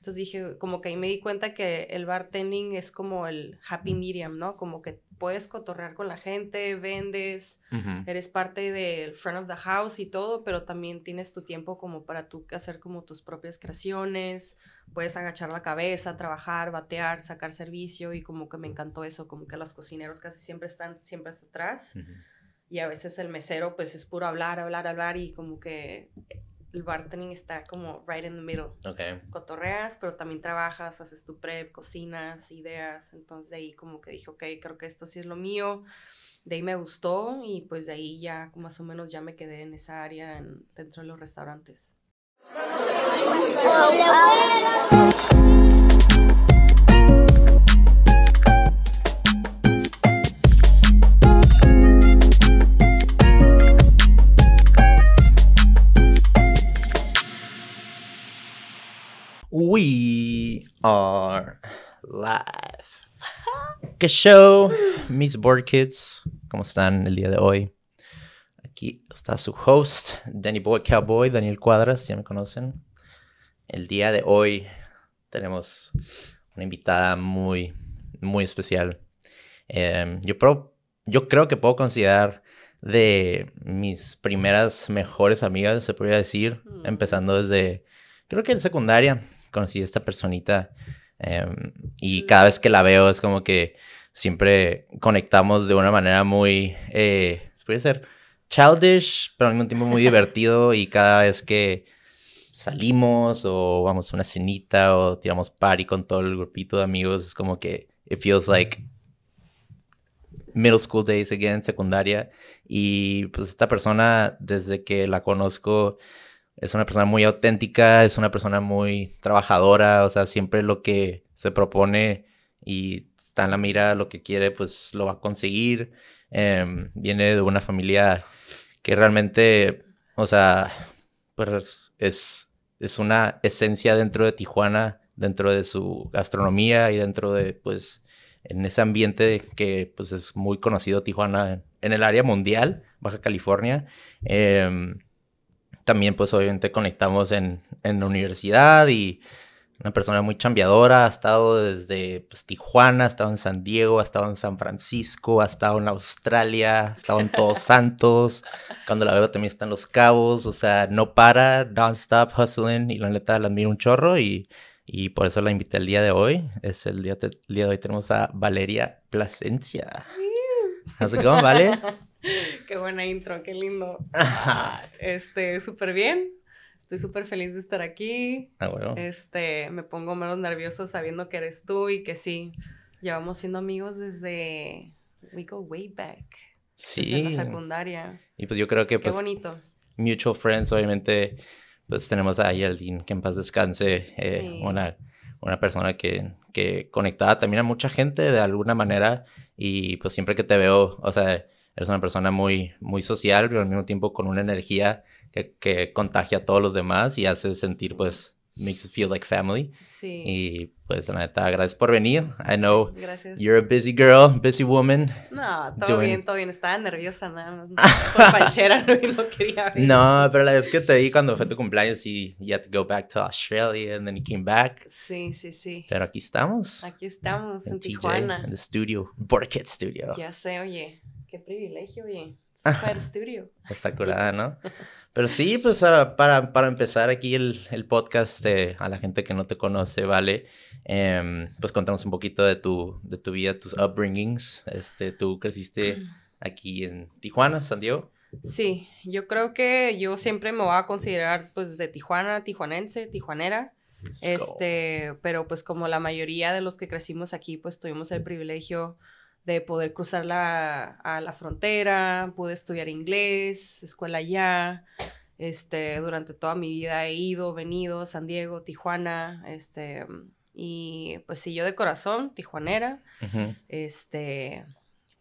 Entonces dije, como que ahí me di cuenta que el bartending es como el happy medium, ¿no? Como que puedes cotorrear con la gente, vendes, eres parte del front of the house y todo, pero también tienes tu tiempo como para tú hacer como tus propias creaciones, puedes agachar la cabeza, trabajar, batear, sacar servicio y como que me encantó eso, como que los cocineros casi siempre están siempre hasta atrás y a veces el mesero pues es puro hablar, hablar, hablar y como que el bartending está como right in the middle. Okay. Cotorreas, pero también trabajas, haces tu prep, cocinas, ideas. Entonces de ahí como que dije, ok, creo que esto sí es lo mío. De ahí me gustó y pues de ahí ya más o menos ya me quedé en esa área dentro de los restaurantes. Are live. ¿Qué show, mis board kids? ¿Cómo están el día de hoy? Aquí está su host, Danny Boy Cowboy, Daniel Cuadras, ya me conocen. El día de hoy tenemos una invitada muy, muy especial. Em, yo, yo creo que puedo considerar de mis primeras mejores amigas, se podría decir, mm. empezando desde, creo que en secundaria conocí a esta personita em, y cada vez que la veo es como que siempre conectamos de una manera muy, eh, puede ser childish, pero al mismo tiempo muy divertido y cada vez que salimos o vamos a una cenita o tiramos party con todo el grupito de amigos, es como que it feels like middle school days again, secundaria. Y pues esta persona, desde que la conozco, es una persona muy auténtica, es una persona muy trabajadora, o sea, siempre lo que se propone y está en la mira, lo que quiere, pues lo va a conseguir. Em, viene de una familia que realmente, o sea, pues es, es una esencia dentro de Tijuana, dentro de su gastronomía y dentro de, pues, en ese ambiente que, pues, es muy conocido Tijuana en, el área mundial, Baja California. Em, también pues obviamente conectamos en, en la universidad y una persona muy chambeadora, ha estado desde pues, Tijuana, ha estado en San Diego, ha estado en San Francisco, ha estado en Australia, ha estado en Todos Santos, cuando la veo también está en Los Cabos, o sea, no para, non-stop hustling y la neta la admiro un chorro y, y por eso la invité el día de hoy. Es el día, el día de hoy tenemos a Valeria Plasencia. How's it going, Vale? qué buena intro, qué lindo. Este, súper bien. Estoy súper feliz de estar aquí. Ah, bueno. Este, me pongo menos nervioso sabiendo que eres tú y que sí, llevamos siendo amigos desde, we go way back. Sí. Desde la secundaria. Y pues yo creo que pues... Qué bonito. Mutual friends, obviamente, pues tenemos a Yaldin, que en paz descanse, eh, una, una persona que, que conectaba también a mucha gente de alguna manera y pues siempre que te veo, o sea, eres una persona muy, muy social, pero al mismo tiempo con una energía que, que contagia a todos los demás y hace sentir, pues, makes it feel like family. Sí. Y pues, la neta, gracias por venir. I know you're a busy girl, busy woman. No, todo bien, todo bien. Estaba nerviosa nada más. Por panchera, no, no quería venir. No, pero la vez que te vi cuando fue tu cumpleaños y you had to go back to Australia and then you came back. Sí, sí, sí. Pero aquí estamos. Aquí estamos, en, Tijuana. En el studio, Borkit Studio. Ya sé, oye. Qué privilegio, bien. Super estudio. Está curada, ¿no? Pero sí, pues ah, para, para, empezar aquí el, el podcast a la gente que no te conoce, ¿vale? Em, pues contamos un poquito de tu, de tu vida, tus upbringings. Este, tú creciste aquí en Tijuana, San Diego. Sí, yo creo que yo siempre me voy a considerar pues de Tijuana, tijuanense, tijuanera. este, pero pues como la mayoría de los que crecimos aquí, pues tuvimos el privilegio de poder cruzar la, a la frontera, pude estudiar inglés, escuela allá, este, durante toda mi vida he ido, venido, San Diego, Tijuana, este, y pues sí, yo de corazón, tijuanera, este,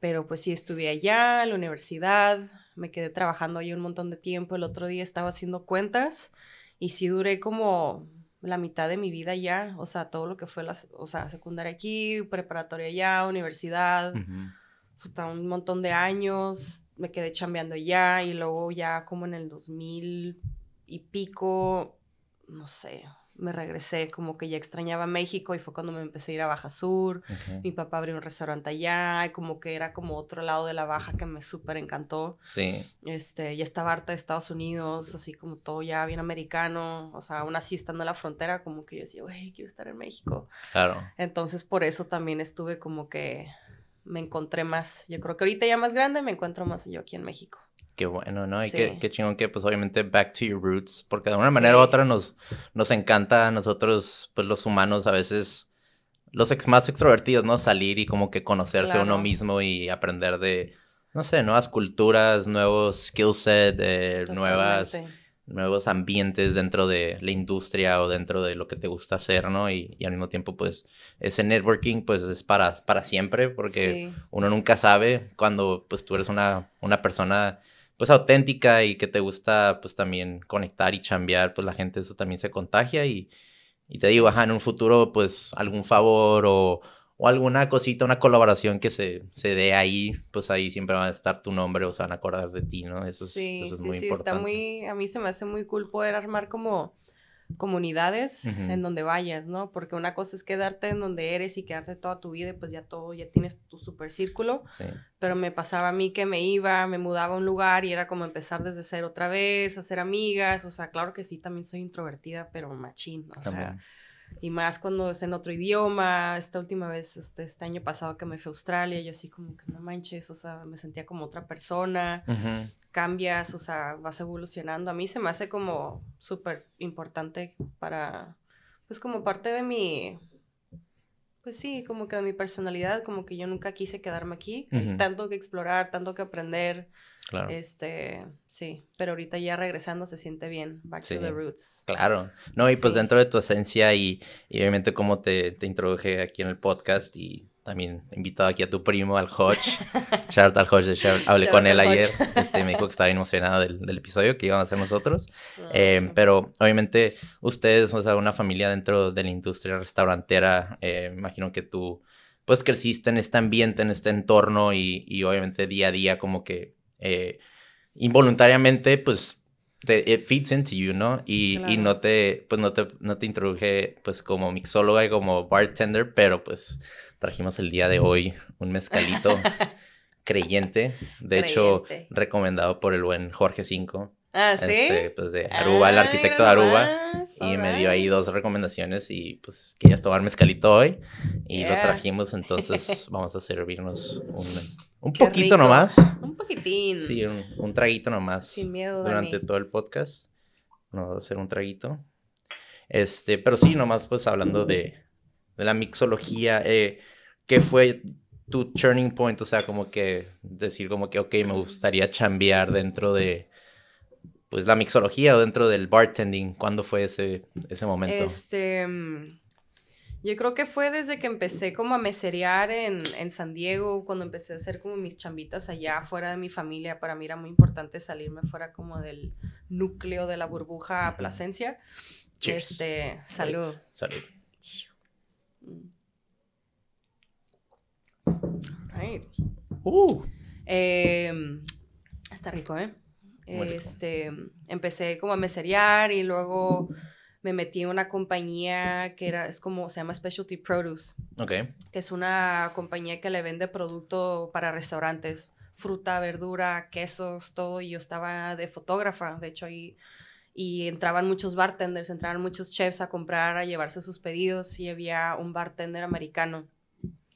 pero pues sí, estudié allá, en la universidad, me quedé trabajando ahí un montón de tiempo, el otro día estaba haciendo cuentas y sí duré como la mitad de mi vida ya, o sea, todo lo que fue la, o sea, secundaria aquí, preparatoria allá, universidad, un montón de años, me quedé chambeando ya y luego ya como en el 2000 y pico, no sé, me regresé, como que ya extrañaba México y fue cuando me empecé a ir a Baja Sur. Mi papá abrió un restaurante allá y como que era como otro lado de la Baja que me súper encantó. Sí. Este, ya estaba harta de Estados Unidos, así como todo ya bien americano. O sea, aún así estando en la frontera, como que yo decía, güey, quiero estar en México. Claro. Entonces por eso también estuve como que me encontré más. Yo creo que ahorita ya más grande me encuentro más yo aquí en México. Qué bueno, ¿no? Y qué, qué, chingón que, pues, obviamente, back to your roots, porque de una manera u otra nos, nos encanta a nosotros, pues, los humanos, a veces, los ex más extrovertidos, ¿no? Salir y como que conocerse a uno mismo y aprender de, no sé, nuevas culturas, nuevos skill set, de nuevas, nuevos ambientes dentro de la industria o dentro de lo que te gusta hacer, ¿no? Y, y al mismo tiempo, pues, ese networking, pues, es para, para siempre, porque uno nunca sabe cuando, pues, tú eres una, una persona pues auténtica y que te gusta pues también conectar y chambear, pues la gente eso también se contagia y, y te digo, ajá, en un futuro pues algún favor o, o alguna cosita, una colaboración que se, se, dé ahí, pues ahí siempre va a estar tu nombre o se van a acordar de ti, ¿no? Eso es, sí, eso es sí, muy sí, importante. Está muy, a mí se me hace muy cool poder armar como comunidades en donde vayas, ¿no? Porque una cosa es quedarte en donde eres y quedarte toda tu vida y pues ya todo, ya tienes tu super círculo. Sí. Pero me pasaba a mí que me iba, me mudaba a un lugar y era como empezar desde cero otra vez, hacer amigas, o sea, claro que sí, también soy introvertida, pero machín, o sea y más cuando es en otro idioma. Esta última vez, este, este año pasado que me fui a Australia, yo así como que no manches, o sea, me sentía como otra persona. Cambias, o sea, vas evolucionando. A mí se me hace como súper importante para, pues como parte de mi, pues sí, como que de mi personalidad, como que yo nunca quise quedarme aquí. Tanto que explorar, tanto que aprender. Claro. Este, sí, pero ahorita ya regresando se siente bien, back to the roots. Claro, no, y pues dentro de tu esencia y, obviamente como te, te, introduje aquí en el podcast y también invitado aquí a tu primo, al Hodge, Chart al Hodge, de hablé con él ayer, este, me dijo que estaba bien emocionado del, del episodio que íbamos a hacer nosotros, ah, em, pero obviamente ustedes, o sea, una familia dentro de la industria restaurantera, eh, imagino que tú pues creciste en este ambiente, en este entorno y, y obviamente día a día como que eh, involuntariamente, pues, te, it fits into you, ¿no? Y, y, no te, pues, no te, no te introduje, pues, como mixóloga y como bartender, pero, pues, trajimos el día de hoy un mezcalito creyente, de hecho, recomendado por el buen Jorge Cinco. Ah, sí. Este, pues de Aruba, el arquitecto de Aruba. y me dio ahí dos recomendaciones y pues querías tomar mezcalito hoy. Y lo trajimos, entonces vamos a servirnos un, un poquito nomás. Un poquitín. Sí, un, traguito nomás. Sin miedo. Durante todo el podcast. A hacer un traguito. Este, pero sí, nomás pues hablando de, de la mixología. Eh, ¿Qué fue tu turning point? O sea, como que decir como que, ok, me gustaría chambear dentro de pues la mixología o dentro del bartending. ¿Cuándo fue ese, ese momento? Este... Mm, yo creo que fue desde que empecé como a meserear en, en, San Diego, cuando empecé a hacer como mis chambitas allá fuera de mi familia. Para mí era muy importante salirme fuera como del núcleo de la burbuja Plasencia. Este, salud. Salud. Uh. Em, está rico, ¿eh? Este, empecé como a meserear y luego me metí en una compañía que era, es como, se llama Specialty Produce. Ok. Que es una compañía que le vende producto para restaurantes, fruta, verdura, quesos, todo. Y yo estaba de fotógrafa, de hecho ahí, y entraban muchos bartenders, entraban muchos chefs a comprar, a llevarse sus pedidos y había un bartender americano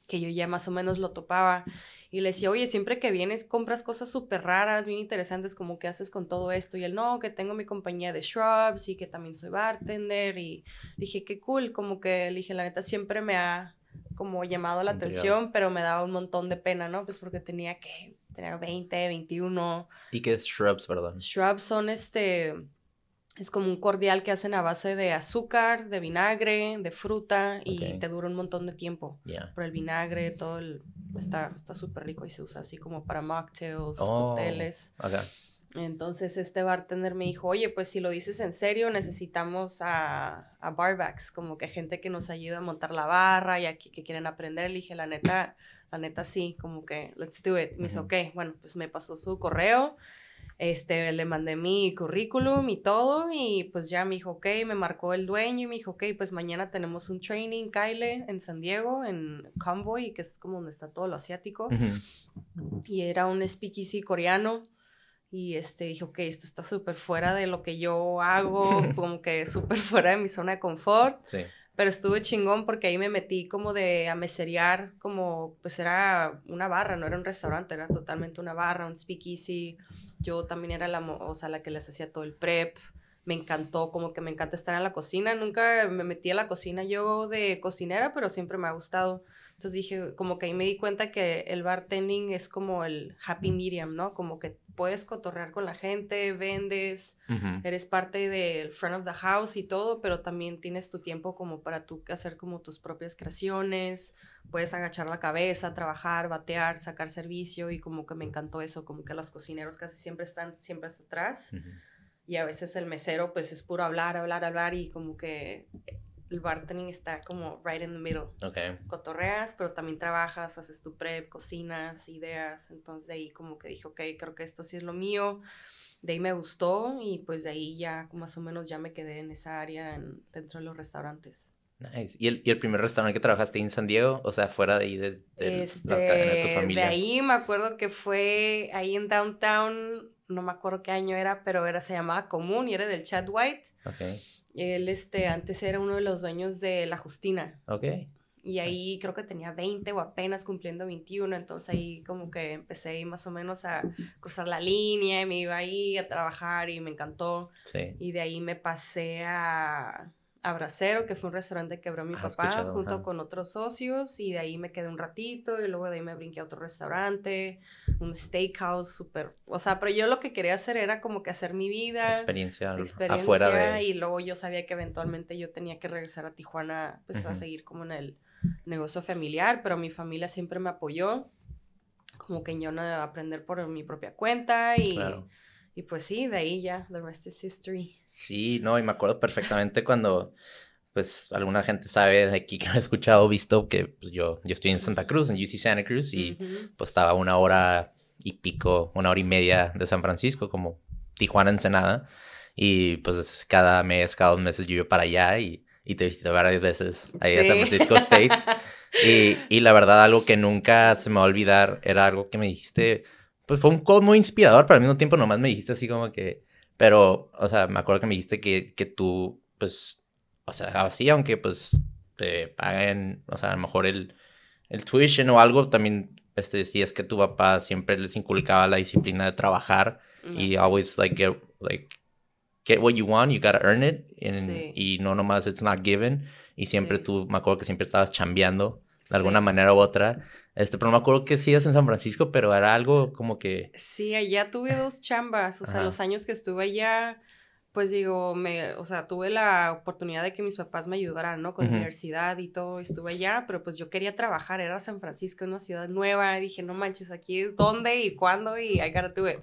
que yo ya más o menos lo topaba y le decía, oye, siempre que vienes compras cosas súper raras, bien interesantes, como que haces con todo esto. Y él, no, que tengo mi compañía de shrubs y que también soy bartender. Y dije, qué cool, como que le dije, la neta, siempre me ha como llamado la atención, pero me daba un montón de pena, ¿no? Pues porque tenía que, tener 20, 21. ¿Y qué es shrubs, perdón? Shrubs son este es como un cordial que hacen a base de azúcar, de vinagre, de fruta y te dura un montón de tiempo. Por el vinagre, todo el, está súper rico y se usa así como para mocktails, oh, hoteles. Entonces este bartender me dijo, oye, pues si lo dices en serio, necesitamos a, a barbacks, como que gente que nos ayude a montar la barra y aquí que quieren aprender. Le dije, la neta, la neta sí, como que let's do it. Me dice, ok, bueno, pues me pasó su correo Este, le mandé mi currículum y todo y pues ya me dijo, ok, me marcó el dueño y me dijo, ok, pues mañana tenemos un training, Kyle, en San Diego, en Convoy, que es como donde está todo lo asiático. Y era un speakeasy coreano. Y este, dije, ok, esto está súper fuera de lo que yo hago, como que súper fuera de mi zona de confort. Sí. Pero estuvo chingón porque ahí me metí como de a meserear, como pues era una barra, no era un restaurante, era totalmente una barra, un speakeasy. Yo también era la, o sea, la que les hacía todo el prep. Me encantó, como que me encanta estar en la cocina. Nunca me metí a la cocina yo de cocinera, pero siempre me ha gustado. Entonces dije, como que ahí me di cuenta que el bartending es como el happy medium, ¿no? Como que puedes cotorrear con la gente, vendes, eres parte del front of the house y todo, pero también tienes tu tiempo como para tú hacer como tus propias creaciones, puedes agachar la cabeza, trabajar, batear, sacar servicio y como que me encantó eso, como que los cocineros casi siempre están siempre hasta atrás. Y a veces el mesero pues es puro hablar, hablar, hablar y como que el bartending está como right in the middle. Okay. Cotorreas, pero también trabajas, haces tu prep, cocinas, ideas. Entonces de ahí como que dije, ok, creo que esto sí es lo mío. De ahí me gustó y pues de ahí ya más o menos ya me quedé en esa área dentro de los restaurantes. Nice. ¿Y el, ¿Y el, primer restaurante que trabajaste en San Diego? O sea, fuera de ahí de, de este, la cadena de tu familia. De ahí me acuerdo que fue ahí en Downtown, no me acuerdo qué año era, pero era, se llamaba Común y era del Chad White. Okay. Él, este, antes era uno de los dueños de La Justina. Ok. Y ahí creo que tenía 20 o apenas cumpliendo 21, entonces ahí como que empecé ahí más o menos a cruzar la línea y me iba ahí a trabajar y me encantó. Sí. Y de ahí me pasé a Abracero, que fue un restaurante que abrió mi ah, papá junto con otros socios y de ahí me quedé un ratito y luego de ahí me brinqué a otro restaurante, un steakhouse súper, o sea, pero yo lo que quería hacer era como que hacer mi vida, experiencia, experiencia afuera de... y luego yo sabía que eventualmente yo tenía que regresar a Tijuana pues a seguir como en el negocio familiar, pero mi familia siempre me apoyó, como que yo no aprender por mi propia cuenta y... Y pues sí, de ahí ya, the rest is history. Sí, no, y me acuerdo perfectamente cuando, pues, alguna gente sabe de aquí que me ha escuchado, visto que pues, yo, yo estoy en Santa Cruz, en UC Santa Cruz, y pues estaba una hora y pico, una hora y media de San Francisco, como Tijuana, Ensenada. Y pues cada mes, cada dos meses yo iba para allá y, y te visité varias veces ahí a San Francisco State. y, y la verdad, algo que nunca se me va a olvidar era algo que me dijiste pues fue un call muy inspirador, pero al mismo tiempo nomás me dijiste así como que, pero, o sea, me acuerdo que me dijiste que, que tú, pues, o sea, así, aunque pues te paguen, o sea, a lo mejor el, el tuition o algo, también este, decías que tu papá siempre les inculcaba la disciplina de trabajar y always like get, like, get what you want, you gotta earn it, y no nomás it's not given, y siempre tú, me acuerdo que siempre estabas chambeando de alguna manera u otra. Este, pero no me acuerdo que sí es en San Francisco, pero era algo como que... Sí, allá tuve dos chambas, o sea, los años que estuve allá, pues digo, me, o sea, tuve la oportunidad de que mis papás me ayudaran, ¿no? Con la universidad y todo, estuve allá, pero pues yo quería trabajar, era San Francisco, una ciudad nueva, y dije, no manches, aquí es dónde y cuándo y I gotta do it.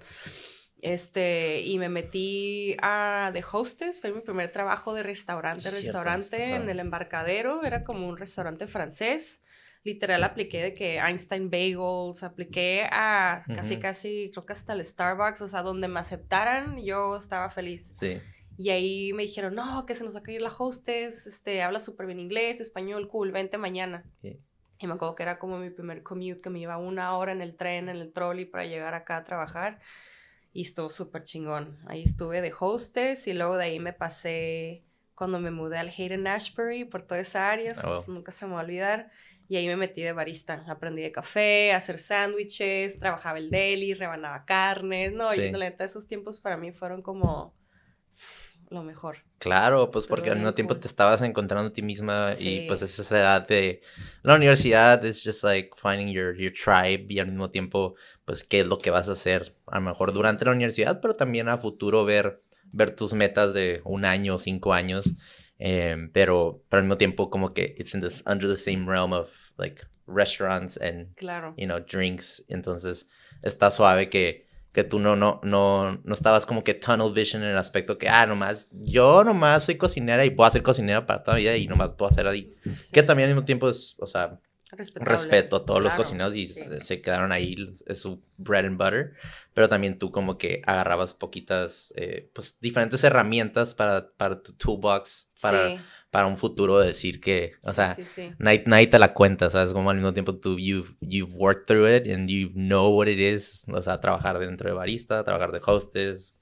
Este, y me metí a The Hostess, fue mi primer trabajo de restaurante, restaurante en el embarcadero, era como un restaurante francés literal apliqué de que Einstein Bagels, apliqué a casi, casi, creo que hasta el Starbucks, o sea, donde me aceptaran, yo estaba feliz. Sí. Y ahí me dijeron, no, que se nos va a caer la hostess, este, habla súper bien inglés, español, cool, vente mañana. Y me acuerdo que era como mi primer commute, que me iba una hora en el tren, en el trolley para llegar acá a trabajar. Y estuvo súper chingón. Ahí estuve de hostess y luego de ahí me pasé cuando me mudé al Hayden Ashbury por toda esa área, oh, nunca se me va a olvidar. Y ahí me metí de barista. Aprendí de café, hacer sándwiches, trabajaba el deli, rebanaba carnes. No, y la neta, esos tiempos para mí fueron como lo mejor. Claro, pues porque al mismo tiempo te estabas encontrando a ti misma y pues es esa edad de la universidad es just like finding your, your tribe y al mismo tiempo pues qué es lo que vas a hacer a lo mejor durante la universidad, pero también a futuro ver, ver tus metas de un año o cinco años Em, pero, pero al mismo tiempo como que it's in this, under the same realm of like restaurants and claro. you know drinks. Entonces está suave que que tú no no no no estabas como que tunnel vision en el aspecto que ah nomás yo nomás soy cocinera y puedo hacer cocinera para toda la vida y nomás puedo hacer ahí que también al mismo tiempo es o sea respeto a todos los cocineros y se, quedaron ahí, es su bread and butter, pero también tú como que agarrabas poquitas, eh, pues diferentes herramientas para, para tu toolbox, para, para un futuro decir que, o sea, nadie, te la cuenta, ¿sabes? Como al mismo tiempo tú, you've, you've worked through it and you know what it is, o sea, trabajar dentro de barista, trabajar de hostess,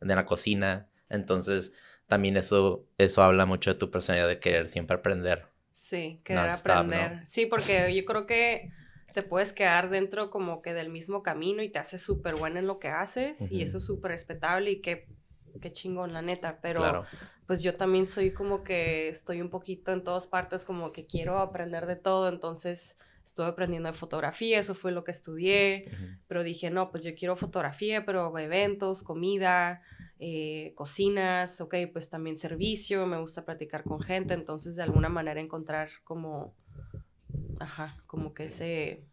de la cocina, entonces también eso, eso habla mucho de tu personalidad de querer siempre aprender. Sí, querer aprender. Sí, porque yo creo que te puedes quedar dentro como que del mismo camino y te haces súper buena en lo que haces y eso es súper respetable y qué, qué chingón, la neta. Pero pues yo también soy como que estoy un poquito en todas partes como que quiero aprender de todo, entonces estuve aprendiendo de fotografía, eso fue lo que estudié, pero dije, no, pues yo quiero fotografía, pero eventos, comida, eh, cocinas, ok, pues también servicio, me gusta platicar con gente, entonces de alguna manera encontrar como, ajá, como que ese,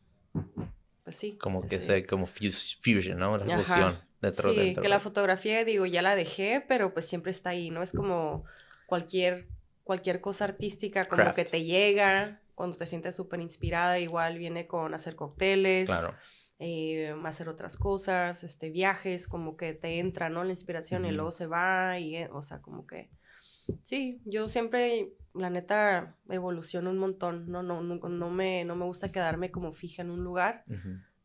pues sí. Como que ese, como fusion, ¿no? La fusión dentro, Sí, que la fotografía, digo, ya la dejé, pero pues siempre está ahí, ¿no? Es como cualquier, cualquier cosa artística, como que te llega, cuando te sientes súper inspirada, igual viene con hacer cócteles. Claro eh, hacer otras cosas, este, viajes, como que te entra, ¿no? La inspiración y luego se va y, eh, o sea, como que, sí, yo siempre, la neta, evoluciono un montón, no, no, no, no, me, no me gusta quedarme como fija en un lugar,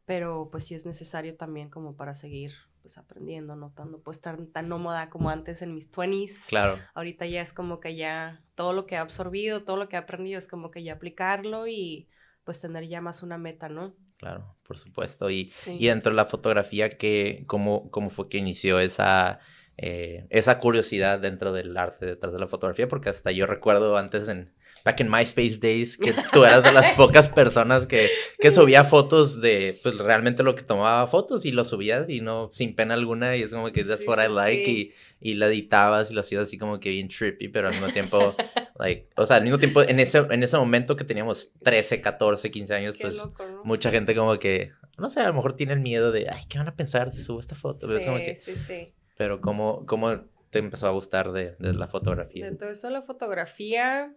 pero pues sí es necesario también como para seguir pues aprendiendo, no no puedo estar tan nómada como antes en mis 20s. Claro. Ahorita ya es como que ya todo lo que he absorbido, todo lo que he aprendido es como que ya aplicarlo y pues tener ya más una meta, ¿no? Claro, por supuesto. Y, y dentro de la fotografía, que, ¿cómo, ¿cómo fue que inició esa, eh, esa curiosidad dentro del arte detrás de la fotografía? Porque hasta yo recuerdo antes en, back in MySpace days, que tú eras de las pocas personas que, que subía fotos de, pues realmente lo que tomaba fotos y lo subías y no, sin pena alguna y es como que that's what I like y, y la editabas y lo hacías así como que bien trippy, pero al mismo tiempo, like, o sea, al mismo tiempo, en ese, en ese momento que teníamos 13, 14, 15 años, pues mucha gente como que, no sé, a lo mejor tiene el miedo de, ay, ¿qué van a pensar si subo esta foto? Sí, sí, sí. Pero ¿cómo, cómo te empezó a gustar de, de la fotografía? De todo eso la fotografía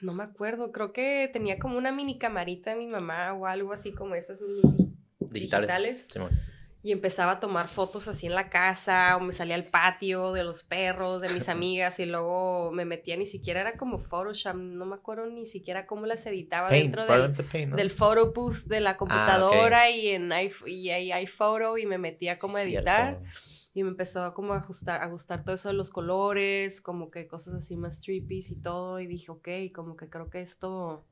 no me acuerdo, creo que tenía como una mini camarita de mi mamá o algo así como esas mini digitales. Y empezaba a tomar fotos así en la casa o me salía al patio de los perros, de mis amigas y luego me metía, ni siquiera era como Photoshop, no me acuerdo ni siquiera cómo las editaba dentro del, photo booth de la ah, computadora y en y ahí iPhoto y me metía como a editar. Y me empezó como a, ajustar, a gustar todo eso de los colores, como que cosas así más trippies y todo. Y dije, ok, como que creo que esto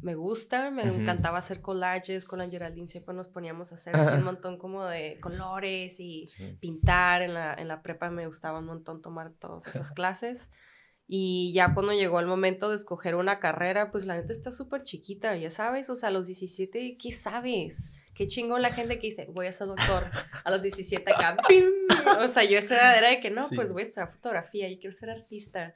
me gusta. Me encantaba hacer collages con la Geraldine. Siempre nos poníamos a hacer así un montón como de colores y pintar. En la, en la prepa me gustaba un montón tomar todas esas clases. Y ya cuando llegó el momento de escoger una carrera, pues la neta está súper chiquita, ya sabes. O sea, a los 17, ¿qué sabes? Qué chingón la gente que dice, voy a ser doctor a los 17 acá. O sea, yo esa edad era de que no, pues voy a estudiar fotografía y quiero ser artista.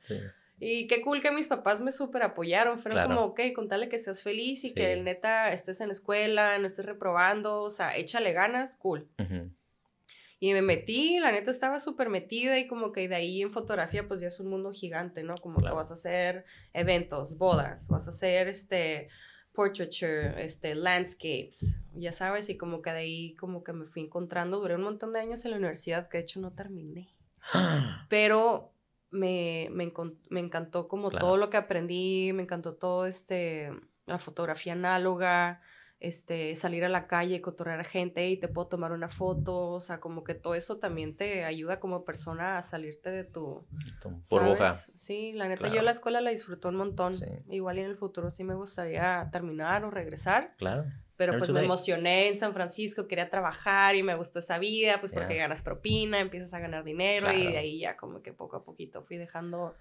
Y qué cool que mis papás me súper apoyaron. Fueron como, ok, contale que seas feliz y que el neta estés en la escuela, no estés reprobando, o sea, échale ganas, cool. Y me metí, la neta estaba súper metida y como que de ahí en fotografía pues ya es un mundo gigante, ¿no? Como que vas a hacer eventos, bodas, vas a hacer este portraiture, este, landscapes, ya sabes, y como que de ahí como que me fui encontrando, duré un montón de años en la universidad, que de hecho no terminé, pero me, me, me encantó como todo lo que aprendí, me encantó todo este, la fotografía análoga, este, salir a la calle, cotorrear a gente y te puedo tomar una foto, o sea, como que todo eso también te ayuda como persona a salirte de tu, burbuja. Sí, la neta yo la escuela la disfruto un montón. Igual en el futuro sí me gustaría terminar o regresar. Claro. Pero pues me emocioné en San Francisco, quería trabajar y me gustó esa vida, pues porque ganas propina, empiezas a ganar dinero y de ahí ya como que poco a poquito fui dejando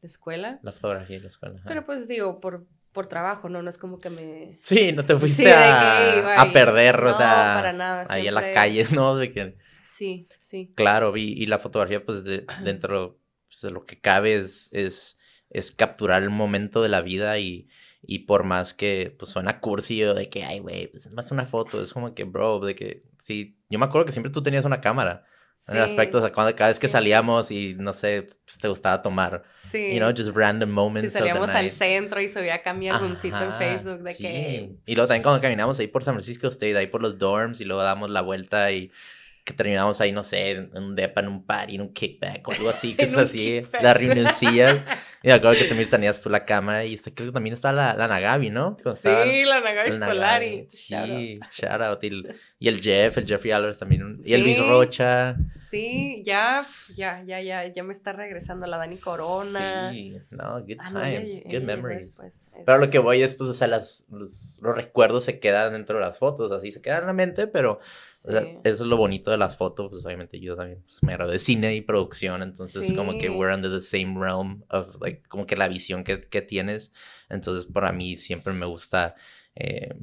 la escuela. La fotografía y la escuela. Pero pues digo, por por trabajo, ¿no? No es como que me... Sí, no te fuiste a, a, perder, o sea... para nada. Ahí a la calle, ¿no? De que... Sí, sí. Claro, vi, y la fotografía, pues, de, dentro pues, de lo que cabe es, es, es, capturar el momento de la vida y, y por más que, pues, suena cursi o de que, ay, güey, pues, es más una foto, es como que, bro, de que, sí, yo me acuerdo que siempre tú tenías una cámara. En el aspecto, cada vez que salíamos y, no sé, te gustaba tomar, Sí. you know, just random moments of the salíamos al centro y subía acá mi álbumcito en Facebook de sí. que... Y luego también cuando caminamos ahí por San Francisco State, ahí por los dorms y luego damos la vuelta y que terminamos ahí, no sé, en un depa, en un party, en un kickback o algo así, que es así, kickback. las reunioncillas. Y me acuerdo que también tenías tú la cámara y creo que también está la, la Nagabi, ¿no? Cuando estaba Sí, la Nagabi Scolari. Sí, shout out. Y el, y el Jeff, el Jeffrey Álvarez también. Y el Luis. Rocha. Sí, ya, ya, ya, ya, ya me está regresando la Dani Corona. Sí, no, good Ah, times, good memories. después, Pero lo que voy es, pues, o sea, las, los, los recuerdos se quedan dentro de las fotos, así se quedan en la mente, pero o sea, sí. eso es lo bonito de las fotos, pues obviamente yo también pues, me de cine y producción, entonces como que Sí. we're under the same realm of, like, como que la visión que, que tienes, entonces para mí siempre me gusta, eh,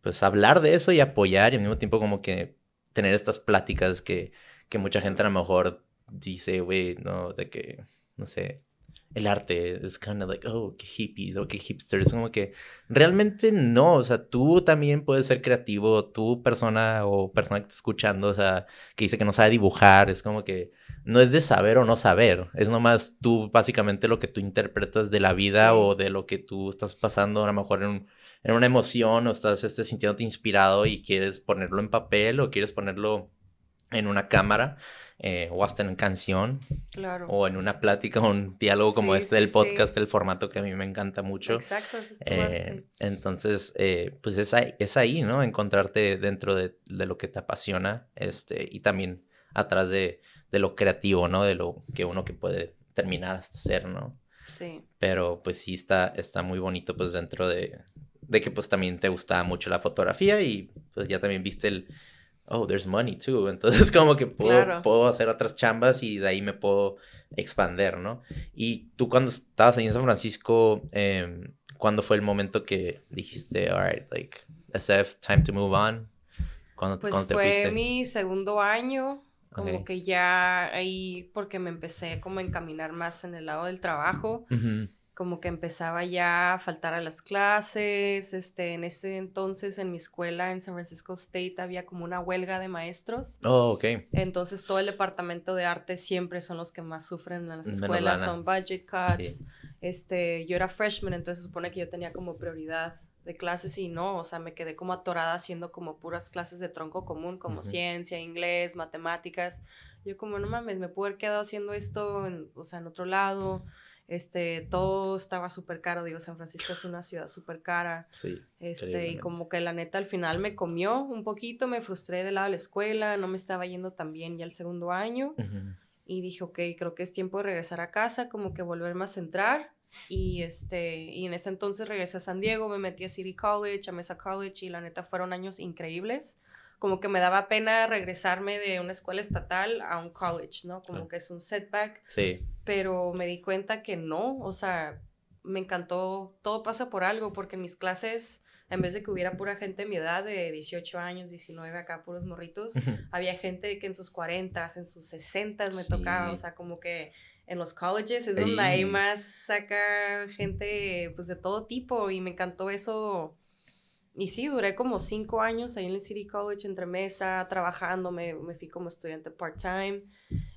pues, hablar de eso y apoyar y al mismo tiempo como que tener estas pláticas que, que mucha gente a lo mejor dice, güey, no, de que, no sé, el arte es kind of like, oh, qué hippies o qué hipsters. Como que realmente no. O sea, tú también puedes ser creativo. Tú, persona o persona que está escuchando, o sea, que dice que no sabe dibujar, es como que no es de saber o no saber. Es nomás tú, básicamente, lo que tú interpretas de la vida Sí. o de lo que tú estás pasando, a lo mejor en, un- en una emoción o estás este, sintiéndote inspirado y quieres ponerlo en papel o quieres ponerlo en una cámara eh, o hasta en canción Claro. o en una plática o un diálogo como este del sí, podcast, sí. el formato que a mí me encanta mucho. Exacto, eso es tu Eh, arte. entonces, eh, pues es ahí, es ahí, ¿no? Encontrarte dentro de, de lo que te apasiona este, y también atrás de, de lo creativo, ¿no? De lo que uno que puede terminar hasta ser, ¿no? Sí. Pero pues sí está, está muy bonito pues dentro de, de que pues también te gustaba mucho la fotografía y pues ya también viste el, oh, there's money too. Entonces como que puedo, Claro. puedo hacer otras chambas y de ahí me puedo expander, ¿no? Y tú cuando estabas ahí en San Francisco, em, ¿cuándo fue el momento que dijiste, alright, like, SF, time to move on? ¿Cuándo, Pues cuándo te fue fuiste? mi segundo año, como Ok. que ya ahí, porque me empecé como a encaminar más en el lado del trabajo, Ujú. Como que empezaba ya a faltar a las clases, este, en ese entonces en mi escuela en San Francisco State había como una huelga de maestros, Oh, ok. entonces todo el departamento de arte siempre son los que más sufren en las escuelas, son budget cuts, Sí. este, yo era freshman, entonces se supone que yo tenía como prioridad de clases y no, o sea, me quedé como atorada haciendo como puras clases de tronco común, como Ujú. ciencia, inglés, matemáticas. Yo como, no mames, me pude haber quedado haciendo esto, en, o sea, en otro lado. Este, todo estaba súper caro, digo, San Francisco es una ciudad súper cara. Sí. Este, y como que la neta al final me comió un poquito, me frustré del lado de la escuela, no me estaba yendo tan bien ya el segundo año Ujú. y dije, ok, creo que es tiempo de regresar a casa, como que volverme a centrar. Y, este, y en ese entonces regresé a San Diego, me metí a City College, a Mesa College y la neta fueron años increíbles. Como que me daba pena regresarme de una escuela estatal a un college, ¿no? Como Claro. que es un setback, Sí. pero me di cuenta que no, o sea, me encantó, todo pasa por algo, porque en mis clases, en vez de que hubiera pura gente de mi edad, de 18 años, 19, acá puros morritos, había gente que en sus 40, en sus 60 me tocaba, o Sí. sea, como que en los colleges es donde hay más saca gente pues de todo tipo y me encantó eso. Y sí, duré como cinco años ahí en el City College entre mesa, trabajando, me, me fui como estudiante part-time,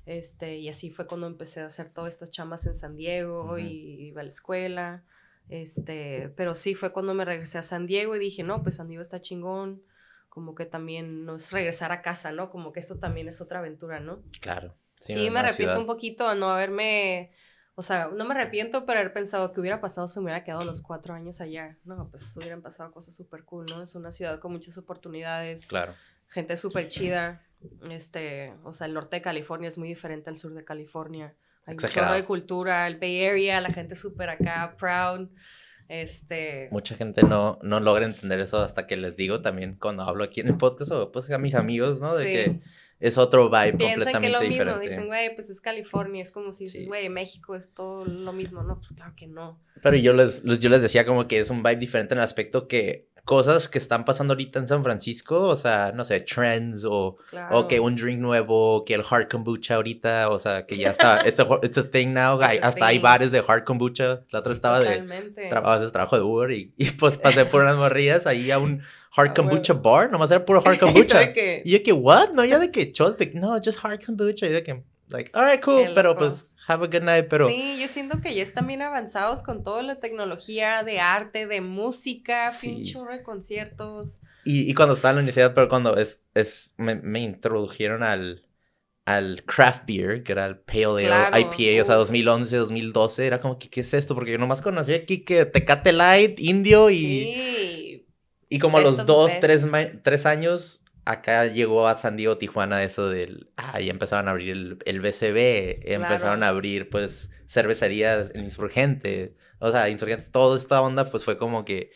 este, y así fue cuando empecé a hacer todas estas chambas en San Diego y iba a la escuela, este, pero sí fue cuando me regresé a San Diego y dije, no, pues San Diego está chingón, como que también no es regresar a casa, ¿no? Como que esto también es otra aventura, ¿no? Claro. Sí, me arrepiento ciudad. un poquito de no haberme, o sea, no me arrepiento, pero haber pensado que hubiera pasado si me hubiera quedado los cuatro años allá. No, pues hubieran pasado cosas súper cool, ¿no? Es una ciudad con muchas oportunidades, Claro. gente súper chida. Este, o sea, el norte de California es muy diferente al sur de California. Hay un Exagerado. de cultura, el Bay Area, la gente súper acá, proud. Este, Mucha gente no, no logra entender eso hasta que les digo también cuando hablo aquí en el podcast o pues a mis amigos, ¿no? De Sí. que es otro vibe piensan que completamente es lo mismo, diferente. dicen, güey, pues es California, es como si dices, Sí. güey, México es todo lo mismo, no, pues claro que no. Pero yo les, les- yo les decía como que es un vibe diferente en el aspecto que cosas que están pasando ahorita en San Francisco, o sea, no sé, trends o, o que un drink nuevo, que el hard kombucha ahorita, o sea, que ya está, it's a, it's a thing now, hasta hay bares de hard kombucha, la otra estaba de, trabajo, trabajo de Uber y, y, pues pasé por unas morrillas ahí a un hard kombucha bar, nomás era puro hard kombucha. y yo que, what? No, ya de que no, just hard kombucha, y de que, like, alright, cool, pero pues have a good night, pero... Sí, yo siento que ya están bien avanzados con toda la tecnología de arte, de música, sí. de conciertos. Y, y, cuando estaba en la universidad, pero cuando es, es, me, me introdujeron al, al craft beer, que era el Pale Ale IPA, o sea, 2011, 2012, era como que, ¿qué es esto? Porque yo nomás conocía aquí que Tecate Light, Indio y... Sí. Y como a los dos, tres, tres años acá llegó a San Diego, Tijuana, eso del, ah, ya empezaron a abrir el, el BCB, empezaron a abrir, pues, cervecerías en Insurgente, o sea, Insurgentes, toda esta onda, pues, fue como que,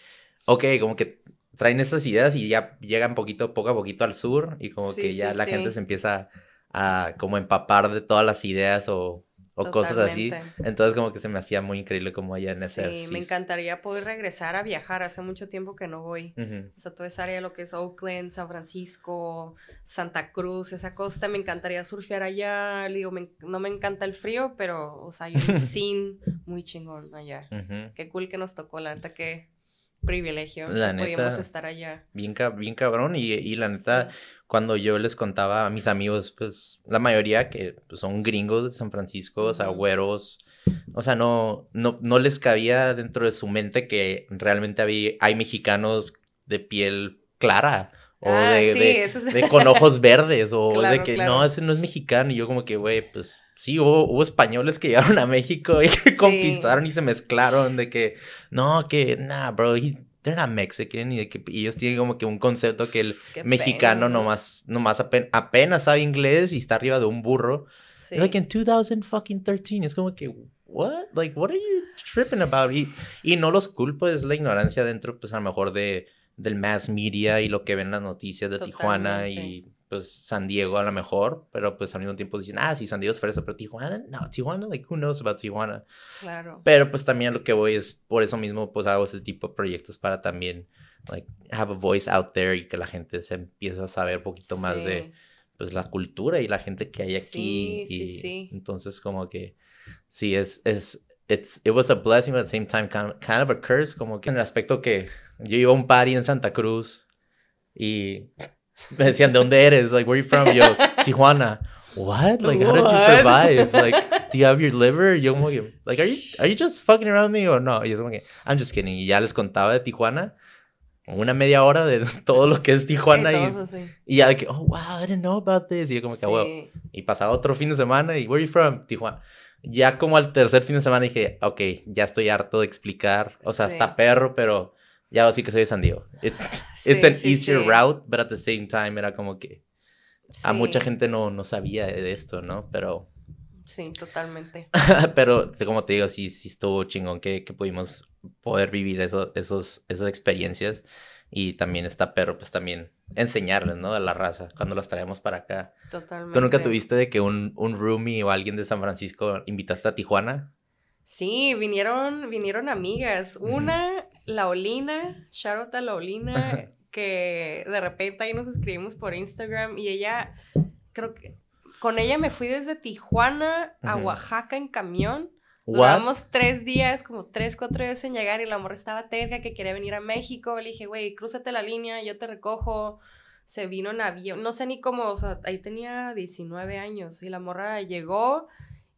ok, como que traen esas ideas y ya llegan poquito, poco a poquito al sur, y como que ya la gente se empieza a, como, empapar de todas las ideas o o cosas así. Entonces como que se me hacía muy increíble como allá en ese... Sí, me encantaría poder regresar a viajar. Hace mucho tiempo que no voy. O sea, toda esa área, lo que es Oakland, San Francisco, Santa Cruz, esa costa, me encantaría surfear allá. Digo, no me encanta el frío, pero, o sea, hay un scene muy chingón allá. Qué cool que nos tocó, la neta que privilegio. La neta, estar allá. Bien, bien cabrón y, y la neta, cuando yo les contaba a mis amigos, pues la mayoría que pues, son gringos de San Francisco, o sea, güeros, o sea, no, no, no les cabía dentro de su mente que realmente había, hay mexicanos de piel clara. O ah, de, de, con ojos verdes, o de que no, ese no es mexicano. Y yo como que, güey, pues sí, hubo, españoles que llegaron a México y que conquistaron y se mezclaron de que, no, que, nah, bro, they're not Mexican. Y de que ellos tienen como que un concepto que el mexicano nomás, nomás apenas sabe inglés y está arriba de un burro. Sí. Like in 2013, es como que, what? Like, what are you tripping about? Y, y no los culpo, es la ignorancia dentro, pues a lo mejor de del mass media y lo que ven las noticias de Tijuana y pues San Diego a lo mejor, pero pues al mismo tiempo dicen, ah, sí, San Diego es fresa, pero Tijuana, no, Tijuana, like, who knows about Tijuana. Claro. Pero pues también lo que voy es, por eso mismo, pues hago ese tipo de proyectos para también, like, have a voice out there y que la gente se empiece a saber un poquito más de, pues, la cultura y la gente que hay aquí. Sí, y sí, sí. Entonces, como que, sí, es, es, it's, it was a blessing, but at the same time, kind of, kind of a curse, como que en el aspecto que yo iba a un party en Santa Cruz y me decían, ¿de dónde eres? Like, where are you from? Yo, Tijuana. What? Like, how did you survive? Like, do you have your liver? Yo como que, like, are you, are you just fucking around me or no? Y yo como que, I'm just kidding. Y ya les contaba de Tijuana una media hora de todo lo que es Tijuana y, y, ya de que, oh, wow, I didn't know about this. Y yo como que, wow. Y pasaba otro fin de semana y, where are you from? Tijuana. Ya como al tercer fin de semana dije, ok, ya estoy harto de explicar. O sea, está perro, pero ya así que soy de San Diego. it's an easier route, but at the same time era como que a mucha gente no, no sabía de esto, ¿no? Pero... Sí, totalmente. pero como te digo, sí, sí estuvo chingón que, que pudimos poder vivir eso, esos, esas experiencias. Y también está perro, pues también enseñarles, ¿no? De la raza, cuando las traemos para acá. Totalmente. ¿Tú nunca tuviste de que un, un roomie o alguien de San Francisco invitaste a Tijuana? Sí, vinieron, vinieron amigas. Una Laolina, shout out Laolina, que de repente ahí nos escribimos por Instagram y ella, creo que con ella me fui desde Tijuana a Oaxaca en camión. Duramos tres días, como tres, cuatro días en llegar y la amor estaba terca que quería venir a México. Le dije, güey, crúzate la línea, yo te recojo. Se vino en avión, no sé ni cómo, o sea, ahí tenía 19 años y la morra llegó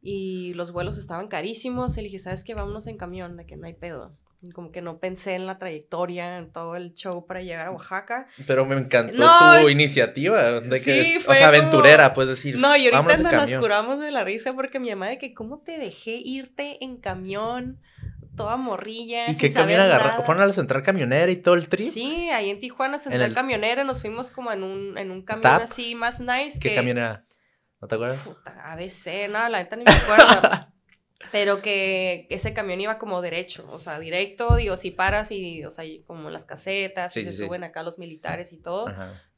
y los vuelos estaban carísimos. Y le dije, ¿sabes qué? Vámonos en camión, de que no hay pedo como que no pensé en la trayectoria, en todo el show para llegar a Oaxaca. Pero me encantó tu iniciativa, de que o sea, aventurera, puedes decir. No, y ahorita nos curamos de la risa porque mi mamá de que cómo te dejé irte en camión, toda morrilla. ¿Y qué camión agarraron? ¿Fueron a la central camionera y todo el trip? Sí, ahí en Tijuana, central camionera, nos fuimos como en un, en un camión así más nice. ¿Qué camión era? ¿No te acuerdas? Puta, ABC, no, la neta ni me acuerdo. pero que ese camión iba como derecho, o sea, directo, digo, si paras y, o sea, como las casetas, y se suben acá los militares y todo,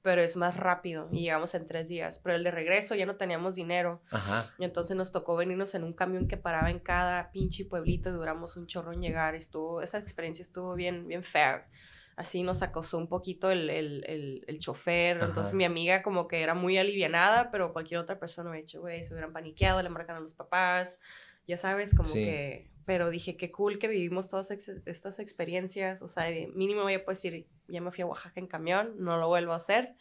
pero es más rápido y llegamos en tres días, pero el de regreso ya no teníamos dinero, y entonces nos tocó venirnos en un camión que paraba en cada pinche pueblito y duramos un chorro en llegar, estuvo, esa experiencia estuvo bien, bien fair. así nos acosó un poquito el, el, el, el chofer. Entonces mi amiga como que era muy alivianada, pero cualquier otra persona hubiera dicho, güey, se hubieran paniqueado, le marcan a los papás, ya sabes, como que... Pero dije, qué cool que vivimos todas estas experiencias. O sea, mínimo voy a poder decir, ya me fui a Oaxaca en camión, no lo vuelvo a hacer.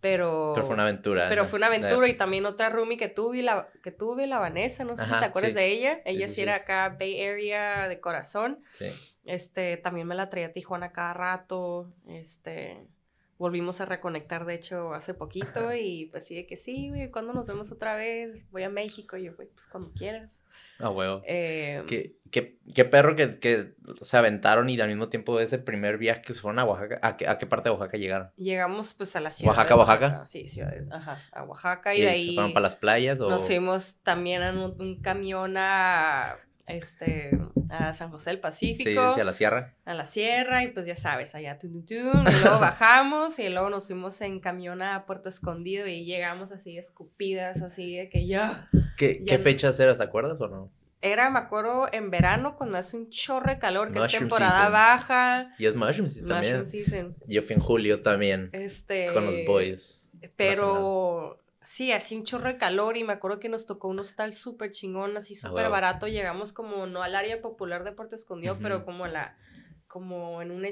Pero, pero fue una aventura. Pero fue una aventura y también otra roomie que tuve, la, que tuve, la Vanessa, no sé si te acuerdas de ella. Ella sí, era acá Bay Area de corazón. Sí. Este, también me la traía a Tijuana cada rato. Este, volvimos a reconectar, de hecho, hace poquito y pues sí, que sí, güey, ¿cuándo nos vemos otra vez? Voy a México y yo, güey, pues cuando quieras. Ah, huevo. Eh, ¿Qué, qué, qué, perro que, que, se aventaron y al mismo tiempo de ese primer viaje que se fueron a Oaxaca. ¿A qué, a qué parte de Oaxaca llegaron? Llegamos pues a la ciudad. ¿Oaxaca, Oaxaca? Sí, ciudad, ajá, a Oaxaca y, de ahí. ¿Se fueron para las playas o...? Nos fuimos también en un camión a este, a San José del Pacífico. Sí, a la sierra. A la sierra, y pues ya sabes, allá, y luego bajamos, y luego nos fuimos en camión a Puerto Escondido, y llegamos así escupidas, así de que ya... ¿Qué, ¿qué fechas eras, te acuerdas o no? Era, me acuerdo, en verano, cuando hace un chorro de calor, que es temporada baja. Y es Mushroom Season también. Season. Yo fui en julio también. Este... Con los boys. Pero Sí, así un chorro de calor y me acuerdo que nos tocó un hostal súper chingón, así ah, súper barato. Llegamos como no al área popular de Puerto Escondido, pero como la, como en un,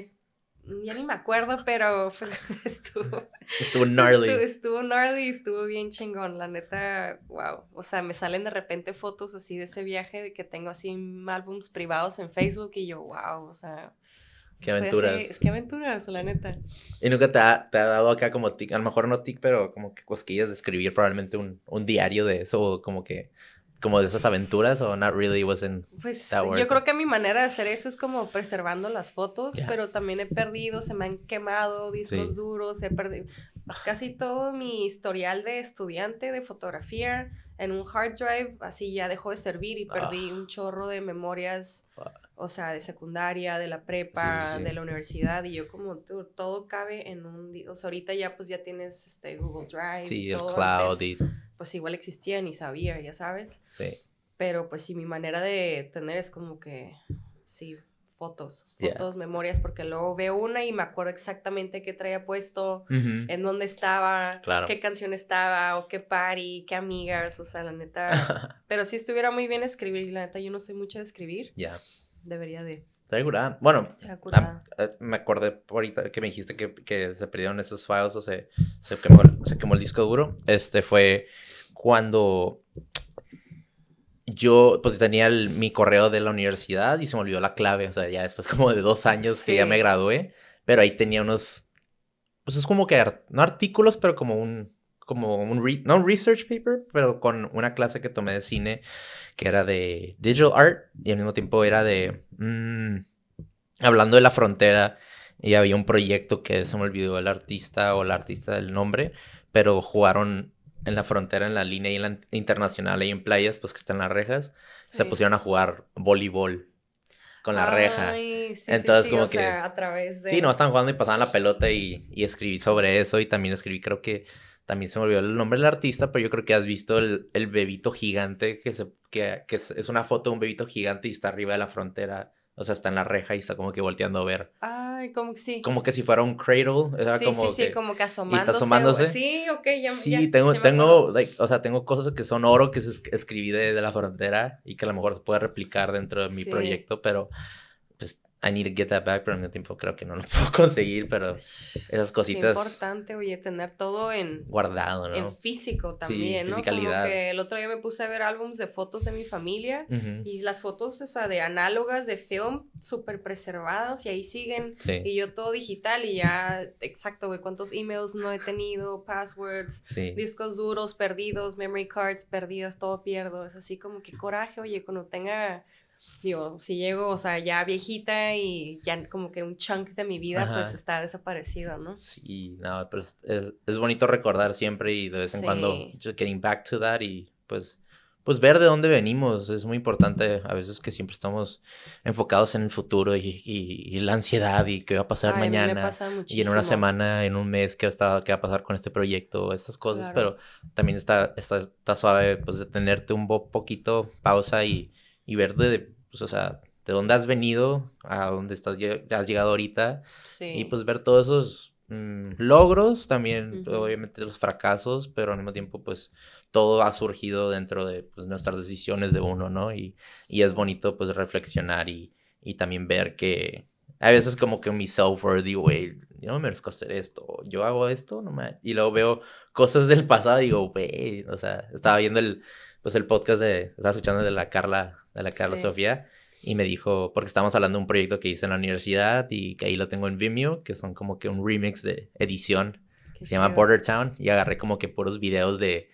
ya ni me acuerdo, pero estuvo... Estuvo gnarly. Estuvo, estuvo gnarly y estuvo bien chingón, la neta, wow. O sea, me salen de repente fotos así de ese viaje de que tengo así álbums privados en Facebook y yo, wow, o sea... Qué aventuras. es que aventuras, la neta. ¿Y nunca te ha, te ha, dado acá como tic, a lo mejor no tic, pero como que cosquillas de escribir probablemente un, un diario de eso, o como que, como de esas aventuras, o not really wasn't Pues yo creo que mi manera de hacer eso es como preservando las fotos, pero también he perdido, se me han quemado discos duros, he perdido casi todo mi historial de estudiante de fotografía en un hard drive, así ya dejó de servir y perdí ah. un chorro de memorias o sea, de secundaria, de la prepa, de la universidad, y yo como tú, todo cabe en un, o sea, ahorita ya pues ya tienes este Google Drive. Sí, el cloud. Pues igual existía, ni sabía, ya sabes. Sí. Pero pues sí, mi manera de tener es como que, sí, fotos, fotos, memorias, porque luego veo una y me acuerdo exactamente qué traía puesto, en dónde estaba, qué canción estaba, o qué party, qué amigas, o sea, la neta. pero si estuviera muy bien escribir, y la neta yo no sé mucho de escribir. Ya debería de. Está Bueno, eh, me acordé ahorita que me dijiste que, que se perdieron esos files o se, se, quemó, se quemó el disco duro. Este fue cuando yo pues tenía mi correo de la universidad y se me olvidó la clave, o sea, ya después como de dos años que ya me gradué, pero ahí tenía unos, pues es como que, no artículos, pero como un, como un, no un research paper, pero con una clase que tomé de cine que era de digital art y al mismo tiempo era de, mm, hablando de la frontera y había un proyecto que se me olvidó el artista o la artista del nombre, pero jugaron en la frontera, en la línea y en la internacional y en playas, pues que están las rejas, se pusieron a jugar voleibol con la reja. Entonces, como que. a través de. Sí, no estaban jugando y pasaban la pelota y, y, escribí sobre eso. Y también escribí, creo que también se me olvidó el nombre del artista, pero yo creo que has visto el, el bebito gigante, que, se, que, que es, una foto de un bebito gigante y está arriba de la frontera. O sea, está en la reja y está como que volteando a ver. Ay, como que sí. Como que si fuera un cradle. sí, como sí, sí, como que asomándose. está asomándose. Sí, ok, ya Sí, tengo, tengo, o sea, tengo cosas que son oro que escribí de, de, la frontera y que a lo mejor se puede replicar dentro de mi proyecto, pero I need to get that back, pero al mismo tiempo creo que no lo puedo conseguir, pero esas cositas. Es importante, oye, tener todo en. Guardado, ¿no? En físico también, sí, ¿no? Como que el otro día me puse a ver álbumes de fotos de mi familia y las fotos, o sea, de análogas de film súper preservadas y ahí siguen. Y yo todo digital y ya, exacto, güey, cuántos emails no he tenido, passwords, discos duros perdidos, memory cards perdidas, todo pierdo. Es así como que coraje, oye, cuando tenga digo, si llego, o sea, ya viejita y ya como que un chunk de mi vida, pues está desaparecido, ¿no? Sí, no, pero es, es, bonito recordar siempre y de vez en cuando, just getting back to that y pues, pues ver de dónde venimos. Es muy importante a veces que siempre estamos enfocados en el futuro y, y, la ansiedad y qué va a pasar mañana. y en una semana, en un mes, qué, está, qué va a pasar con este proyecto, estas cosas, pero también está, está, está suave pues de tenerte un poquito pausa y y ver de, pues, o sea, de dónde has venido a dónde estás, has llegado ahorita. Sí. Y pues ver todos esos mm, logros, también obviamente los fracasos, pero al mismo tiempo pues todo ha surgido dentro de pues, nuestras decisiones de uno, ¿no? Y, y es bonito pues reflexionar y, y también ver que a veces como que mi self-worth digo, güey, yo no me merezco hacer esto, yo hago esto, no me... Y luego veo cosas del pasado y digo, güey, o sea, estaba viendo el, pues el podcast de, estaba escuchando de la Carla, de la Carla Sí. Sofía, y me dijo, porque estábamos hablando de un proyecto que hice en la universidad y que ahí lo tengo en Vimeo, que son como que un remix de edición, Qué se llama. Border Town, y agarré como que puros videos de,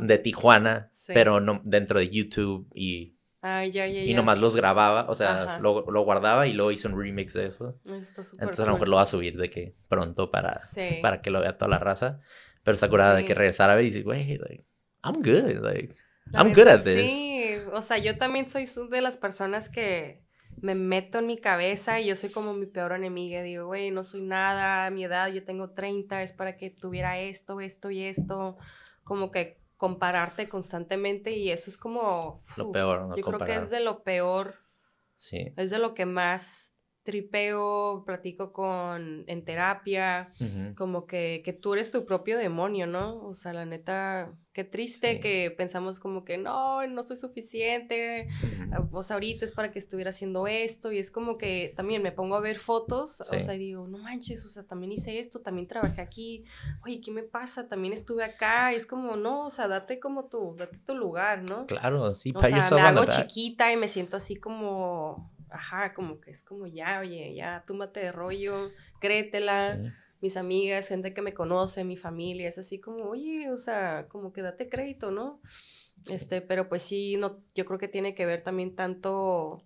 de Tijuana, Sí. pero no dentro de YouTube y, Ay, ya, ya, ya. y nomás los grababa, o sea, lo, lo guardaba y luego hice un remix de eso. Está Entonces a lo mejor cool. lo voy a subir de que pronto para, Sí. para que lo vea toda la raza. Pero está curada de que Sí. regresar a ver y decir, güey, like, I'm good, like, La I'm good at this. Sí, o sea, yo también soy de las personas que me meto en mi cabeza y yo soy como mi peor enemiga. Digo, güey, no soy nada, mi edad yo tengo 30, es para que tuviera esto, esto y esto. Como que compararte constantemente y eso es como... Lo uf, peor, ¿no? Yo creo que Comparar. es de lo peor, Sí. es de lo que más tripeo, platico con en terapia como que, que tú eres tu propio demonio, ¿no? O sea, la neta, qué triste Sí. que pensamos como que no, no soy suficiente, o sea, ahorita es para que estuviera haciendo esto, y es como que también me pongo a ver fotos, Sí. o sea, y digo, no manches, o sea, también hice esto, también trabajé aquí, oye, ¿qué me pasa? También estuve acá, y es como, no, o sea, date como tu, date tu lugar, ¿no? Claro, sí, O pat sea, me hago chiquita y me siento así como, ajá, como que es como ya, oye, ya, túmate de rollo, créetela Sí. mis amigas, gente que me conoce, mi familia, es así como, oye, o sea, como que date crédito, ¿no? Este, pero pues sí, no, yo creo que tiene que ver también tanto,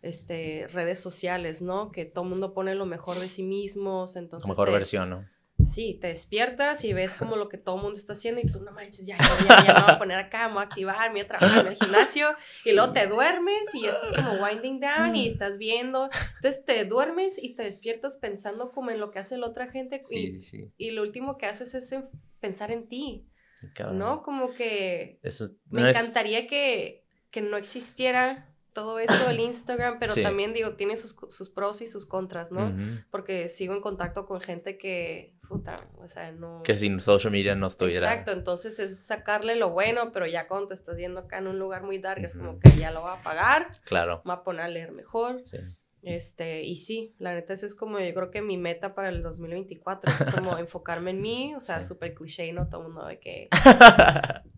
este, redes sociales, ¿no? Que todo el mundo pone lo mejor de sí mismos, entonces... La mejor te des- versión, ¿no? Sí, te despiertas y ves como lo que todo el mundo está haciendo y tú, no manches, ya, ya, ya, ya me voy a poner acá, me voy a activar, me voy a trabajar en el gimnasio y luego te duermes y estás como winding down y estás viendo, entonces te duermes y te despiertas pensando como en lo que hace la otra gente y, Sí, sí, y lo último que haces es en- pensar en ti, Cabrón. ¿no? Como que Eso es- me es- encantaría que, que no existiera todo eso del Instagram, pero Sí. también digo, tiene sus, sus pros y sus contras, ¿no? Porque sigo en contacto con gente que, puta, o sea, no... Que sin social media no estuviera. Exacto, entonces es sacarle lo bueno, pero ya cuando te estás yendo acá en un lugar muy dark, es como que ya lo va a pagar, Claro. va a poner a leer mejor. Sí. Este, y sí, la neta, esa es como yo creo que mi meta para el 2024 es como enfocarme en mí, o sea, Sí. súper cliché, ¿no? Todo el mundo de que...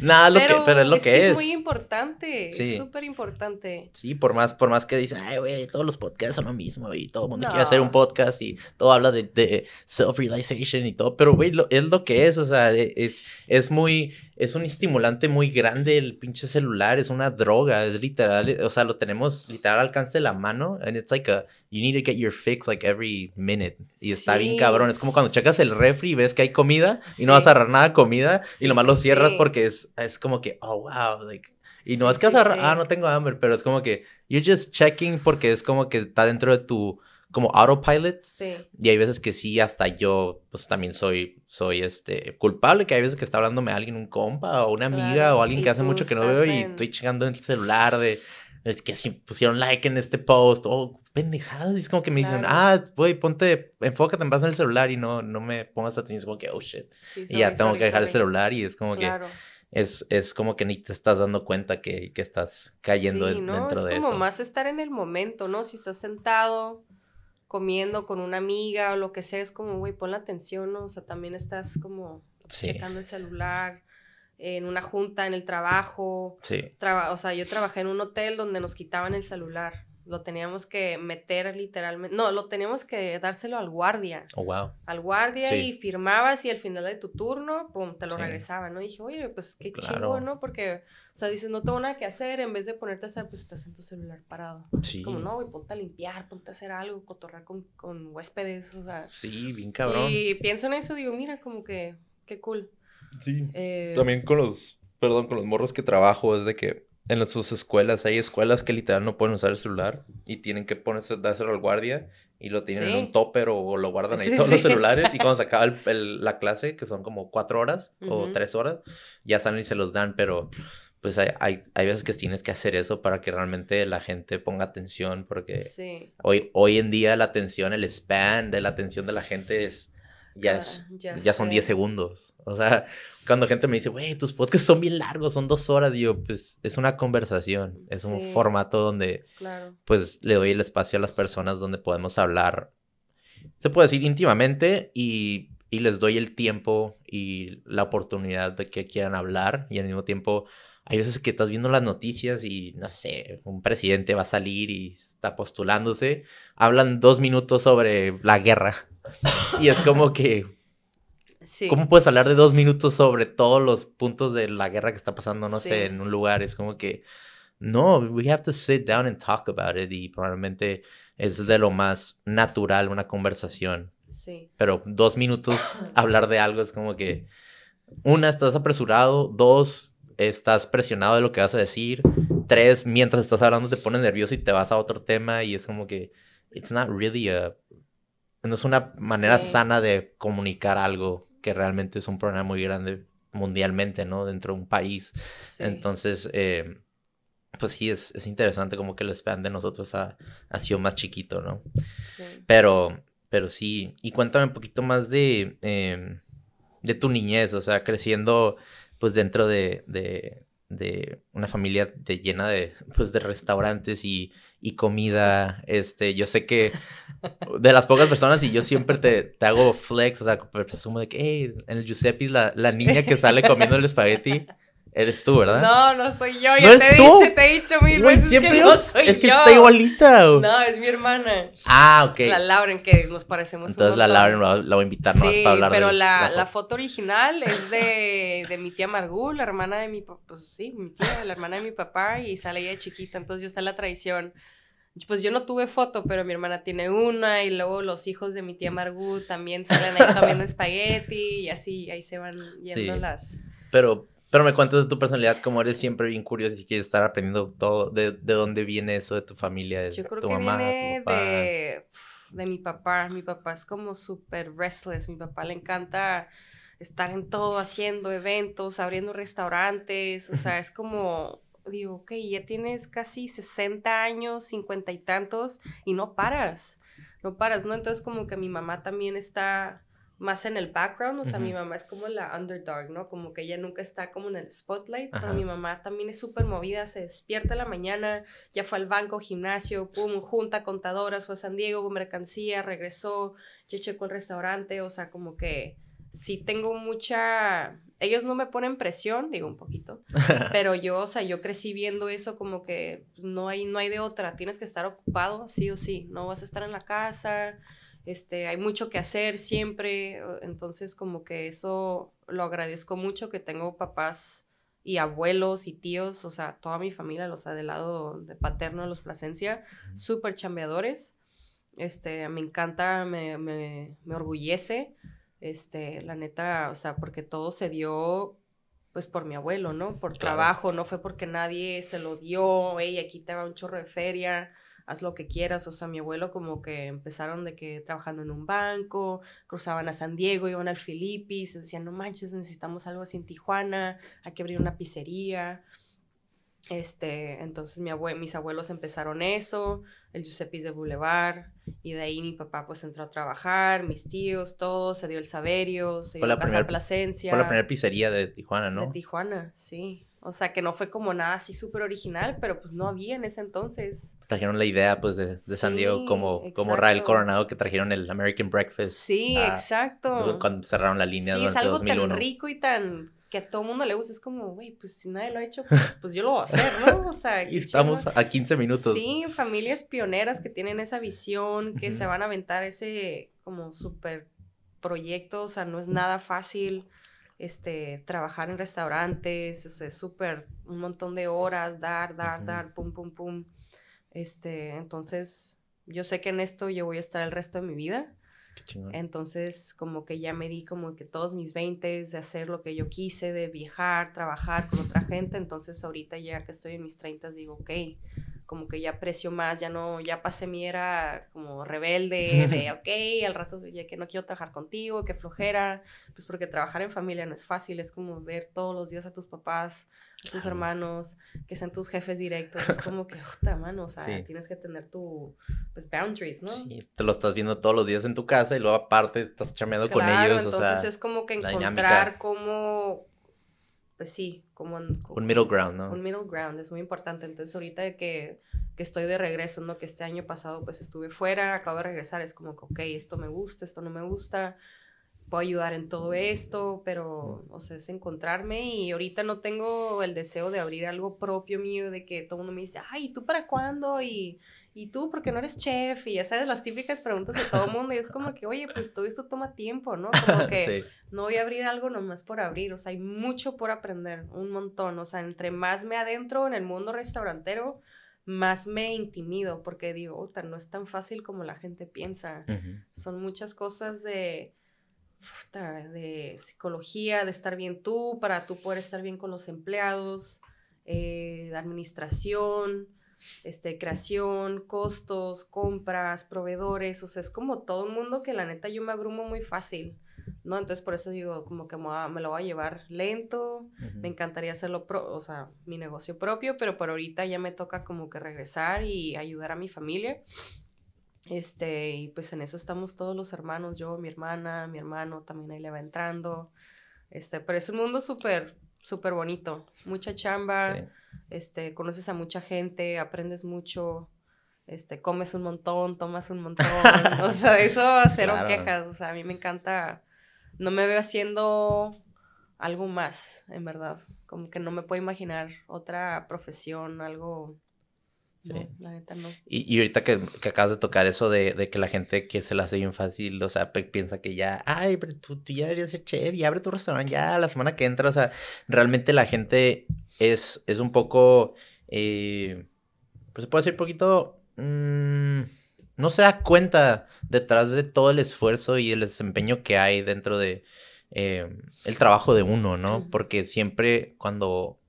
Nada, lo que, pero es lo que, es. Es muy importante, Sí. es súper importante. Sí, por más, por más que dicen, ay, güey, todos los podcasts son lo mismo y todo el mundo No. quiere hacer un podcast y todo habla de, de self-realization y todo, pero, güey, es lo que es, o sea, e- es, es muy, es un estimulante muy grande el pinche celular, es una droga, es literal, o sea, lo tenemos literal al alcance de la mano, and it's like a, you need to get your fix like every minute, y está bien Sí. cabrón, es como cuando checas el refri y ves que hay comida y no Sí. vas a agarrar nada de comida y Sí, nomás sí, lo cierras porque es, es como que, oh, wow, like... Y no Sí, es que vas sí, a sí. ah, no tengo hambre, pero es como que you're just checking porque es como que está dentro de tu como autopilot Sí, y hay veces que sí hasta yo pues también soy soy este culpable que hay veces que está hablándome alguien un compa o una amiga Claro, o alguien y que hace mucho que no veo y en- estoy checando en el celular de es que si pusieron like en este post o pendejadas y es como que me dicen ah güey ponte enfócate en vas en el celular y no no me pongas atención es como que oh shit sí, y ya tengo sorry, que dejar el celular y es como que es, es como que ni te estás dando cuenta que, que estás cayendo Sí, ¿no? dentro es de como eso. más estar en el momento, ¿no? Si estás sentado comiendo con una amiga o lo que sea, es como, güey, pon la atención, ¿no? O sea, también estás como Sí, checando el celular, en una junta, en el trabajo. sí. Traba- o sea, yo trabajé en un hotel donde nos quitaban el celular. Lo teníamos que meter literalmente. No, lo teníamos que dárselo al guardia. Oh, wow. Al guardia Sí. y firmabas y al final de tu turno, pum, te lo Sí. regresaban, ¿no? Y dije, oye, pues qué Claro. chingo, ¿no? Porque, o sea, dices, no tengo nada que hacer, en vez de ponerte a hacer, pues estás en tu celular parado. Sí. Es como, no, güey, ponte a limpiar, ponte a hacer algo, cotorrar con, con huéspedes, o sea. Sí, bien cabrón. Y pienso en eso, digo, mira, como que, qué cool. Sí. Eh, También con los, perdón, con los morros que trabajo, es de que en sus escuelas hay escuelas que literal no pueden usar el celular y tienen que ponerse, dárselo al guardia y lo tienen en Sí. un topper o, o lo guardan ahí Sí, todos los sí. celulares y cuando se acaba el- el- la clase, que son como cuatro horas o Ujú. tres horas, ya salen y se los dan, pero pues hay, hay, hay, veces que tienes que hacer eso para que realmente la gente ponga atención, porque hoy, hoy en día la atención, el span de la atención de la gente es, ya, Ah, ya ya son sé. 10 segundos. O sea, cuando gente me dice, güey, tus podcasts son bien largos, son dos horas, digo, pues es una conversación, es un formato donde Claro. pues le doy el espacio a las personas donde podemos hablar, se puede decir íntimamente y, y les doy el tiempo y la oportunidad de que quieran hablar y al mismo tiempo hay veces que estás viendo las noticias y no sé, un presidente va a salir y está postulándose, hablan dos minutos sobre la guerra y es como que, Sí. ¿cómo puedes hablar de dos minutos sobre todos los puntos de la guerra que está pasando, no Sí. sé, en un lugar? Es como que, no, we have to sit down and talk about it y probablemente es de lo más natural una conversación. Sí. Pero dos minutos hablar de algo es como que, una, estás apresurado, dos, estás presionado de lo que vas a decir, tres, mientras estás hablando te pones nervioso y te vas a otro tema y es como que, it's not really a, no es una manera Sí. sana de comunicar algo que realmente es un problema muy grande mundialmente, ¿no? Dentro de un país. sí. Entonces, eh, pues sí, es, es interesante como que el span de nosotros ha, ha sido más chiquito, ¿no? Sí. Pero, pero sí, y cuéntame un poquito más de, em, de tu niñez, o sea, creciendo pues dentro de, de, de una familia de, llena de, pues, de restaurantes y, y comida, este, yo sé que de las pocas personas y yo siempre te, te hago flex, o sea, presumo de que, hey, en el Giuseppe la, la niña que sale comiendo el espagueti, eres tú, ¿verdad? No, no soy yo. ¿No Ya eres te he tú? dicho, te he dicho mil Güey, veces siempre que yo- no soy es que yo. está igualita. güey. No, es mi hermana. Ah, ok. La Lauren, que nos parecemos un Entonces la montón. Lauren la, la voy a invitar más Sí, para hablar pero de la, la foto. foto original es de, de mi tía Margul, la hermana de mi papá, pues sí, mi tía, la hermana de mi papá, y sale ella de chiquita, entonces ya está la tradición. Pues yo no tuve foto, pero mi hermana tiene una, y luego los hijos de mi tía Margul también salen ahí comiendo espagueti, y así, ahí se van yendo Sí. las... Pero, pero me cuentas de tu personalidad, como eres siempre bien curioso y quieres estar aprendiendo todo, de, de dónde viene eso de tu familia, de Yo creo tu que mamá, viene tu papá. de, de mi papá. Mi papá es como súper restless. Mi papá le encanta estar en todo, haciendo eventos, abriendo restaurantes. O sea, es como, digo, ok, ya tienes casi 60 años, 50 y tantos, y no paras. No paras, ¿no? Entonces, como que mi mamá también está más en el background, o sea, mi mamá es como la underdog, ¿no? Como que ella nunca está como en el spotlight, Ajá. pero mi mamá también es súper movida, se despierta en la mañana, ya fue al banco, gimnasio, pum, junta contadoras, fue a San Diego, mercancía, regresó, ya checó el restaurante, o sea, como que sí tengo mucha... Ellos no me ponen presión, digo un poquito, pero yo, o sea, yo crecí viendo eso como que pues, no, hay, no hay de otra, tienes que estar ocupado, sí o sí, no vas a estar en la casa, este, hay mucho que hacer siempre, entonces como que eso lo agradezco mucho, que tengo papás y abuelos y tíos, o sea, toda mi familia, los sea, del lado de paterno, los Plasencia, súper chambeadores. Este, me encanta, me, me, me orgullece, este, la neta, o sea, porque todo se dio, pues, por mi abuelo, ¿no? Por Claro. trabajo, no fue porque nadie se lo dio, hey, aquí te va un chorro de feria, haz lo que quieras, o sea, mi abuelo como que empezaron de que trabajando en un banco, cruzaban a San Diego, iban al Filipis, decían, no manches, necesitamos algo así en Tijuana, hay que abrir una pizzería. Este, entonces mi abue mis abuelos empezaron eso, el Giuseppe's de Boulevard, y de ahí mi papá pues entró a trabajar, mis tíos, todos, se dio el Saberio, se dio la a Plasencia. Fue la primera pizzería de Tijuana, ¿no? De Tijuana, sí. O sea, que no fue como nada así súper original, pero pues no había en ese entonces. Trajeron la idea, pues, de, de San Diego, como, como Rael. Coronado, que trajeron el American Breakfast. Sí, a- exacto. Cuando cerraron la línea Sí, es durante algo 2001. tan rico y tan que a todo mundo le gusta. Es como, güey, pues si nadie lo ha hecho, pues, pues yo lo voy a hacer, ¿no? O sea, Y estamos chido. a 15 minutos. Sí, familias pioneras que tienen esa visión, que se van a aventar ese como súper proyecto, o sea, no es nada fácil este, trabajar en restaurantes, o sea, súper, un montón de horas, dar, dar, Ujú. dar, pum, pum, pum. Este, entonces, yo sé que en esto yo voy a estar el resto de mi vida. Qué. Entonces, como que ya me di como que todos mis 20 de hacer lo que yo quise, de viajar, trabajar con otra gente. Entonces, ahorita ya que estoy en mis 30, digo, ok, como que ya aprecio más, ya no, ya pasé mi era como rebelde, de ok, al rato ya que no quiero trabajar contigo, que flojera, pues porque trabajar en familia no es fácil, es como ver todos los días a tus papás, a tus hermanos, que sean tus jefes directos, es como que, puta mano, o sea, tienes que tener tu, pues, boundaries, ¿no? Sí, te lo estás viendo todos los días en tu casa y luego aparte estás chameando con ellos, entonces o sea, es como que encontrar cómo pues sí, como, un middle ground, ¿no? Un middle ground es muy importante. Entonces ahorita que, que estoy de regreso, ¿no? Que este año pasado pues estuve fuera, acabo de regresar, es como que, ok, esto me gusta, esto no me gusta, puedo ayudar en todo esto, pero, o sea, es encontrarme y ahorita no tengo el deseo de abrir algo propio mío, de que todo el mundo me dice, ay, ¿tú para cuándo? Y, ¿y tú por qué no eres chef? Y ya sabes, las típicas preguntas de todo el mundo. Y es como que, oye, pues todo esto toma tiempo, ¿no? Como que no voy a abrir algo nomás por abrir. O sea, hay mucho por aprender, un montón. O sea, entre más me adentro en el mundo restaurantero, más me intimido porque digo, no es tan fácil como la gente piensa. Son muchas cosas de, de psicología, de estar bien tú, para tú poder estar bien con los empleados, eh, de administración este, creación, costos, compras, proveedores, o sea, es como todo el mundo que la neta yo me abrumo muy fácil, ¿no? Entonces por eso digo, como que me, lo voy a llevar lento, me encantaría hacerlo, o sea, mi negocio propio, pero por ahorita ya me toca como que regresar y ayudar a mi familia. Este, y pues en eso estamos todos los hermanos, yo, mi hermana, mi hermano también ahí le va entrando. Este, pero es un mundo súper, súper bonito, mucha chamba este, conoces a mucha gente, aprendes mucho, este, comes un montón, tomas un montón, o sea, eso cero quejas, o sea, a mí me encanta, no me veo haciendo algo más, en verdad, como que no me puedo imaginar otra profesión, algo no, la neta no. Y, y ahorita que, que, acabas de tocar eso de, de, que la gente que se la hace bien fácil, o sea, piensa que ya, ay, pero tú, tú, ya deberías ser chef y abre tu restaurante ya la semana que entra, o sea, realmente la gente es, es un poco, eh, pues se puede decir un poquito, mmm, no se da cuenta detrás de todo el esfuerzo y el desempeño que hay dentro de eh, el trabajo de uno, ¿no? Porque siempre cuando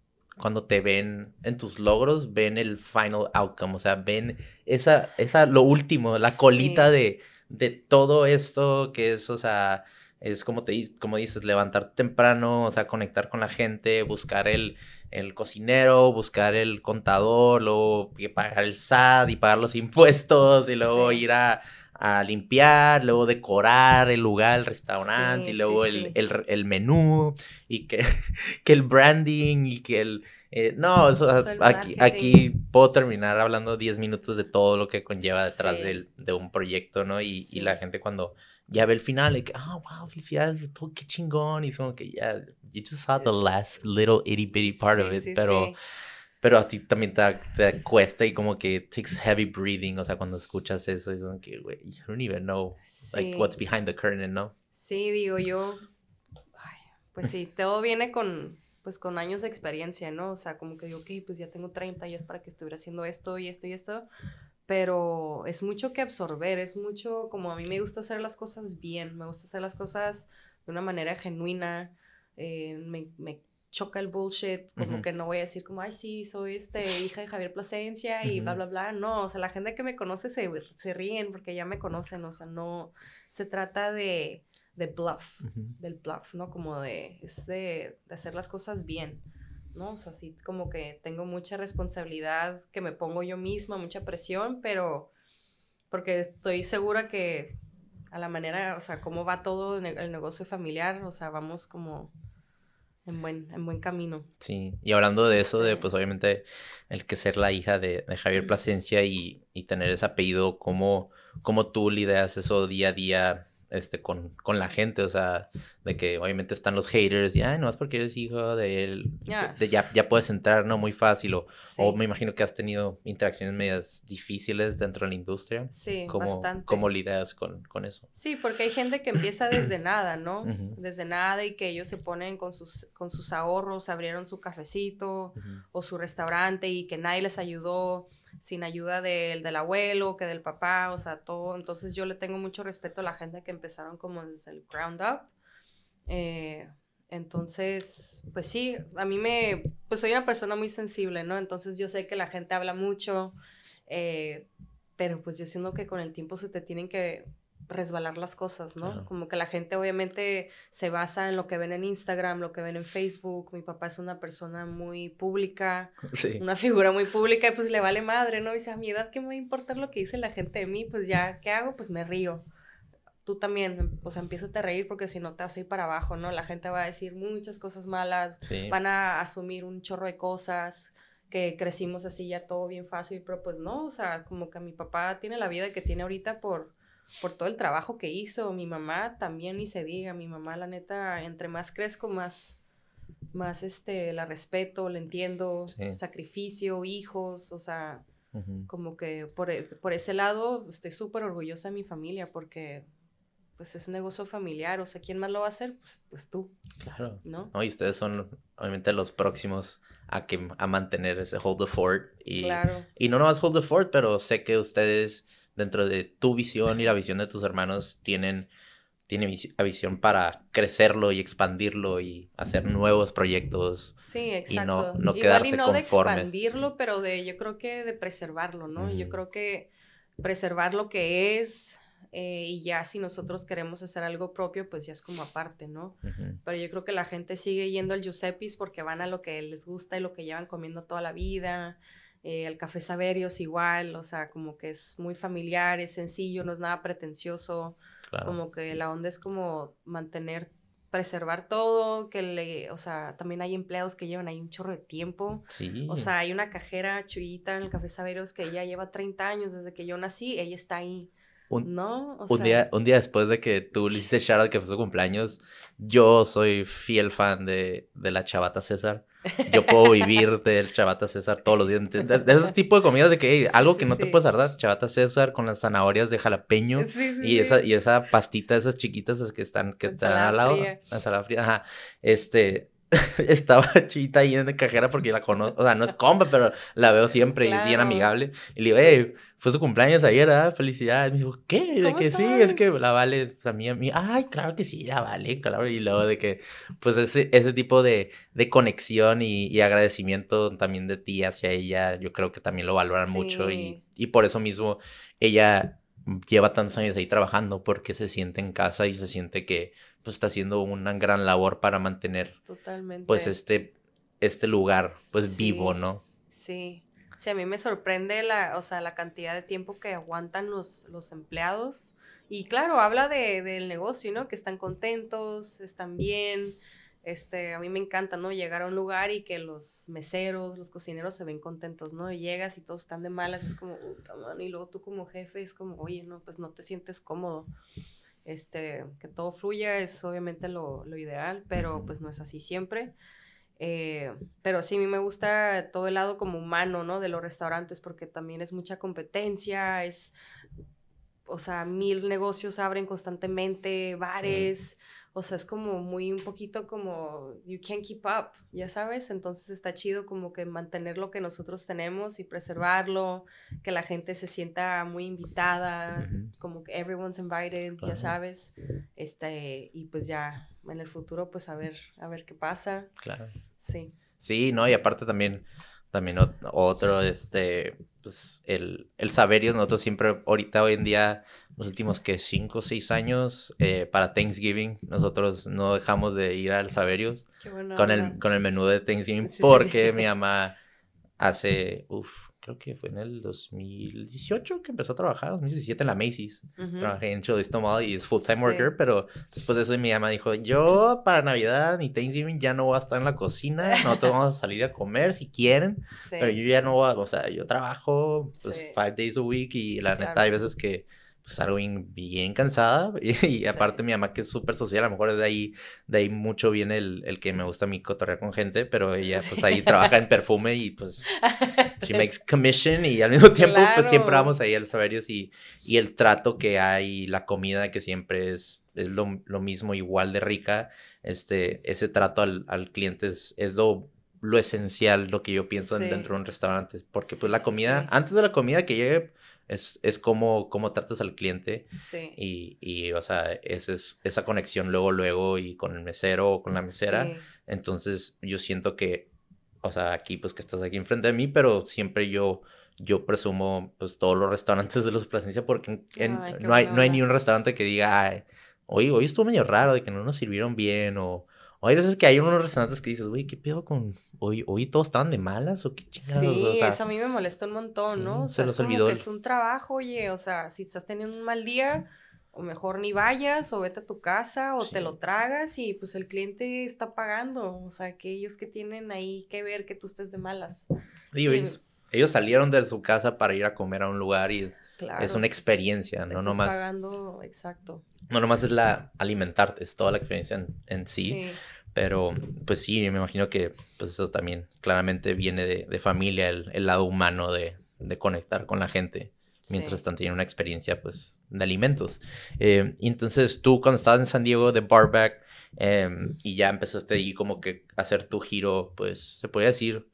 cuando te ven en tus logros, ven el final outcome, o sea, ven esa, esa lo último, la colita de, de todo esto que es, o sea, es como, te, como dices, levantar temprano, o sea, conectar con la gente, buscar el, el cocinero, buscar el contador, luego pagar el SAT y pagar los impuestos y luego ir a, a, limpiar, luego decorar el lugar, el restaurante y luego el, el, el, menú y que, que el branding y que el... Eh, no, eso, aquí, aquí puedo terminar hablando 10 minutos de todo lo que conlleva detrás de, de, un proyecto, ¿no? Y, y, la gente cuando ya ve el final, like, oh, wow, felicidades, qué chingón. Y es como que ya, you just saw the last little itty bitty part of it, pero pero a ti también te, te, cuesta y como que takes heavy breathing, o sea, cuando escuchas eso, es como que, güey, you don't even know, like, what's behind the curtain, ¿no? Sí, digo yo, pues sí, todo viene con, pues con años de experiencia, ¿no? O sea, como que digo, ok, pues ya tengo 30 y es para que estuviera haciendo esto y esto y esto, pero es mucho que absorber, es mucho, como a mí me gusta hacer las cosas bien, me gusta hacer las cosas de una manera genuina, eh, me, me choca el bullshit, como que no voy a decir como, ay, sí, soy este, hija de Javier Plasencia y bla, bla, bla. No, o sea, la gente que me conoce se, se ríen porque ya me conocen, o sea, no, se trata de, de bluff, del bluff, ¿no? Como de, es de, de, hacer las cosas bien, ¿no? O sea, sí, como que tengo mucha responsabilidad que me pongo yo misma, mucha presión, pero porque estoy segura que a la manera, o sea, cómo va todo el negocio familiar, o sea, vamos como en buen, en buen camino. Sí, y hablando de eso, de pues obviamente el que ser la hija de, de Javier Plasencia y, y, tener ese apellido, ¿cómo, ¿cómo tú lidias eso día a día este, con, con la gente, o sea, de que obviamente están los haters y, ay, no es porque eres hijo de él, ya, ya puedes entrar, ¿no? Muy fácil, o, o, me imagino que has tenido interacciones medias difíciles dentro de la industria. Sí, ¿Cómo, bastante. ¿Cómo lidias con, con, eso? Sí, porque hay gente que empieza desde nada, ¿no? Desde nada y que ellos se ponen con sus, con sus ahorros, abrieron su cafecito o su restaurante y que nadie les ayudó sin ayuda del, del abuelo, que del papá, o sea, todo. Entonces yo le tengo mucho respeto a la gente que empezaron como desde el ground up. Eh, entonces, pues sí, a mí me, pues soy una persona muy sensible, ¿no? Entonces yo sé que la gente habla mucho Eh, pero pues yo siento que con el tiempo se te tienen que resbalar las cosas, ¿no? Como que la gente obviamente se basa en lo que ven en Instagram, lo que ven en Facebook. Mi papá es una persona muy pública, una figura muy pública y pues le vale madre, ¿no? dice, a mi edad, ¿qué me va a importar lo que dice la gente de mí? Pues ya, ¿qué hago? Pues me río. Tú también, o sea, empieza a reír porque si no te vas a ir para abajo, ¿no? La gente va a decir muchas cosas malas, van a asumir un chorro de cosas, que crecimos así ya todo bien fácil, pero pues no, o sea, como que mi papá tiene la vida que tiene ahorita por por todo el trabajo que hizo. Mi mamá también ni se diga, mi mamá la neta, entre más crezco, más, más este, la respeto, la entiendo, sacrificio, hijos, o sea, como que por, e, por, ese lado estoy súper orgullosa de mi familia porque pues es negocio familiar, o sea, ¿quién más lo va a hacer? Pues, pues tú. Claro. ¿No? Y ustedes son obviamente los próximos a, que, a mantener ese hold the fort. Y, claro. y no nomás hold the fort, pero sé que ustedes dentro de tu visión y la visión de tus hermanos tienen, tienen la visión para crecerlo y expandirlo y hacer nuevos proyectos. Sí, exacto. Y no, no quedarse y no de expandirlo, pero de, yo creo que de preservarlo, ¿no? Yo creo que preservar lo que es, eh, y ya si nosotros queremos hacer algo propio, pues ya es como aparte, ¿no? Pero yo creo que la gente sigue yendo al Giuseppe's porque van a lo que les gusta y lo que llevan comiendo toda la vida. Eh, el café Saberios igual, o sea, como que es muy familiar, es sencillo, no es nada pretencioso, como que la onda es como mantener, preservar todo, que le, o sea, también hay empleados que llevan ahí un chorro de tiempo. Sí. O sea, hay una cajera chuyita en el café Saberios que ella lleva 30 años desde que yo nací, ella está ahí. Un, ¿No? un, día, un día después de que tú le hiciste shout que fue su cumpleaños, yo soy fiel fan de, de la chavata César. Yo puedo vivir del chavata César todos los días. De, ese tipo de comidas de que algo que no te puedes tardar. Chavata César con las zanahorias de jalapeño y, esa, y esa pastita, esas chiquitas que están, que están al lado. La fría. Ajá. Este, estaba chita ahí en la cajera porque la conozco, o sea, no es compa, pero la veo siempre y es bien amigable. Y le digo, hey, fue su cumpleaños ayer, ¿ah? Felicidades. Me dijo, ¿qué? De que sí, es que la vale, pues a mí, a mí, ay, claro que sí, la vale, claro. Y luego de que, pues ese, ese tipo de, de conexión y, y, agradecimiento también de ti hacia ella, yo creo que también lo valoran mucho y, y por eso mismo ella lleva tantos años ahí trabajando porque se siente en casa y se siente que pues está haciendo una gran labor para mantener Totalmente. pues este, este lugar pues vivo, ¿no? Sí. Sí, a mí me sorprende la, o sea, la cantidad de tiempo que aguantan los, los empleados. Y claro, habla de, del negocio, ¿no? Que están contentos, están bien. Este, a mí me encanta, ¿no? Llegar a un lugar y que los meseros, los cocineros se ven contentos, ¿no? Y llegas y todos están de malas, es como, puta, man, y luego tú como jefe es como, oye, no, pues no te sientes cómodo este, que todo fluya es obviamente lo, lo ideal, pero pues no es así siempre. Eh, pero sí, a mí me gusta todo el lado como humano, ¿no? De los restaurantes, porque también es mucha competencia, es, o sea, mil negocios abren constantemente, bares, o sea, es como muy un poquito como you can't keep up, ya sabes, entonces está chido como que mantener lo que nosotros tenemos y preservarlo, que la gente se sienta muy invitada, como que everyone's invited, ya sabes, este, y pues ya en el futuro pues a ver, a ver qué pasa. Claro. Sí. Sí, no, y aparte también, también otro, este, pues el, el saberio, nosotros siempre, ahorita hoy en día, los últimos que cinco o seis años, eh, para Thanksgiving, nosotros no dejamos de ir al Saberios con, el, con el menú de Thanksgiving porque mi mamá hace, uff, creo que fue en el 2018 que empezó a trabajar, 2017 en la Macy's. Trabajé en Cholisto Mall y es full-time worker, pero después de eso mi mamá dijo, yo para Navidad ni Thanksgiving ya no voy a estar en la cocina, nosotros vamos a salir a comer si quieren, pero yo ya no voy a, o sea, yo trabajo pues five days a week y la neta hay veces que pues algo bien, cansada y, aparte mi mamá que es súper social, a lo mejor de ahí, de ahí mucho viene el, el que me gusta mí cotorrear con gente, pero ella pues ahí trabaja en perfume y pues she makes commission y al mismo tiempo pues siempre vamos ahí al Saberios y, y el trato que hay, la comida que siempre es, es lo, lo, mismo, igual de rica, este, ese trato al, al cliente es, es lo lo esencial, lo que yo pienso dentro de un restaurante, porque pues la comida, antes de la comida que llegue, es, es cómo, cómo tratas al cliente. Sí. Y, y o sea, esa es esa conexión luego, luego y con el mesero o con la mesera. Entonces, yo siento que, o sea, aquí, pues que estás aquí enfrente de mí, pero siempre yo, yo presumo pues todos los restaurantes de los Plasencia porque no, hay, no hay ni un restaurante que diga, Ay, hoy, hoy estuvo medio raro de que no nos sirvieron bien o... O hay veces que hay unos restaurantes que dices, güey, ¿qué pedo con. Hoy, hoy todos estaban de malas o qué chingados? Sí, eso a mí me molesta un montón, ¿no? O sea, se los es olvidó. Que es un trabajo, oye, o sea, si estás teniendo un mal día, o mejor ni vayas, o vete a tu casa, o te lo tragas, y pues el cliente está pagando. O sea, que ellos que tienen ahí que ver que tú estés de malas. Digo, ellos, salieron de su casa para ir a comer a un lugar y es una experiencia, no nomás. pagando, exacto. No nomás es la alimentarte, es toda la experiencia en, sí. Pero, pues sí, me imagino que pues eso también claramente viene de, familia, el, lado humano de, conectar con la gente mientras están teniendo una experiencia, pues, de alimentos. Eh, entonces tú cuando estabas en San Diego de barback em, y ya empezaste ahí como que a hacer tu giro, pues, se podría decir,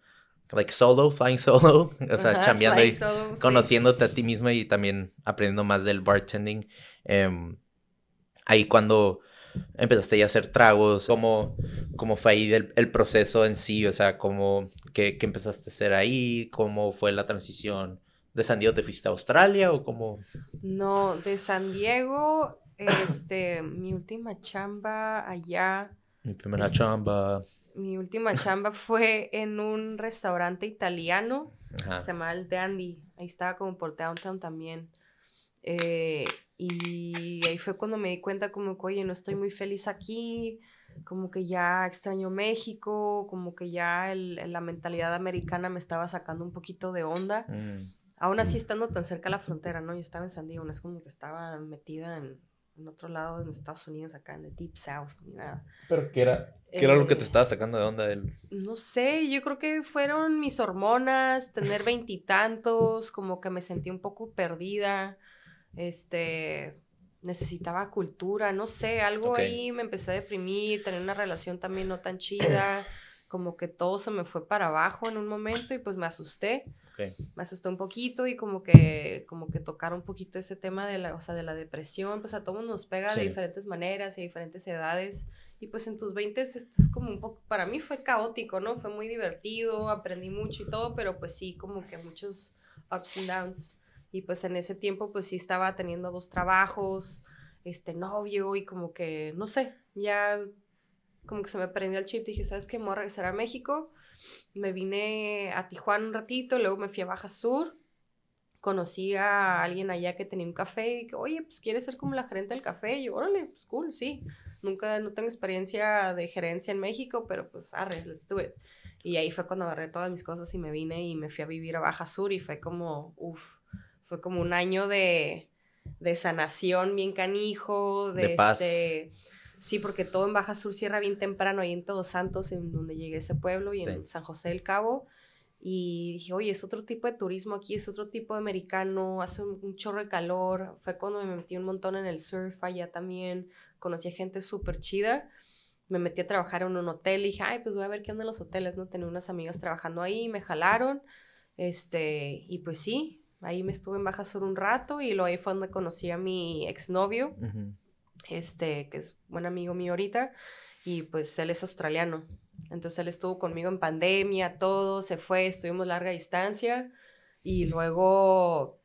like solo, flying solo, o sea, chambeando y conociéndote a ti mismo y también aprendiendo más del bartending. Em, ahí cuando empezaste ya a hacer tragos, ¿cómo, cómo fue ahí el, proceso en sí? O sea, ¿cómo, qué, qué, empezaste a hacer ahí? ¿Cómo fue la transición? ¿De San Diego te fuiste a Australia o cómo? No, de San Diego, este, mi última chamba allá. Mi primera chamba. Mi última chamba fue en un restaurante italiano, se llama El Dandy, ahí estaba como por Downtown también. Eh, y ahí fue cuando me di cuenta como que, oye, no estoy muy feliz aquí, como que ya extraño México, como que ya el, la mentalidad americana me estaba sacando un poquito de onda. Mm. Aún así estando tan cerca de la frontera, ¿no? Yo estaba en San Diego, no es como que estaba metida en, en otro lado, en Estados Unidos, acá en el Deep South, ni nada. ¿Pero qué era? ¿Qué era lo que te eh, estaba sacando de onda él? No sé, yo creo que fueron mis hormonas, tener veintitantos, como que me sentí un poco perdida este, necesitaba cultura, no sé, algo ahí me empecé a deprimir, tener una relación también no tan chida, como que todo se me fue para abajo en un momento y pues me asusté. Me asusté un poquito y como que, como que tocar un poquito ese tema de la, o sea, de la depresión, pues a todos nos pega de diferentes maneras y diferentes edades. Y pues en tus 20 es como un poco, para mí fue caótico, ¿no? Fue muy divertido, aprendí mucho y todo, pero pues sí, como que muchos ups and downs. Y pues en ese tiempo pues sí estaba teniendo dos trabajos, este novio y como que, no sé, ya como que se me prendió el chip. Dije, ¿sabes qué? Me voy a regresar a México. Me vine a Tijuana un ratito, luego me fui a Baja Sur. Conocí a alguien allá que tenía un café y dije, oye, pues quieres ser como la gerente del café. Y yo, órale, pues cool, sí. Nunca, no tengo experiencia de gerencia en México, pero pues arre, let's do it. Y ahí fue cuando agarré todas mis cosas y me vine y me fui a vivir a Baja Sur y fue como, uff, fue como un año de, de sanación bien canijo, de, paz. Este, sí, porque todo en Baja Sur cierra bien temprano, ahí en Todos Santos, en donde llegué a ese pueblo, y en San José del Cabo. Y dije, oye, es otro tipo de turismo aquí, es otro tipo de americano, hace un, chorro de calor. Fue cuando me metí un montón en el surf allá también. Conocí a gente súper chida. Me metí a trabajar en un hotel y dije, ay, pues voy a ver qué onda en los hoteles, ¿no? Tenía unas amigas trabajando ahí, me jalaron. Este, y pues sí, Ahí me estuve en Baja Sur un rato y luego ahí fue donde conocí a mi exnovio, este, que es buen amigo mío ahorita, y pues él es australiano. Entonces él estuvo conmigo en pandemia, todo, se fue, estuvimos larga distancia y luego,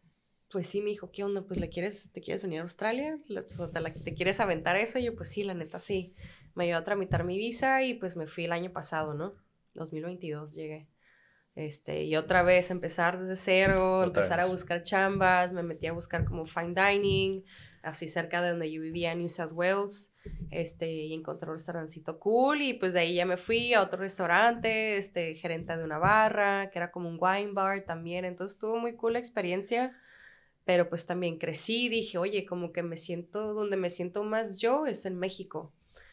pues sí, me dijo, ¿qué onda? Pues ¿le quieres, te quieres venir a Australia? Pues, ¿te, ¿Te quieres aventar eso? Y yo, pues sí, la neta sí. Me ayudó a tramitar mi visa y pues me fui el año pasado, ¿no? 2022 llegué. Este, y otra vez empezar desde cero, empezar a buscar chambas, me metí a buscar como fine dining, así cerca de donde yo vivía en New South Wales, este, y encontré un restaurancito cool, y pues de ahí ya me fui a otro restaurante, este, gerente de una barra, que era como un wine bar también, entonces tuvo muy cool la experiencia, pero pues también crecí, dije, oye, como que me siento, donde me siento más yo es en México.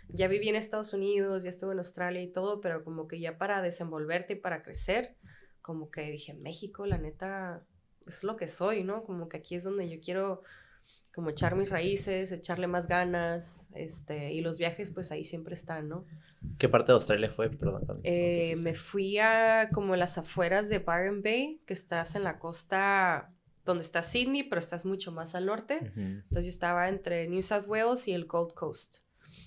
Ya viví en Estados Unidos, ya estuve en Australia y todo, pero como que ya para desenvolverte y para crecer, como que dije, México, la neta, es lo que soy, ¿no? Como que aquí es donde yo quiero como echar mis raíces, echarle más ganas, este, y los viajes pues ahí siempre están, ¿no? ¿Qué parte de Australia fue? Perdón. Eh, me fui a como las afueras de Byron Bay, que estás en la costa donde está Sydney, pero estás mucho más al norte. Entonces yo estaba entre New South Wales y el Gold Coast,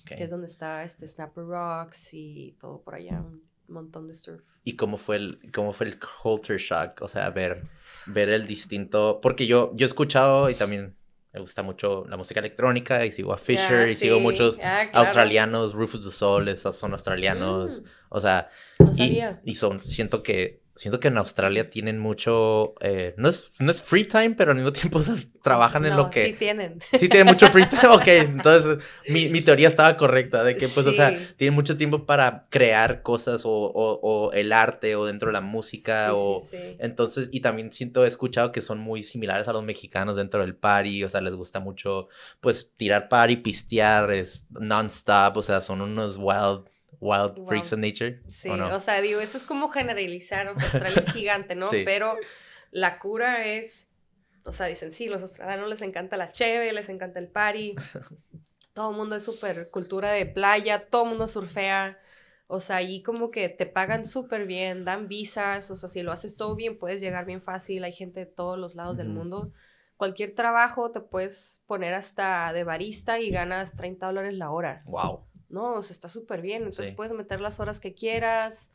que es donde está este Snapper Rocks y todo por allá, montón de surf. ¿Y cómo fue el, cómo fue el culture shock? O sea, ver, ver el distinto, porque yo, yo he escuchado y también me gusta mucho la música electrónica y sigo a Fisher y sigo muchos Ah, claro. australianos, Rufus du Sol, esos son australianos, Mm. o sea, No y, y son, siento que, siento que en Australia tienen mucho, eh, no, es, no es free time, pero al mismo tiempo o sea, trabajan en lo que... Sí tienen. Sí, tiene mucho free time. Ok, entonces mi, mi teoría estaba correcta, de que, pues, o sea, tienen mucho tiempo para crear cosas o, o- o el arte o dentro de la música Sí, o... sí, sí. Entonces, y también siento, he escuchado que son muy similares a los mexicanos dentro del party, o sea, les gusta mucho, pues, tirar party, pistear, es non-stop, o sea, son unos wild, wild Wow. freaks of nature, Sí, ¿o no? o sea, digo, eso es como generalizar, o sea, Australia es gigante, ¿no? Sí. Pero la cura es, o sea, dicen, sí, los australianos les encanta la cheve, les encanta el party, todo el mundo es súper cultura de playa, todo el mundo surfea, o sea, ahí como que te pagan súper bien, dan visas, o sea, si lo haces todo bien, puedes llegar bien fácil, hay gente de todos los lados del mundo. Cualquier trabajo te puedes poner hasta de barista y ganas 30 dólares la hora. Wow. No, o sea, está súper bien. Entonces Sí. puedes meter las horas que quieras.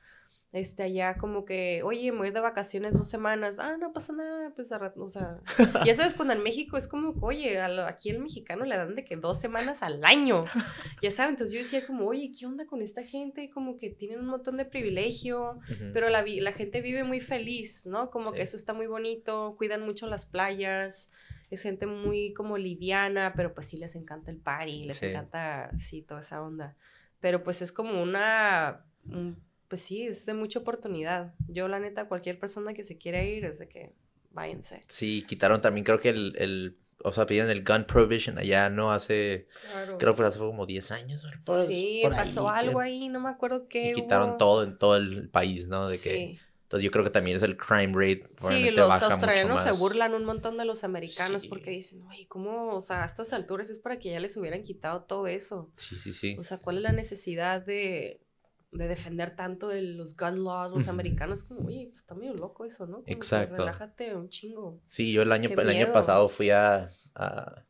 Este, allá como que, oye, me voy de vacaciones dos semanas. Ah, no pasa nada, pues a rato, o sea. ya sabes, cuando en México es como, que, oye, lo- aquí el mexicano le dan de que dos semanas al año. Ya sabes, entonces yo decía como, oye, ¿qué onda con esta gente? Como que tienen un montón de privilegio, pero la, la gente vive muy feliz, ¿no? Como Sí. que eso está muy bonito, cuidan mucho las playas, es gente muy como liviana, pero pues sí les encanta el party, les Sí. encanta, sí, toda esa onda. Pero pues es como una, un- pues sí, es de mucha oportunidad. Yo la neta, cualquier persona que se quiera ir, es de que váyanse. Sí, quitaron también, creo que el, el o sea, pidieron el gun prohibition allá, ¿no? Hace, Claro. creo que hace como 10 años. Por- sí, por pasó algo que- ahí, no me acuerdo qué Y quitaron hubo. todo en todo el país, ¿no? De que, Sí. Entonces yo creo que también es el crime rate. Sí, los baja mucho australianos se burlan un montón de los americanos Sí. porque dicen, oye, ¿cómo? O sea, a estas alturas es para que ya les hubieran quitado todo eso. Sí, sí, sí. O sea, ¿cuál es la necesidad de, de defender tanto de los gun laws? Los americanos, como, oye, pues está medio loco eso, ¿no? Como que Exacto. relájate un chingo. Sí, yo el año, el año pasado fui a, a,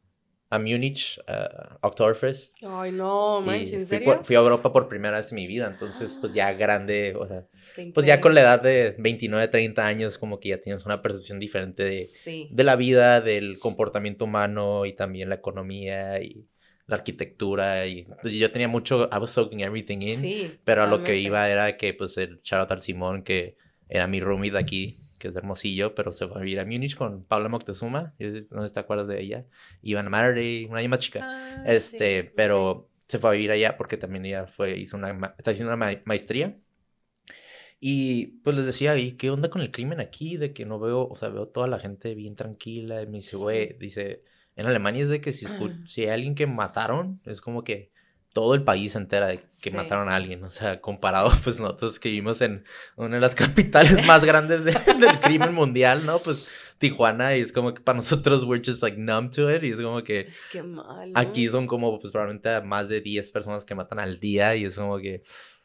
a Múnich, a Oktoberfest. Ay, no, manches, ¿en fui, serio? por- fui a Europa por primera vez en mi vida, entonces pues ya grande, o sea, pues ya con la edad de 29, 30 años como que ya tienes una percepción diferente de, Sí. de la vida, del comportamiento humano y también la economía y la arquitectura y pues, yo tenía mucho, I was soaking everything in, Sí. pero a lo que iba era que pues el al Simón que era mi roomie de aquí, que es de Hermosillo, pero se fue a vivir a Múnich con Paula Moctezuma, no sé te acuerdas de ella, iban a Matter un año más chica, Ah, este, sí, pero se fue a vivir allá porque también ella fue, hizo una, está haciendo una ma- maestría. Y pues les decía, ¿y qué onda con el crimen aquí? De que no veo, o sea, veo toda la gente bien tranquila. Y me dice, Sí. güey, dice, en Alemania es de que si, Ah. si hay alguien que mataron, es como que todo el país se entera de que Sí. mataron a alguien. O sea, comparado, pues nosotros que vivimos en una de las capitales más grandes de- del crimen mundial, ¿no? Pues Tijuana, y es como que para nosotros we're just like numb to it. Y es como que Qué mal. Aquí son como, pues probablemente más de 10 personas que matan al día y es como que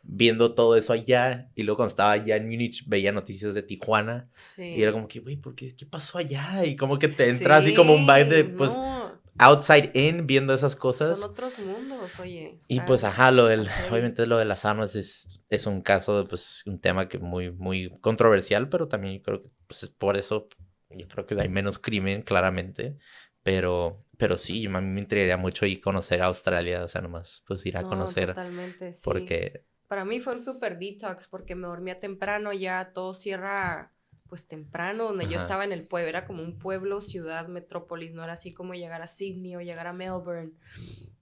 viendo todo eso allá y luego cuando estaba allá en Múnich veía noticias de Tijuana Sí. y era como que, güey, ¿por qué, qué pasó allá? Y como que te entra así como un vibe de, Sí, pues, no, outside in viendo esas cosas. Son otros mundos, oye. Y pues, ajá, lo del, obviamente lo de las armas es, es un caso, pues, un tema que muy, muy controversial, pero también yo creo que, pues, es por eso, yo creo que hay menos crimen, claramente, pero, pero sí, a mí me intrigaría mucho ir a conocer a Australia, o sea, nomás, pues, ir a No, conocer, Totalmente, sí. porque, Para mí fue un super detox porque me dormía temprano, ya todo cierra pues temprano, donde yo Ajá. estaba en el pueblo, era como un pueblo, ciudad, metrópolis, no era así como llegar a Sydney o llegar a Melbourne.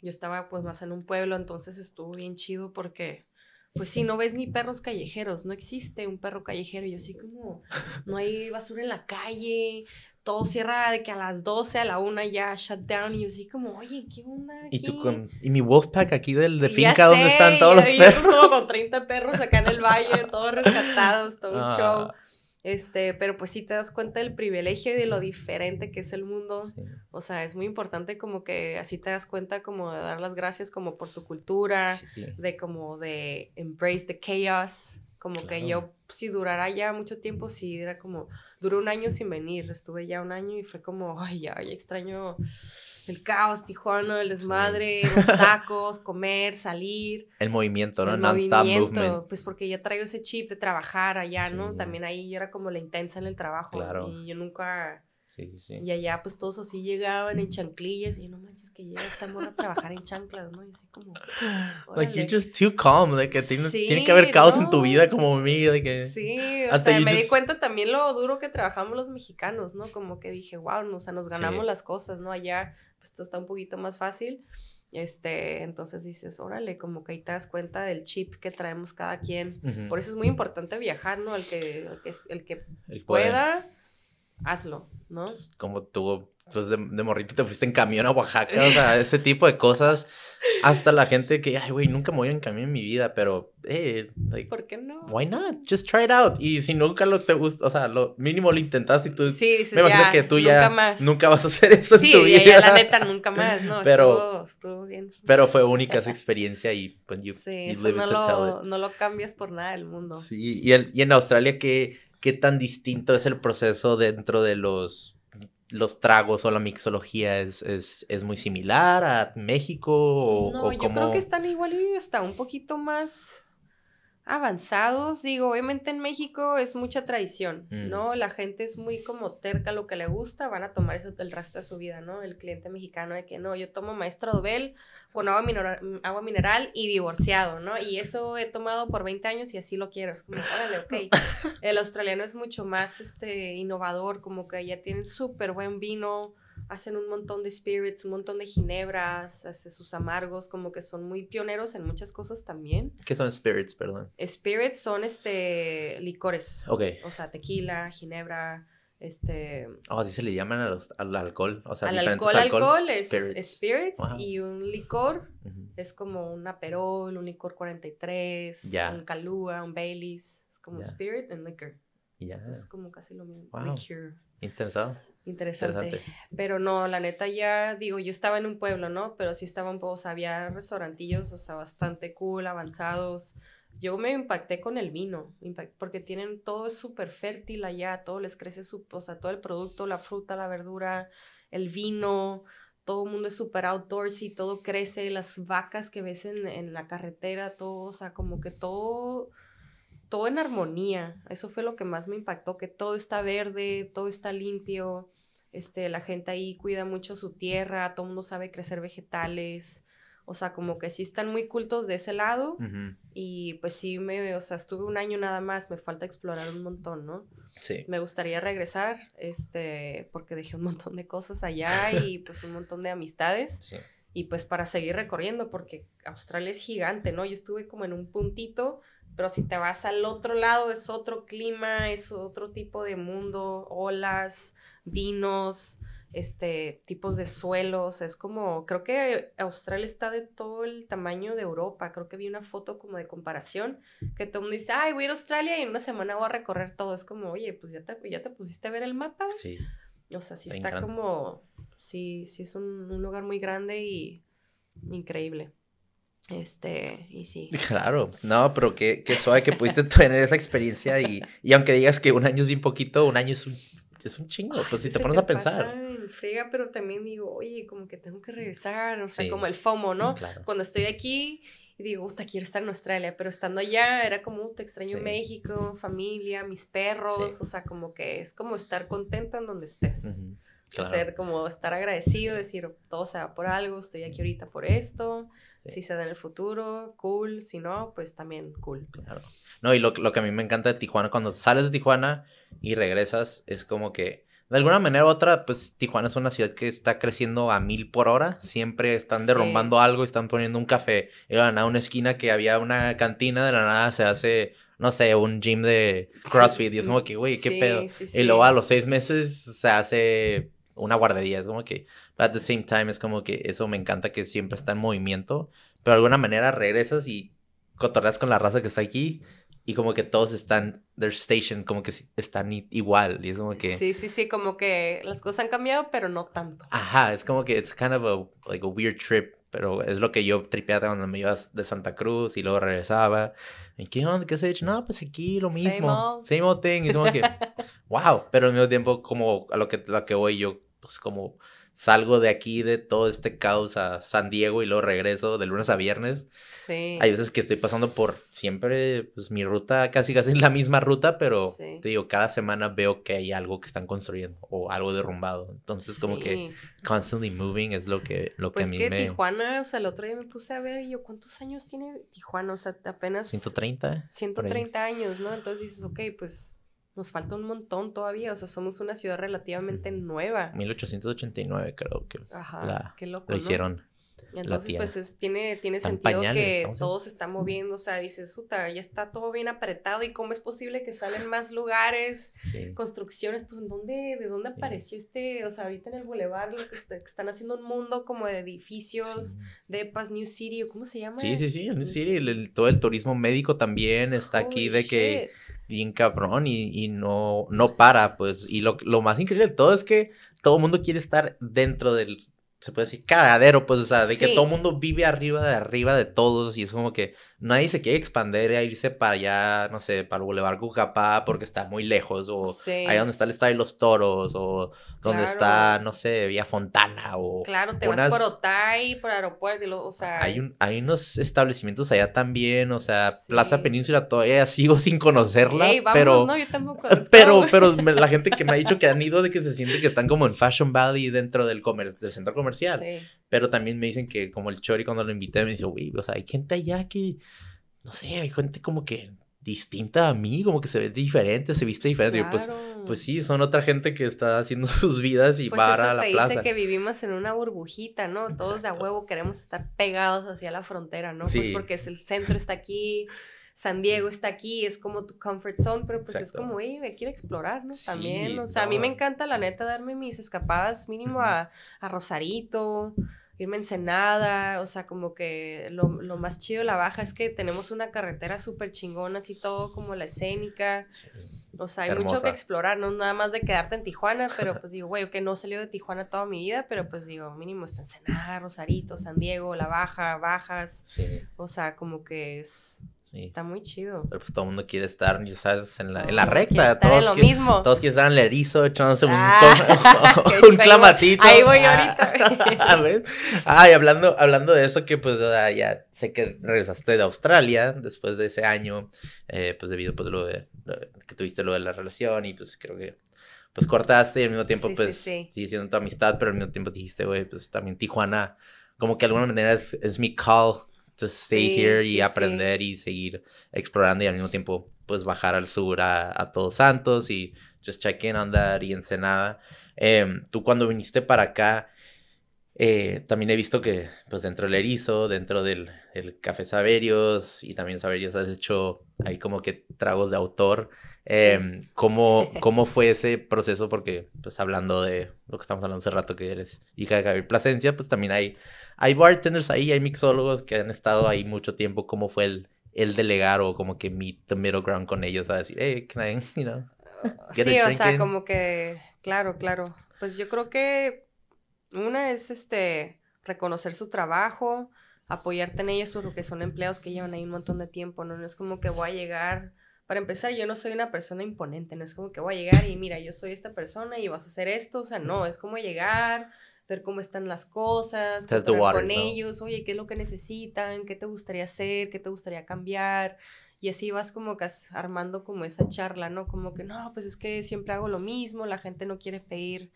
Yo estaba pues más en un pueblo, entonces estuvo bien chido porque pues sí, no ves ni perros callejeros, no existe un perro callejero, yo así como, no hay basura en la calle, todo cierra de que a las 12, a la 1 ya shut down, y yo así como, oye, ¿qué onda y tú aquí?" con, y mi Wolfpack aquí del, de Y ya finca donde sé, están todos y los ahí perros. Como con 30 perros acá en el valle, todos rescatados, todo un Ah. show. Este, pero pues sí te das cuenta del privilegio y de lo diferente que es el mundo. Sí. O sea, es muy importante como que así te das cuenta como de dar las gracias como por tu cultura, Sí. de como de embrace the chaos, Como que yo, si durara ya mucho tiempo, sí, era como, duró un año sin venir, estuve ya un año y fue como, ay, ya, ya extraño el caos, Tijuana, el desmadre, los tacos, comer, salir. El movimiento, ¿no? Non-stop movement. Pues porque ya traigo ese chip de trabajar allá, ¿no? También ahí yo era como la intensa en el trabajo. Claro. Y yo nunca Sí, sí. Y allá pues todos así llegaban en chanclillas y no manches que llega esta morra a trabajar en chanclas, ¿no? Y así como... Like you're just too calm, de que tiene, tiene que haber caos en tu vida como mí, de que... Sí, o sea, me di cuenta también lo duro que trabajamos los mexicanos, ¿no? Como que dije, wow, o sea, nos ganamos las cosas, ¿no? Allá pues todo está un poquito más fácil. Este, entonces dices, órale, como que ahí te das cuenta del chip que traemos cada quien. Por eso es muy importante viajar, ¿no? El que, el que, el que pueda hazlo, ¿no? Pues, como tú, pues de, de, morrito te fuiste en camión a Oaxaca, o sea, ese tipo de cosas. Hasta la gente que, ay, güey, nunca me voy en camión en mi vida, pero, eh, like, ¿por qué no? Why not? Just try it out. Y si nunca lo te gusta, o sea, lo mínimo lo intentaste y tú, sí, dices, me imagino que tú ya más. nunca vas a hacer eso sí, en tu vida. Sí, ya, la neta, nunca más, ¿no? Pero, estuvo, estuvo bien. Pero fue única esa experiencia y, pues, you, sí, you live no, to lo, tell it. no lo cambias por nada del mundo. Sí, y, el, y en Australia, ¿qué, qué tan distinto es el proceso dentro de los, los tragos o la mixología? ¿Es, es, es muy similar a México? O, no, yo creo que están igual y está un poquito más avanzados. Digo, obviamente en México es mucha tradición, mm. ¿no? La gente es muy como terca lo que le gusta, van a tomar eso el resto de su vida, ¿no? El cliente mexicano de que no, yo tomo maestro Dobel con agua, mineral, agua mineral y divorciado, ¿no? Y eso he tomado por 20 años y así lo quiero. Es como, órale, ok. El australiano es mucho más este, innovador, como que ya tienen súper buen vino hacen un montón de spirits, un montón de ginebras, hace sus amargos, como que son muy pioneros en muchas cosas también. ¿Qué son spirits, perdón? Spirits son este licores. Ok. O sea, tequila, ginebra, este... Oh, así se le llaman al alcohol, o sea, al alcohol, alcohol, es spirits, y un licor es como un Aperol, un licor 43, un Calúa, un Baileys, es como spirit and liquor. Ya. Es como casi lo mismo. Wow. Interesado. Interesante. Pero no, la neta ya, digo, yo estaba en un pueblo, ¿no? Pero sí estaban, o sea, había restaurantillos, o sea, bastante cool, avanzados. Yo me impacté con el vino, porque tienen todo es súper fértil allá, todo les crece, su, o sea, todo el producto, la fruta, la verdura, el vino, todo el mundo es súper outdoorsy, todo crece, las vacas que ves en, en la carretera, todo, o sea, como que todo todo en armonía. Eso fue lo que más me impactó, que todo está verde, todo está limpio. Este, la gente ahí cuida mucho su tierra, todo el mundo sabe crecer vegetales. O sea, como que sí están muy cultos de ese lado. Y pues sí, me, o sea, estuve un año nada más, me falta explorar un montón, ¿no? Sí. Me gustaría regresar, este, porque dejé un montón de cosas allá y pues un montón de amistades. Sí. Y pues para seguir recorriendo, porque Australia es gigante, ¿no? Yo estuve como en un puntito pero si te vas al otro lado es otro clima, es otro tipo de mundo, olas, vinos, este, tipos de suelos, es como, creo que Australia está de todo el tamaño de Europa, creo que vi una foto como de comparación, que todo el mundo dice, ay, voy a ir a Australia y en una semana voy a recorrer todo, es como, oye, pues ya te, ya te pusiste a ver el mapa. Sí. O sea, sí está como, sí, sí es un, un lugar muy grande y increíble. Este, y sí. Claro, no, pero qué, qué suave que pudiste tener esa experiencia y, y, aunque digas que un año es bien poquito, un año es un, es un chingo, pues si te pones a pensar. Frega, pero también digo, oye, como que tengo que regresar, o sea, como el FOMO, ¿no? Cuando estoy aquí y digo, te quiero estar en Australia, pero estando allá era como, te extraño México, familia, mis perros, o sea, como que es como estar contento en donde estés. Ser como estar agradecido, decir, todo se va por algo, estoy aquí ahorita por esto si se da en el futuro, cool. Si no, pues también cool. Claro. No, y lo, lo, que a mí me encanta de Tijuana, cuando sales de Tijuana y regresas, es como que de alguna manera u otra, pues Tijuana es una ciudad que está creciendo a mil por hora. Siempre están derrumbando algo, están poniendo un café. Iban a una esquina que había una cantina, de la nada se hace, no sé, un gym de CrossFit. Y es como que, güey, qué pedo. Y luego a los seis meses se hace una guardería. Es como que, but at the same time, es como que eso me encanta que siempre está en movimiento. Pero de alguna manera regresas y cotorreas con la raza que está aquí y como que todos están, their station, como que están igual. Y es como que. Sí, sí, sí, como que las cosas han cambiado, pero no tanto. Ajá, es como que it's kind of a, like a weird trip pero es lo que yo tripeaba cuando me ibas de Santa Cruz y luego regresaba. ¿Y qué onda? ¿Qué has hecho? No, pues aquí lo mismo. Same old, thing. Y como que, wow. Pero al mismo tiempo, como a lo que, a lo que voy yo, pues como salgo de aquí, de todo este caos a San Diego y luego regreso de lunes a viernes. Sí. Hay veces que estoy pasando por siempre, pues mi ruta, casi casi es la misma ruta, pero te digo, cada semana veo que hay algo que están construyendo o algo derrumbado. Entonces, como que constantly moving es lo que, lo pues que a mí que me... Tijuana, o sea, el otro día me puse a ver y yo, ¿cuántos años tiene Tijuana? O sea, apenas... 130. 130 años, ¿no? Entonces dices, ok, pues nos falta un montón todavía, o sea, somos una ciudad relativamente nueva. 1889 creo que Ajá, qué loco, lo hicieron. Entonces, pues tiene, tiene sentido que todo se está moviendo, o sea, dices, puta, ya está todo bien apretado y cómo es posible que salen más lugares, construcciones, ¿dónde, ¿de dónde apareció este, o sea, ahorita en el Boulevard lo que, están haciendo un mundo como de edificios, de Paz New City, ¿cómo se llama? Sí, sí, sí, New City, todo el turismo médico también está aquí de que bien cabrón y, y, no, no para, pues. Y lo, lo, más increíble de todo es que todo el mundo quiere estar dentro del, se puede decir, cagadero, pues, o sea, de que todo el mundo vive arriba de arriba de todos y es como que nadie se quiere expandir a irse para allá, no sé, para el Boulevard Cucapá porque está muy lejos o ahí donde está el Estadio de los Toros o donde está, no sé, Vía Fontana o... Claro, te vas por Otay, por aeropuerto, o sea... Hay, un, hay unos establecimientos allá también, o sea, Plaza Península todavía sigo sin conocerla, pero... No, yo tampoco pero, pero la gente que me ha dicho que han ido de que se siente que están como en Fashion Valley dentro del, comer del centro comercial. Sí. Pero también me dicen que como el Chori cuando lo invité me dice, güey, o sea, hay gente allá que, no sé, hay gente como que distinta a mí, como que se ve diferente, se viste diferente. pues, pues sí, son otra gente que está haciendo sus vidas y pues para a la te Dice que vivimos en una burbujita, ¿no? Todos de a huevo queremos estar pegados hacia la frontera, ¿no? Pues porque es el centro está aquí, San Diego está aquí, es como tu comfort zone, pero pues es como, me quiero explorar, ¿no? También, o sea, a mí me encanta la neta darme mis escapadas mínimo a, a Rosarito, irme Ensenada, o sea, como que lo, más chido de la baja es que tenemos una carretera súper chingona, así todo como la escénica. O sea, hay mucho que explorar, no nada más de quedarte en Tijuana, pero pues digo, güey, que no salió de Tijuana toda mi vida, pero pues digo, mínimo está Ensenada, Rosarito, San Diego, La Baja, Bajas. O sea, como que es Está muy chido. Pero pues todo el mundo quiere estar, ya sabes, en la, en la recta. Todos, lo mismo. todos quieren estar en el erizo, echándose un, ah, un clamatito. Ahí voy ah, ahorita. Ay, hablando, hablando de eso, que pues ya sé que regresaste de Australia después de ese año, eh, pues debido pues lo de, que tuviste lo de la relación y pues creo que pues cortaste y al mismo tiempo pues sí, sigue siendo tu amistad, pero al mismo tiempo dijiste, güey, pues también Tijuana, como que de alguna manera es, es mi call to stay here y aprender y seguir explorando y al mismo tiempo pues bajar al sur a, a Todos Santos y just check in on that y Ensenada. Eh, tú cuando viniste para acá, eh, también he visto que pues dentro del erizo, dentro del el Café Saberios y también Saberios has hecho ahí como que tragos de autor. Eh, ¿cómo, ¿Cómo fue ese proceso? Porque pues hablando de lo que estamos hablando hace rato que eres hija de Gabriel Plasencia, pues también hay hay bartenders ahí, hay mixólogos que han estado ahí mucho tiempo. ¿Cómo fue el, el delegar o como que meet the middle ground con ellos? A decir, hey, can I, you know, sí, o sea, como que, claro, claro. Pues yo creo que una es este reconocer su trabajo, apoyarte en ellos porque son empleados que llevan ahí un montón de tiempo, ¿no? No es como que voy a llegar, para empezar, yo no soy una persona imponente, no es como que voy a llegar y mira, yo soy esta persona y vas a hacer esto, o sea, no, es como llegar, ver cómo están las cosas, con ellos, oye, qué es lo que necesitan, qué te gustaría hacer, qué te gustaría cambiar. Y así vas como que armando como esa charla, ¿no? Como que no, pues es que siempre hago lo mismo, la gente no quiere pedir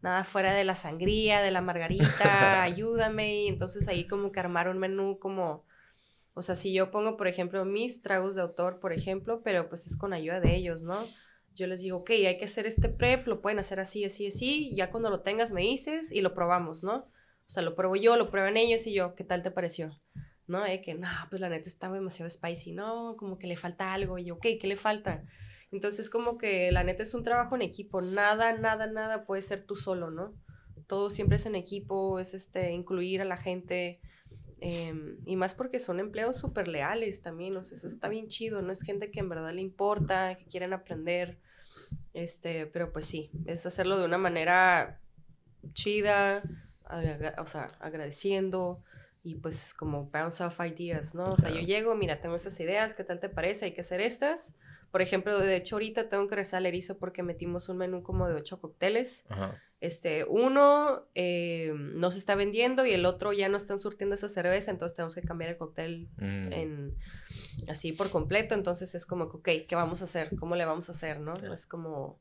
nada fuera de la sangría, de la margarita, ayúdame. Y entonces ahí como que armar un menú como, o sea, si yo pongo, por ejemplo, mis tragos de autor, por ejemplo, pero pues es con ayuda de ellos, ¿no? yo les digo, ok, hay que hacer este prep, lo pueden hacer así, así, así, ya cuando lo tengas me dices y lo probamos, ¿no? O sea, lo pruebo yo, lo prueban ellos y yo, ¿qué tal te pareció? ¿No? Eh, que, no, pues la neta está demasiado spicy, ¿no? Como que le falta algo, y yo, ok, ¿qué le falta? Entonces, como que la neta es un trabajo en equipo, nada, nada, nada puede ser tú solo, ¿no? Todo siempre es en equipo, es este, incluir a la gente, em, y más porque son empleos súper leales también, o sea, eso está bien chido, no es gente que en verdad le importa, que quieren aprender, este, pero pues sí, es hacerlo de una manera chida, o sea, agradeciendo, y pues como bounce off ideas, ¿no? O sea, yo llego, mira, tengo estas ideas, ¿qué tal te parece? Hay que hacer estas. Por ejemplo, de hecho ahorita tengo que rezar al erizo porque metimos un menú como de ocho cócteles. Este, uno eh, no se está vendiendo y el otro ya no están surtiendo esa cerveza, entonces tenemos que cambiar el cóctel mm. en, así por completo. Entonces es como, ok, ¿qué vamos a hacer? ¿Cómo le vamos a hacer? ¿No? Es como,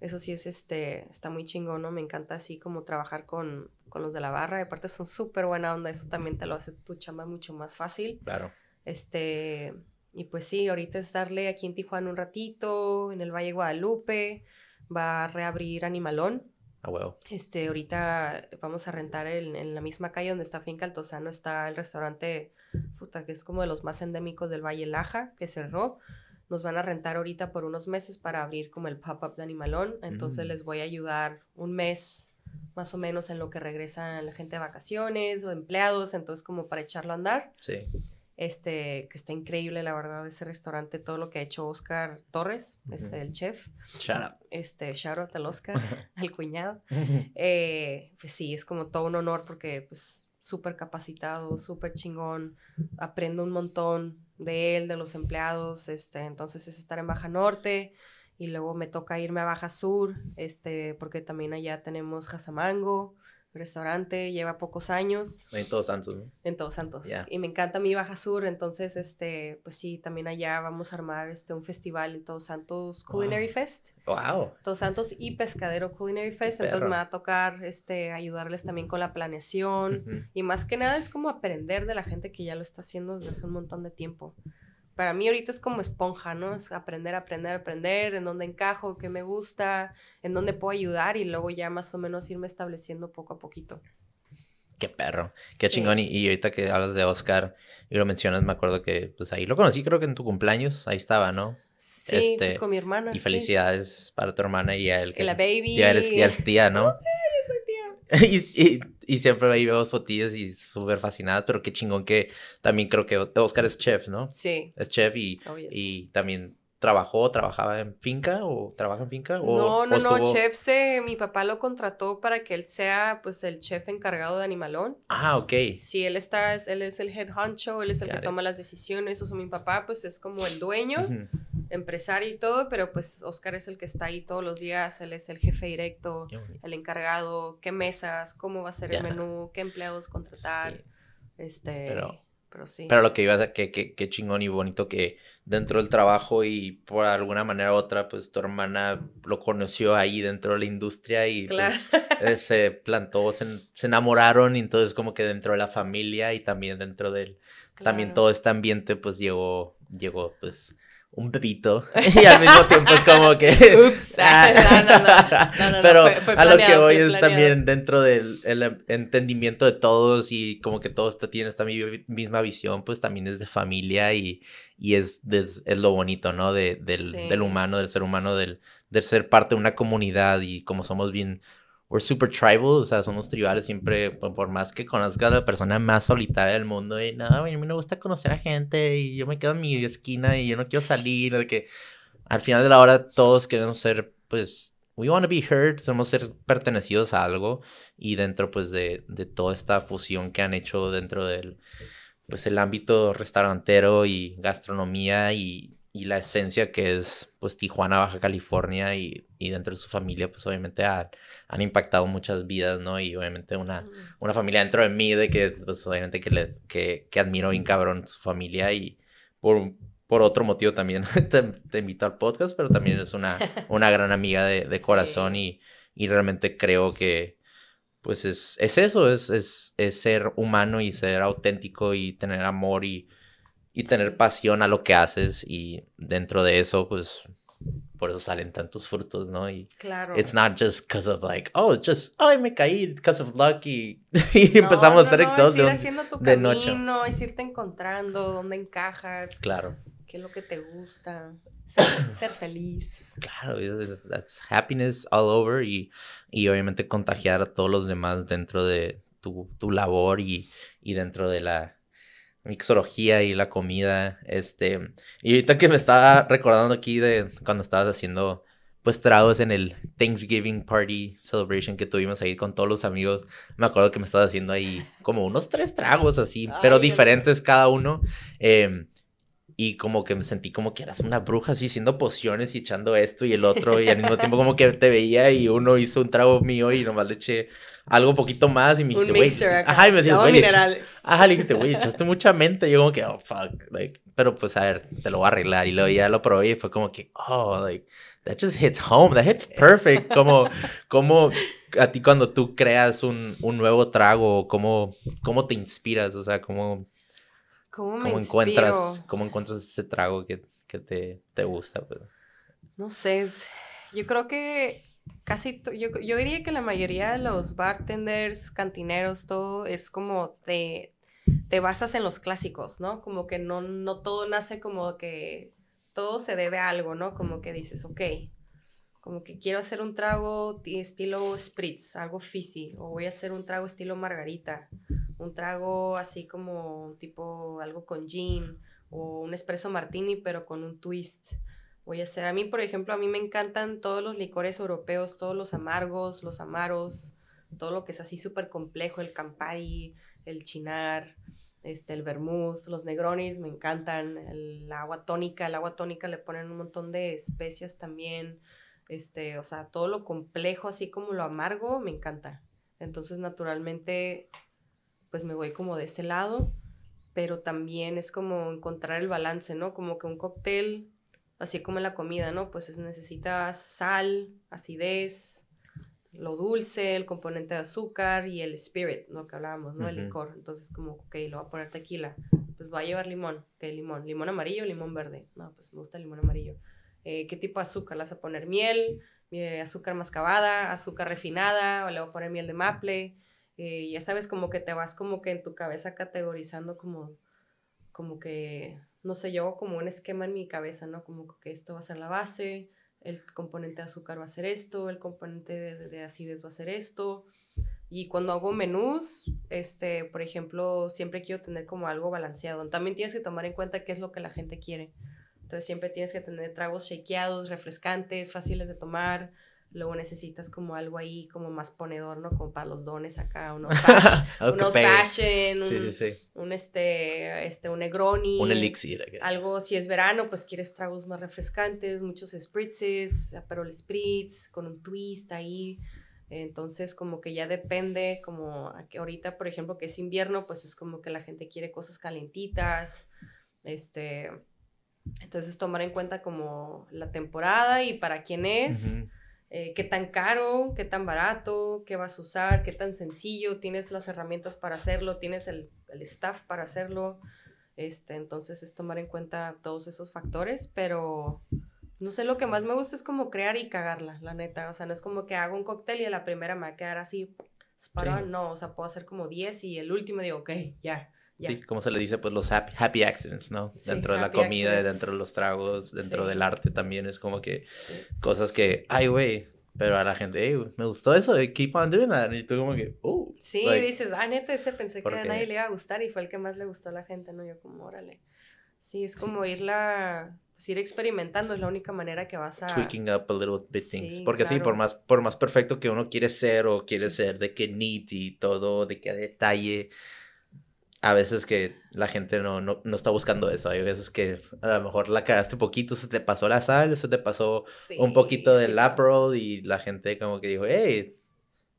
eso sí es, este, está muy chingón, ¿no? Me encanta así como trabajar con, con los de la barra. Y aparte son súper buena onda, eso también te lo hace tu chamba mucho más fácil. Claro. Este, y pues sí, ahorita es darle aquí en Tijuana un ratito, en el Valle Guadalupe, va a reabrir Animalón. Ah, bueno. Este, ahorita vamos a rentar en la misma calle donde está Finca Altozano, está el restaurante, puta, que es como de los más endémicos del Valle Laja, que cerró. Nos van a rentar ahorita por unos meses para abrir como el pop-up de Animalón. Entonces mm. les voy a ayudar un mes más o menos en lo que regresan la gente de vacaciones o empleados, entonces como para echarlo a andar. Sí este, que está increíble, la verdad, ese restaurante, todo lo que ha hecho Oscar Torres, este, el chef. Shout out. Este, shout out al Oscar, al cuñado. Eh, pues sí, es como todo un honor porque, pues, súper capacitado, súper chingón, aprendo un montón de él, de los empleados, este, entonces es estar en Baja Norte y luego me toca irme a Baja Sur, este, porque también allá tenemos Jazamango, restaurante, lleva pocos años. En Todos Santos, ¿no? En Todos Santos. Y me encanta mi Baja Sur, entonces, este, pues sí, también allá vamos a armar este, un festival, en Todos Santos Culinary Fest. ¡Wow! Todos Santos y Pescadero Culinary Fest, entonces me va a tocar, este, ayudarles también con la planeación, y más que nada es como aprender de la gente que ya lo está haciendo desde hace un montón de tiempo para mí ahorita es como esponja, ¿no? Es aprender, aprender, aprender, en dónde encajo, qué me gusta, en dónde puedo ayudar y luego ya más o menos irme estableciendo poco a poquito. Qué perro, qué chingón. Y, ahorita que hablas de Oscar y lo mencionas, me acuerdo que pues ahí lo conocí, creo que en tu cumpleaños, ahí estaba, ¿no? Sí, pues, este, con mi hermana. Y felicidades para tu hermana y a él. Que, la baby. Ya eres, ya eres tía, ¿no? y, y, siempre ahí vemos fotillos y súper fascinada, pero qué chingón que también creo que Oscar es chef, ¿no? Sí. Es chef y, oh, y también trabajó, trabajaba en finca o trabaja en finca o No, no, no, chef se, mi papá lo contrató para que él sea pues el chef encargado de Animalón. Ah, ok. Sí, él está, él es el head honcho, él es el que toma las decisiones, o sea, mi papá pues es como el dueño empresario y todo, pero pues Oscar es el que está ahí todos los días, él es el jefe directo, el encargado, qué mesas, cómo va a ser el menú, qué empleados contratar, este... Pero... Pero, sí. pero lo que iba a que, que, que, chingón y bonito que dentro del trabajo y por alguna manera u otra, pues tu hermana lo conoció ahí dentro de la industria y pues, eh, se plantó, se, se, enamoraron y entonces como que dentro de la familia y también dentro del, también todo este ambiente pues llegó, llegó pues un pepito. Y al mismo tiempo es como que Ups. pero a lo que voy es también dentro del entendimiento de todos y como que todos tienen esta misma visión pues también es de familia y, y es, es, lo bonito no de, del, del, humano del ser humano del, del ser parte de una comunidad y como somos bien we're super tribal, o sea, somos tribales siempre, por más que conozcas a la persona más solitaria del mundo, y no, a mí me gusta conocer a gente y yo me quedo en mi esquina y yo no quiero salir, de que al final de la hora todos queremos ser, pues, we want to be heard, queremos ser pertenecidos a algo y dentro, pues, de, de toda esta fusión que han hecho dentro del, pues, el ámbito restaurantero y gastronomía y y la esencia que es pues Tijuana, Baja California y, y dentro de su familia pues obviamente han, han, impactado muchas vidas, ¿no? Y obviamente una, una familia dentro de mí de que pues obviamente que, le, que, que admiro bien cabrón su familia y por, por otro motivo también te, te, invito al podcast, pero también es una, una gran amiga de, de corazón y, y realmente creo que pues es, es eso, es, es, es ser humano y ser auténtico y tener amor y y tener pasión a lo que haces y dentro de eso, pues por eso salen tantos frutos, ¿no? Y claro. It's not just because of like, oh, just, oh, me caí because of luck y, empezamos a hacer no, es ir haciendo tu de camino, es irte encontrando dónde encajas. Claro. Qué es lo que te gusta. Ser, feliz. Claro, that's happiness all over y, y obviamente contagiar a todos los demás dentro de tu, tu labor y, y dentro de la mixología y la comida, este, y ahorita que me estaba recordando aquí de cuando estabas haciendo pues tragos en el Thanksgiving Party Celebration que tuvimos ahí con todos los amigos. Me acuerdo que me estaba haciendo ahí como unos tres tragos así, pero diferentes cada uno. Eh, y como que me sentí como que eras una bruja así haciendo pociones y echando esto y el otro y al mismo tiempo como que te veía y uno hizo un trago mío y nomás le eché algo poquito más y me dijiste, güey, ajá, y me decías, güey, ajá, le dijiste, güey, echaste mucha mente y yo como que, oh, fuck, like, pero pues a ver, te lo voy a arreglar. Y luego ya lo probé y fue como que, oh, like, that just hits home, that hits perfect, como, como a ti cuando tú creas un, un nuevo trago, cómo, cómo te inspiras, o sea, cómo ¿Cómo me encuentras, ¿Cómo encuentras ese trago que, que te, te, gusta? Pues? No sé, yo creo que casi, yo, yo, diría que la mayoría de los bartenders, cantineros, todo es como te, te basas en los clásicos, ¿no? Como que no, no todo nace como que todo se debe a algo, ¿no? Como que dices, ok, como que quiero hacer un trago estilo spritz, algo fizzy, o voy a hacer un trago estilo margarita, un trago así como tipo algo con gin o un espresso martini pero con un twist. Voy a hacer, a mí por ejemplo, a mí me encantan todos los licores europeos, todos los amargos, los amaros, todo lo que es así súper complejo, el Campari, el Chinar, este, el Vermouth, los Negronis me encantan, el agua tónica, el agua tónica le ponen un montón de especias también, este, o sea, todo lo complejo así como lo amargo me encanta. Entonces, naturalmente, pues me voy como de ese lado, pero también es como encontrar el balance, ¿no? Como que un cóctel, así como la comida, ¿no? Pues necesita sal, acidez, lo dulce, el componente de azúcar y el spirit, ¿no? Que hablábamos, ¿no? El licor. Entonces, como, ok, lo voy a poner tequila. Pues va a llevar limón. Ok, limón. ¿Limón amarillo limón verde? No, pues me gusta el limón amarillo. Eh, ¿Qué tipo de azúcar? ¿Le vas a poner miel? azúcar mascabada, azúcar refinada, o le voy a poner miel de maple. Eh, ya sabes, como que te vas como que en tu cabeza categorizando como, como que, no sé, yo como un esquema en mi cabeza, ¿no? Como que esto va a ser la base, el componente de azúcar va a ser esto, el componente de, de acidez va a ser esto. Y cuando hago menús, este, por ejemplo, siempre quiero tener como algo balanceado. También tienes que tomar en cuenta qué es lo que la gente quiere. Entonces siempre tienes que tener tragos shakeados, refrescantes, fáciles de tomar, Luego necesitas como algo ahí como más ponedor, ¿no? Como para los dones acá, uno fashion, fashion un, sí, sí, un, este, este, un Negroni. Un elixir. Algo, si es verano, pues quieres tragos más refrescantes, muchos spritzes, pero el spritz con un twist ahí. Entonces, como que ya depende, como que ahorita, por ejemplo, que es invierno, pues es como que la gente quiere cosas calentitas, este... Entonces, tomar en cuenta como la temporada y para quién es. Eh, qué tan caro, qué tan barato, qué vas a usar, qué tan sencillo, tienes las herramientas para hacerlo, tienes el, el, staff para hacerlo. Este, entonces es tomar en cuenta todos esos factores, pero no sé, lo que más me gusta es como crear y cagarla, la neta. O sea, no es como que hago un cóctel y a la primera me va a quedar así, no, o sea, puedo hacer como 10 y el último digo, ok, ya. Sí, como se le dice, pues los happy, accidents, ¿no? dentro de la comida, dentro de los tragos, dentro del arte también es como que cosas que, ay, güey, pero a la gente, hey, me gustó eso, keep on doing that. Y tú como que, oh. Sí, dices, ah, neta, ese pensé que a nadie le iba a gustar y fue el que más le gustó a la gente, ¿no? Yo como, órale. Sí, es como irla, pues ir experimentando, es la única manera que vas a... Tweaking up a little bit things. Porque sí, por más, por más perfecto que uno quiere ser o quiere ser, de que neat y todo, de que a detalle a veces que la gente no, no, no, está buscando eso. Hay veces que a lo mejor la cagaste poquito, se te pasó la sal, se te pasó un poquito del sí y la gente como que dijo, hey,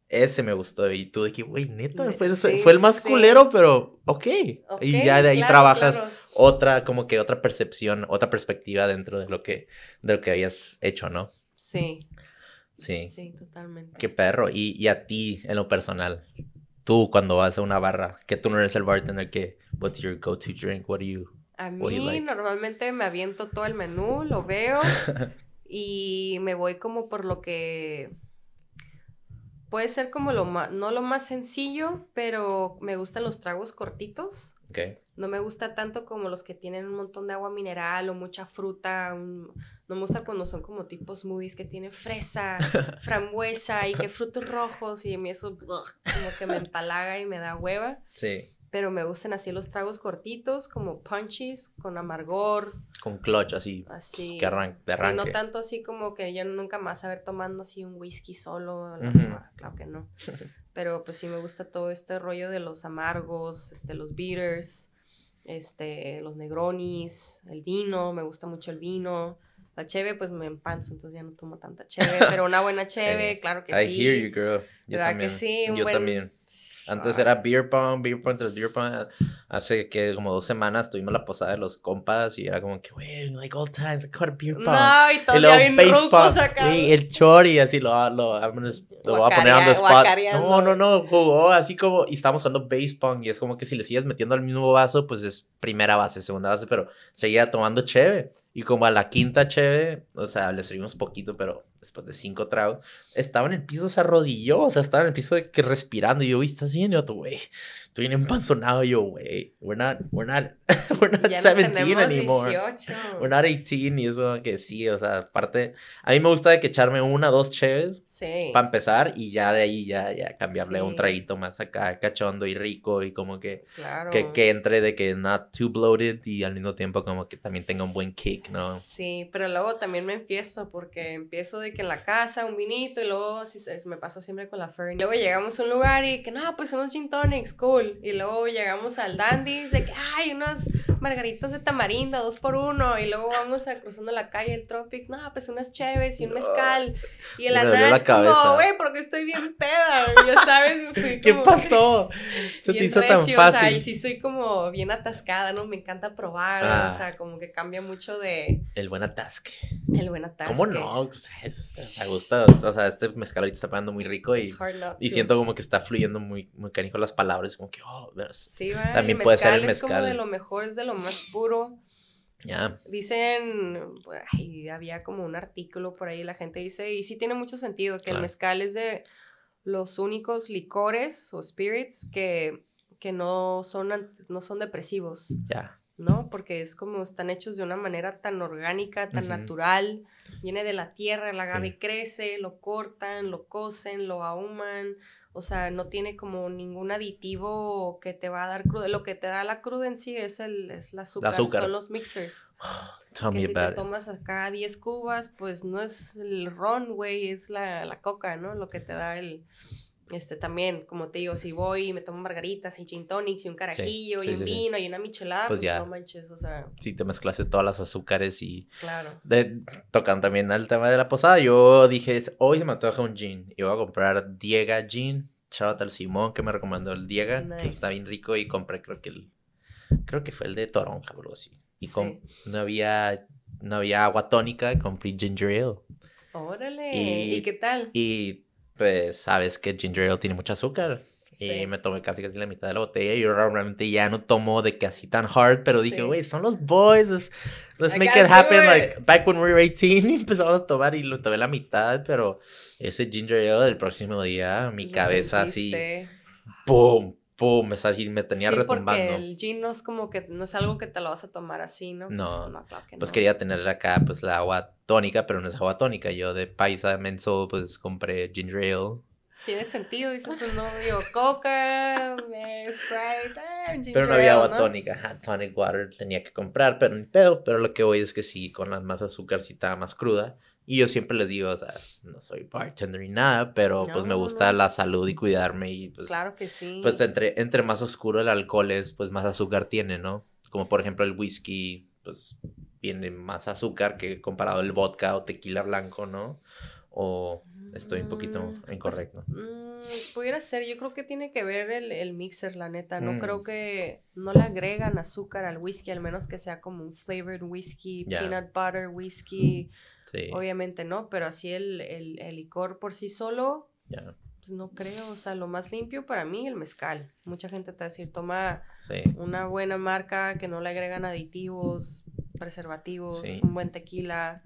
ese me gustó. Y tú de que, güey, neta, fue, fue el más culero, pero ok. y ya de ahí trabajas otra, como que otra percepción, otra perspectiva dentro de lo que, de lo que habías hecho, ¿no? Sí. Sí. Sí, totalmente. Qué perro. Y, y a ti, en lo personal, tú cuando vas a una barra, que tú no eres el bartender, que what's your go-to drink? What do you A mí normalmente me aviento todo el menú, lo veo y me voy como por lo que puede ser como lo más, no lo más sencillo, pero me gustan los tragos cortitos. Okay. No me gusta tanto como los que tienen un montón de agua mineral o mucha fruta. No me gusta cuando son como tipos smoothies que tienen fresa, frambuesa y que frutos rojos y a mí eso como que me empalaga y me da hueva. Sí. pero me gustan así los tragos cortitos, como punchies, con amargor. Con clutch, así. Así. Que arran Sí, arranque. no tanto así como que yo nunca más a ver tomando así un whisky solo. Claro que no. Pero pues sí me gusta todo este rollo de los amargos, este, los bitters, este, los negronis, el vino, me gusta mucho el vino. La cheve, pues me empanzo, entonces ya no tomo tanta cheve, pero una buena cheve, Eh, claro que I sí. hear you, girl. Yo ¿Verdad también. que sí? Un Yo buen- también. Antes era beer pong, beer pong tras beer pong. Hace que como dos semanas tuvimos la posada de los compas y era como que, güey, like old times, I caught beer pong. No, y bien base rucos pong, güey, el chori, así lo, lo, gonna- lo voy a poner on the spot. No, no, no, jugó así como, y estábamos jugando base pong y es como que si le sigues metiendo al mismo vaso, pues es primera base, segunda base, pero seguía tomando cheve. Y como a la quinta cheve, o sea, le servimos poquito, pero después de cinco tragos, estaba en el piso, se arrodilló, o sea, estaba en el piso de que respirando. Y yo, ¿estás bien? Y yo, güey, estoy bien empanzonado. Yo, güey, we're not, we're not, we're not Ya no 17 tenemos anymore. 18. We're not 18 y eso que sí, o sea, aparte, a mí me gusta de que echarme una, dos cheves Sí. para empezar y ya de ahí ya, ya cambiarle un Sí. traguito más acá, cachondo y rico y como que, Claro. que, que entre de que not too bloated y al mismo tiempo como que también tenga un buen kick, ¿no? Sí, pero luego también me empiezo porque empiezo de que en la casa un vinito y luego se- me pasa siempre con la Fern. Luego llegamos a un lugar y que no, pues unos gin tonics, cool. Y luego llegamos al Dandy's de que hay unas margaritas de tamarindo, dos por uno. Y luego vamos a cruzando la calle, el Tropics, no, pues unas cheves y un mezcal. Y el la es como, güey, porque estoy bien peda. Ya sabes, me fui ¿Qué como- pasó? Se te hizo tan O sea, fácil. y sí soy como bien atascada, ¿no? Me encanta probar, Ah. o sea, como que cambia mucho de El buen atasque. el buen atasque. ¿Cómo no? O sea, eso es- me gusta, o sea, este mezcal ahorita está pegando muy rico y, hard y to. siento como que está fluyendo muy, muy canijo las palabras, como que, oh. Sí, va, También el puede ser el Es como de mezcal. lo mejor, es de lo más puro. Ya, Dicen, ay, había como un artículo por ahí, la gente dice, y sí tiene mucho sentido, que el Claro. mezcal es de los únicos licores o spirits que, que no, son, no son depresivos. ya. ¿no? Porque es como están hechos de una manera tan orgánica, tan Ujú. natural, viene de la tierra, el agave Sí. crece, lo cortan, lo cocen, lo ahuman, o sea, no tiene como ningún aditivo que te va a dar cruda, lo que te da la cruda en sí es el, es el azúcar, azúcar. son los mixers, Tell que me si te it. tomas acá 10 cubas, pues no es el ron, güey, es la, la coca, ¿no? Lo que te da el... Este también, como te digo, si voy y me tomo margaritas y gin tonics y un carajillo sí, y un sí, vino y una michelada, Pues pues, ya. no manches, o sea, Sí, te mezclaste todas las azúcares y claro. de, tocan también al tema de la posada. Yo dije, hoy se me antoja un gin y voy a comprar Diega Gin. Shout out al Simón que me recomendó el Diega, que está bien rico y compré creo que el, creo que fue el de toronja o algo así. Y com- no había, no había agua tónica, compré ginger ale. Órale. Y- ¿Y, qué tal? Y pues sabes que ginger ale tiene mucho azúcar. Sí. Y me tomé casi casi la mitad de la botella. Y yo realmente ya no tomo de que así tan hard, pero dije, Sí. güey, son los boys. Let's, make it happen. Like back when we were 18 y empezamos a tomar y lo tomé la mitad, pero ese ginger ale el próximo día, mi cabeza así, sentiste. Pum, me, salí- me tenía sí, retumbando. porque el gin no es como que no es algo que te lo vas a tomar así, ¿no? Pues, No, claro que Pues no. quería tener acá pues la agua tónica, pero no es agua tónica. Yo de paisa menso pues compré ginger ale. Tiene sentido, dices, pues no, digo, coca, eh, Sprite, eh, ginger Pero no había agua ¿no? tónica, tonic water tenía que comprar, pero ni pedo. Pero lo que voy es que sí, con las más estaba más cruda. Y yo siempre les digo, o sea, no soy bartender ni nada, pero pues me gusta no. la salud y cuidarme. Y pues, Claro que sí. pues entre, entre más oscuro el alcohol es, pues más azúcar tiene, ¿no? Como por ejemplo el whisky, pues tiene más azúcar que comparado el vodka o tequila blanco, ¿no? O estoy un poquito Mm, pues, incorrecto. Mm, pudiera ser, yo creo que tiene que ver el, el mixer, la neta. No Mm. creo que no le agregan azúcar al whisky, al menos que sea como un flavored whisky, peanut butter whisky. Sí, Obviamente no, pero así el, el, el licor por sí solo, pues no creo. O sea, lo más limpio para mí, el mezcal. Mucha gente te va a decir, toma sí. una buena marca que no le agregan aditivos, preservativos, Sí. un buen tequila,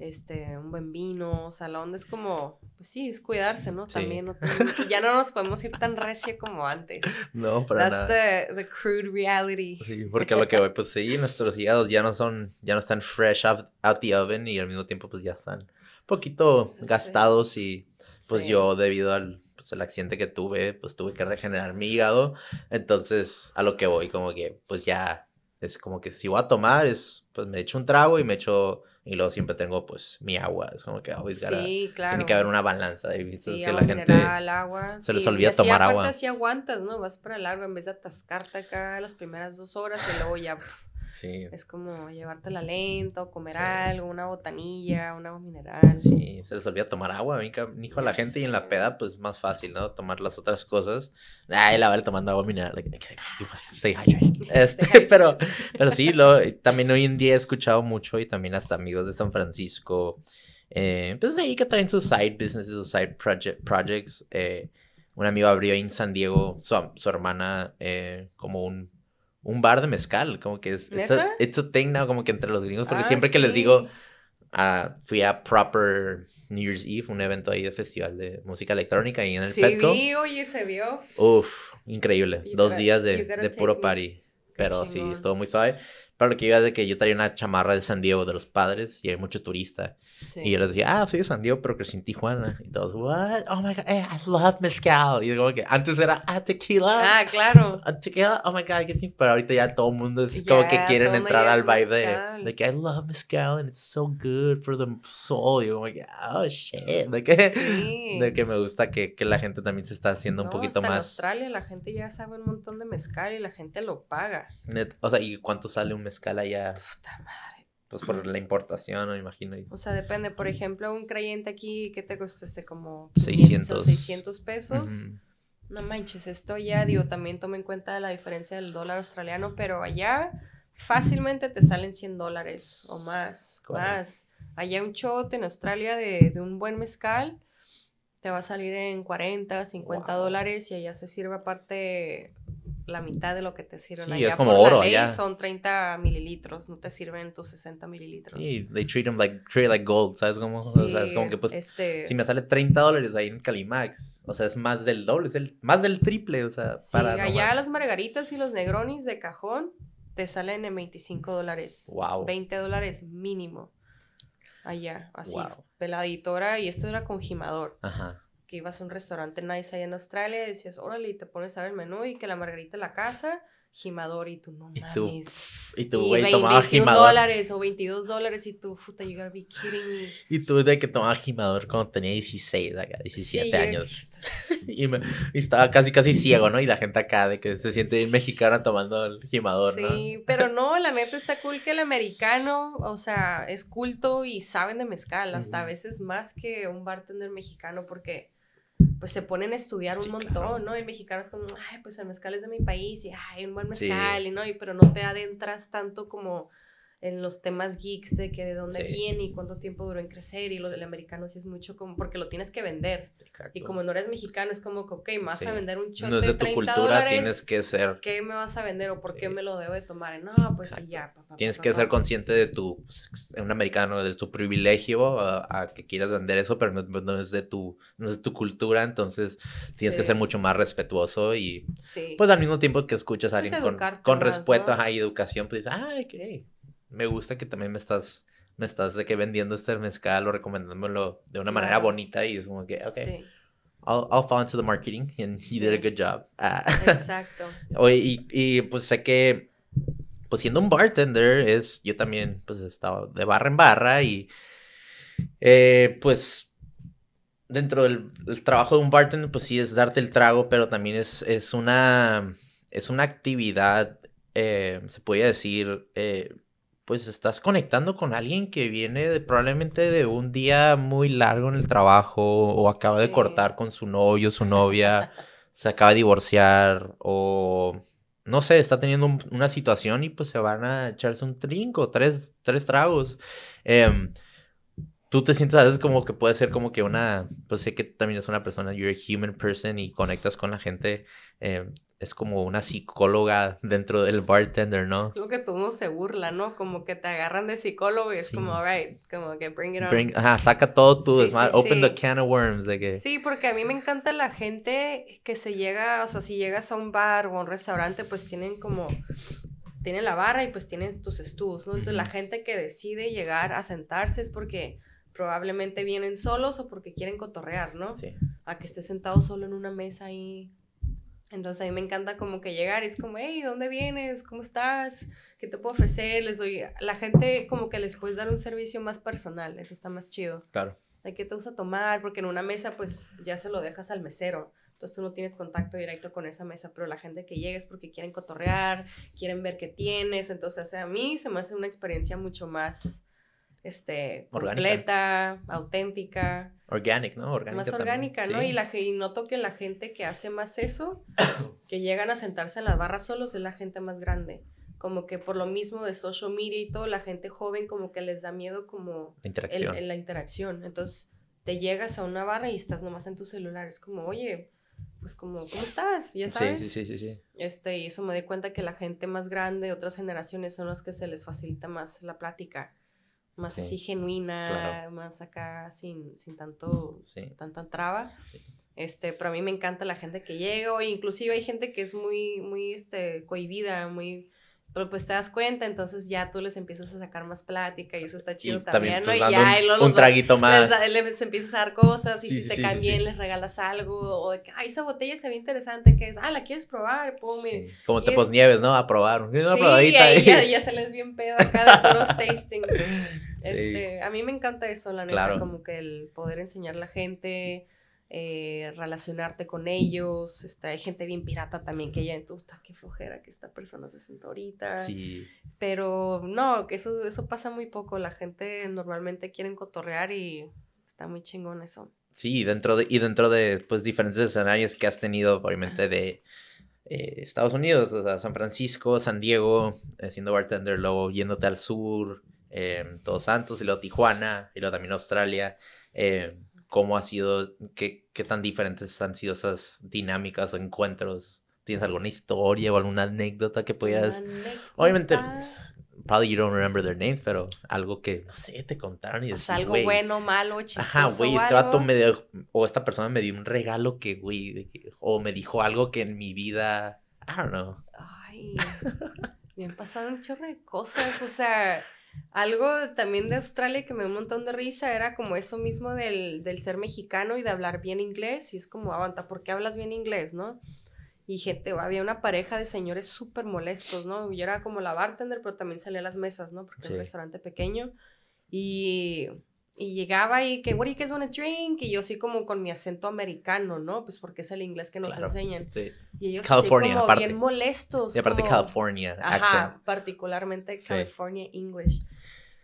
este, un buen vino. O sea, la onda es como, pues sí, es cuidarse, ¿no? Sí. También no ya no nos podemos ir tan recio como antes. No, para That's nada. the, the crude reality. Sí, porque a lo que voy, pues sí, nuestros hígados ya no son, ya no están fresh out, out the oven y al mismo tiempo pues ya están un poquito Sí. gastados y pues Sí. yo debido al, pues, el accidente que tuve, pues tuve que regenerar mi hígado. Entonces, a lo que voy, como que, pues ya, es como que si voy a tomar, es, pues me echo un trago y me echo y luego siempre tengo, pues, mi agua. Es como que always gotta, Sí, claro. Tiene que haber una balanza. He visto Sí, que agua la gente mineral, agua. se les sí, olvida y así tomar agua. así aguantas, ¿no? Vas para largo en vez de atascarte acá las primeras dos horas y luego ya pf, Sí, es como llevártela lento, comer Sí. algo, una botanilla, un agua mineral. sí, se les olvida tomar agua. Hijo, a la gente y en la peda, pues más fácil, ¿no? Tomar las otras cosas. Ay, la vale tomando agua mineral. stay hydrated. Este, pero, pero sí, lo, también hoy en día he escuchado mucho y también hasta amigos de San Francisco. Eh, pues ahí que traen sus side businesses, sus side project, projects. Eh, un amigo abrió en San Diego, su, su hermana, eh, como un, un bar de mezcal. Como que es it's a, it's a thing now, como que entre los gringos. Porque Ah, siempre que les sí. digo, ah, fui a Proper New Year's Eve, un evento ahí de festival de música electrónica ahí en el Sí, Petco. vi, oye, se vio. Uf, increíble. You Dos gotta- días de, de puro party. Pero sí, estuvo muy suave. Pero lo que iba es de que yo traía una chamarra de San Diego de los padres y hay mucho turista. Sí. Y yo les decía, ah, soy de San Diego, pero crecí en Tijuana. Y todos, what? Oh my god, eh, I love mezcal. Y como que antes era, ah, tequila. Ah, claro. Ah, tequila, oh my god, que sí. Pero ahorita ya todo el mundo es como que quieren entrar al vibe de, que I love mezcal and it's so good for the soul. Y yo como que, oh shit. De que, Sí. de que me gusta que, que la gente también se está haciendo un No, poquito hasta En más. Australia la gente ya sabe un montón de mezcal y la gente lo paga. Net- o sea, ¿y cuánto sale un mezcal allá? Puta madre. Pues por la importación, me imagino. O sea, depende. Por ejemplo, un creyente aquí, ¿qué te costó este? Como 600. 600 pesos. Ujú. No manches, esto ya, digo, también toma en cuenta la diferencia del dólar australiano, pero allá fácilmente te salen 100 dólares o más. Más. Allá un shot en Australia de, de un buen mezcal te va a salir en 40, 50 Wow. dólares y allá se sirve aparte la mitad de lo que te sirven Sí, allá. es como por la oro ley allá. son 30 mililitros, no te sirven tus 60 mililitros. Sí, they treat them like, treat it like gold, ¿sabes cómo? o sea, es como que pues, este, si me sale 30 dólares ahí en Calimax, o sea, es más del doble, es el, más del triple, o sea, Sí, para allá nomás- las margaritas y los negronis de cajón te salen en 25 dólares. Wow. 20 dólares mínimo. Allá, así, Wow. peladito. Ahora, y esto era con gimador. Ajá. Que ibas a un restaurante nice allá en Australia y decías, órale, y te pones a ver el menú y que la margarita la casa, gimador, y tú no Y tú, mames. Y tu y güey vein- tomaba 21 gimador. dólares o 22 dólares y tú, puta, you gotta be kidding me. Y tú de que tomaba gimador cuando tenía 16, acá, 17 Sí, yo- años. y, me- y estaba casi, casi ciego, ¿no? Y la gente acá de que se siente bien mexicana tomando el gimador, ¿no? Sí, pero no, la neta está cool que el americano, o sea, es culto y saben de mezcal, hasta a veces más que un bartender mexicano, porque pues se ponen a estudiar un montón, claro. ¿no? El mexicano es como, ay, pues el mezcal es de mi país y ay, un buen Sí. mezcal, y no, y pero no te adentras tanto como en los temas geeks de que de dónde Sí. viene y cuánto tiempo duró en crecer y lo del americano sí es mucho como porque lo tienes que vender Exacto. y como no eres mexicano es como que ok, me vas Sí. a vender un shot no es de de tu 30 cultura, dólares tienes que ser ¿qué me vas a vender o por qué me lo debo de tomar? No, pues sí, Exacto. ya. pa, pa, Tienes pa, que ser consciente de tu, pues, un americano, de tu privilegio a, a que quieras vender eso, pero no, no es de tu, no es de tu cultura, entonces tienes que ser mucho más respetuoso y Sí. pues al mismo tiempo que escuchas a Pues alguien con, con más, respeto ¿no? educación, pues dices, ay, que me gusta que también me estás, me estás de que vendiendo este mezcal o recomendándomelo de una manera bonita y es como que, ok, Sí, I'll, I'll fall into the marketing and you did a good job. Ah. exacto. Oye, y, y, pues sé que, pues siendo un bartender, es, yo también, pues he estado de barra en barra y, eh, pues, dentro del el trabajo de un bartender, pues sí es darte el trago, pero también es, es una, es una actividad, eh, se puede decir, eh, pues estás conectando con alguien que viene de, probablemente de un día muy largo en el trabajo o acaba de cortar con su novio, su novia se acaba de divorciar o no sé, está teniendo un- una situación y pues se van a echarse un trinco, tres, tres tragos. Em, tú te sientes a veces como que puede ser como que una, pues sé que también es una persona, you're a human person y conectas con la gente, em, es como una psicóloga dentro del bartender, ¿no? Lo que todo se burla, ¿no? Como que te agarran de psicólogo y es Sí. como, alright, como que bring it on. Bring- ajá, saca todo Sí, sí, open the can of worms de que... Sí, porque a mí me encanta la gente que se llega, o sea, si llegas a un bar o a un restaurante, pues tienen como, tienen la barra y pues tienen tus stools, ¿no? Entonces la gente que decide llegar a sentarse es porque probablemente vienen solos o porque quieren cotorrear, ¿no? Sí. a que estés sentado solo en una mesa ahí. Entonces a mí me encanta como que llegar y es como, hey, ¿dónde vienes? ¿Cómo estás? ¿Qué te puedo ofrecer? Les doy, la gente como que les puedes dar un servicio más personal, eso está más chido. Claro. ¿De qué te gusta tomar? Porque en una mesa pues ya se lo dejas al mesero. Entonces tú no tienes contacto directo con esa mesa, pero la gente que llega es porque quieren cotorrear, quieren ver qué tienes. Entonces, a mí se me hace una experiencia mucho más este, completa, auténtica. Organic, ¿no? Orgánica más orgánica, ¿no? Y, la, y noto que la gente que hace más eso, que llegan a sentarse en las barras solos, es la gente más grande. Como que por lo mismo de social media y todo, la gente joven como que les da miedo como... La interacción. la interacción. Entonces, te llegas a una barra y estás nomás en tu celular. Es como, oye, pues como, ¿cómo estás? Ya sabes. Sí, sí, sí, sí, Este, y eso me di cuenta que la gente más grande, otras generaciones, son las que se les facilita más la plática. Más así genuina, más acá sin, sin tanto, tanta traba. Este, pero a mí me encanta la gente que llega, o inclusive hay gente que es muy, muy, este, cohibida, muy pero pues te das cuenta, entonces ya tú les empiezas a sacar más plática y eso está chido también, ¿no? Y ya un, traguito más. Les, empiezas a dar cosas y si te caen bien les regalas algo o de que, ay, esa botella se ve interesante, que es, ah, la quieres probar, pum, Como te pos nieves, ¿no? A probar, una sí, probadita. Y ya, ya se les bien pedo acá de puros tastings. Este, a mí me encanta eso, la neta, como que el poder enseñar a la gente eh, relacionarte con ellos. Este, hay gente bien pirata también que ya en tu, qué flojera que esta persona se sienta ahorita. Sí. Pero no, que eso, eso pasa muy poco. La gente normalmente quiere cotorrear y está muy chingón eso. Sí, dentro de, y dentro de pues diferentes escenarios que has tenido, obviamente, de eh, Estados Unidos, o sea, San Francisco, San Diego, eh, siendo bartender, luego yéndote al sur, Todos Santos, y luego Tijuana, y luego también Australia. Cómo ha sido, qué, qué tan diferentes han sido esas dinámicas o encuentros. ¿Tienes alguna historia o alguna anécdota que pudieras... Obviamente, pues, probably you don't remember their names, pero algo que, no sé, te contaron y decir, algo bueno, malo, chistoso Ajá, güey, este vato me dio, o esta persona me dio un regalo que, güey, o me dijo algo que en mi vida, I don't know. Ay, me han pasado un chorro de cosas, o sea... Algo también de Australia que me dio un montón de risa era como eso mismo del, del ser mexicano y de hablar bien inglés. Y es como, aguanta, ¿por qué hablas bien inglés, no? Y gente, había una pareja de señores súper molestos, ¿no? Yo era como la bartender, pero también salía a las mesas, ¿no? Porque era un restaurante pequeño. Y y llegaba y que, what do you guys want to drink? Y yo así como con mi acento americano, ¿no? Pues porque es el inglés que nos enseñan. Y ellos California, así como bien molestos. Y aparte California Ajá, particularmente California English.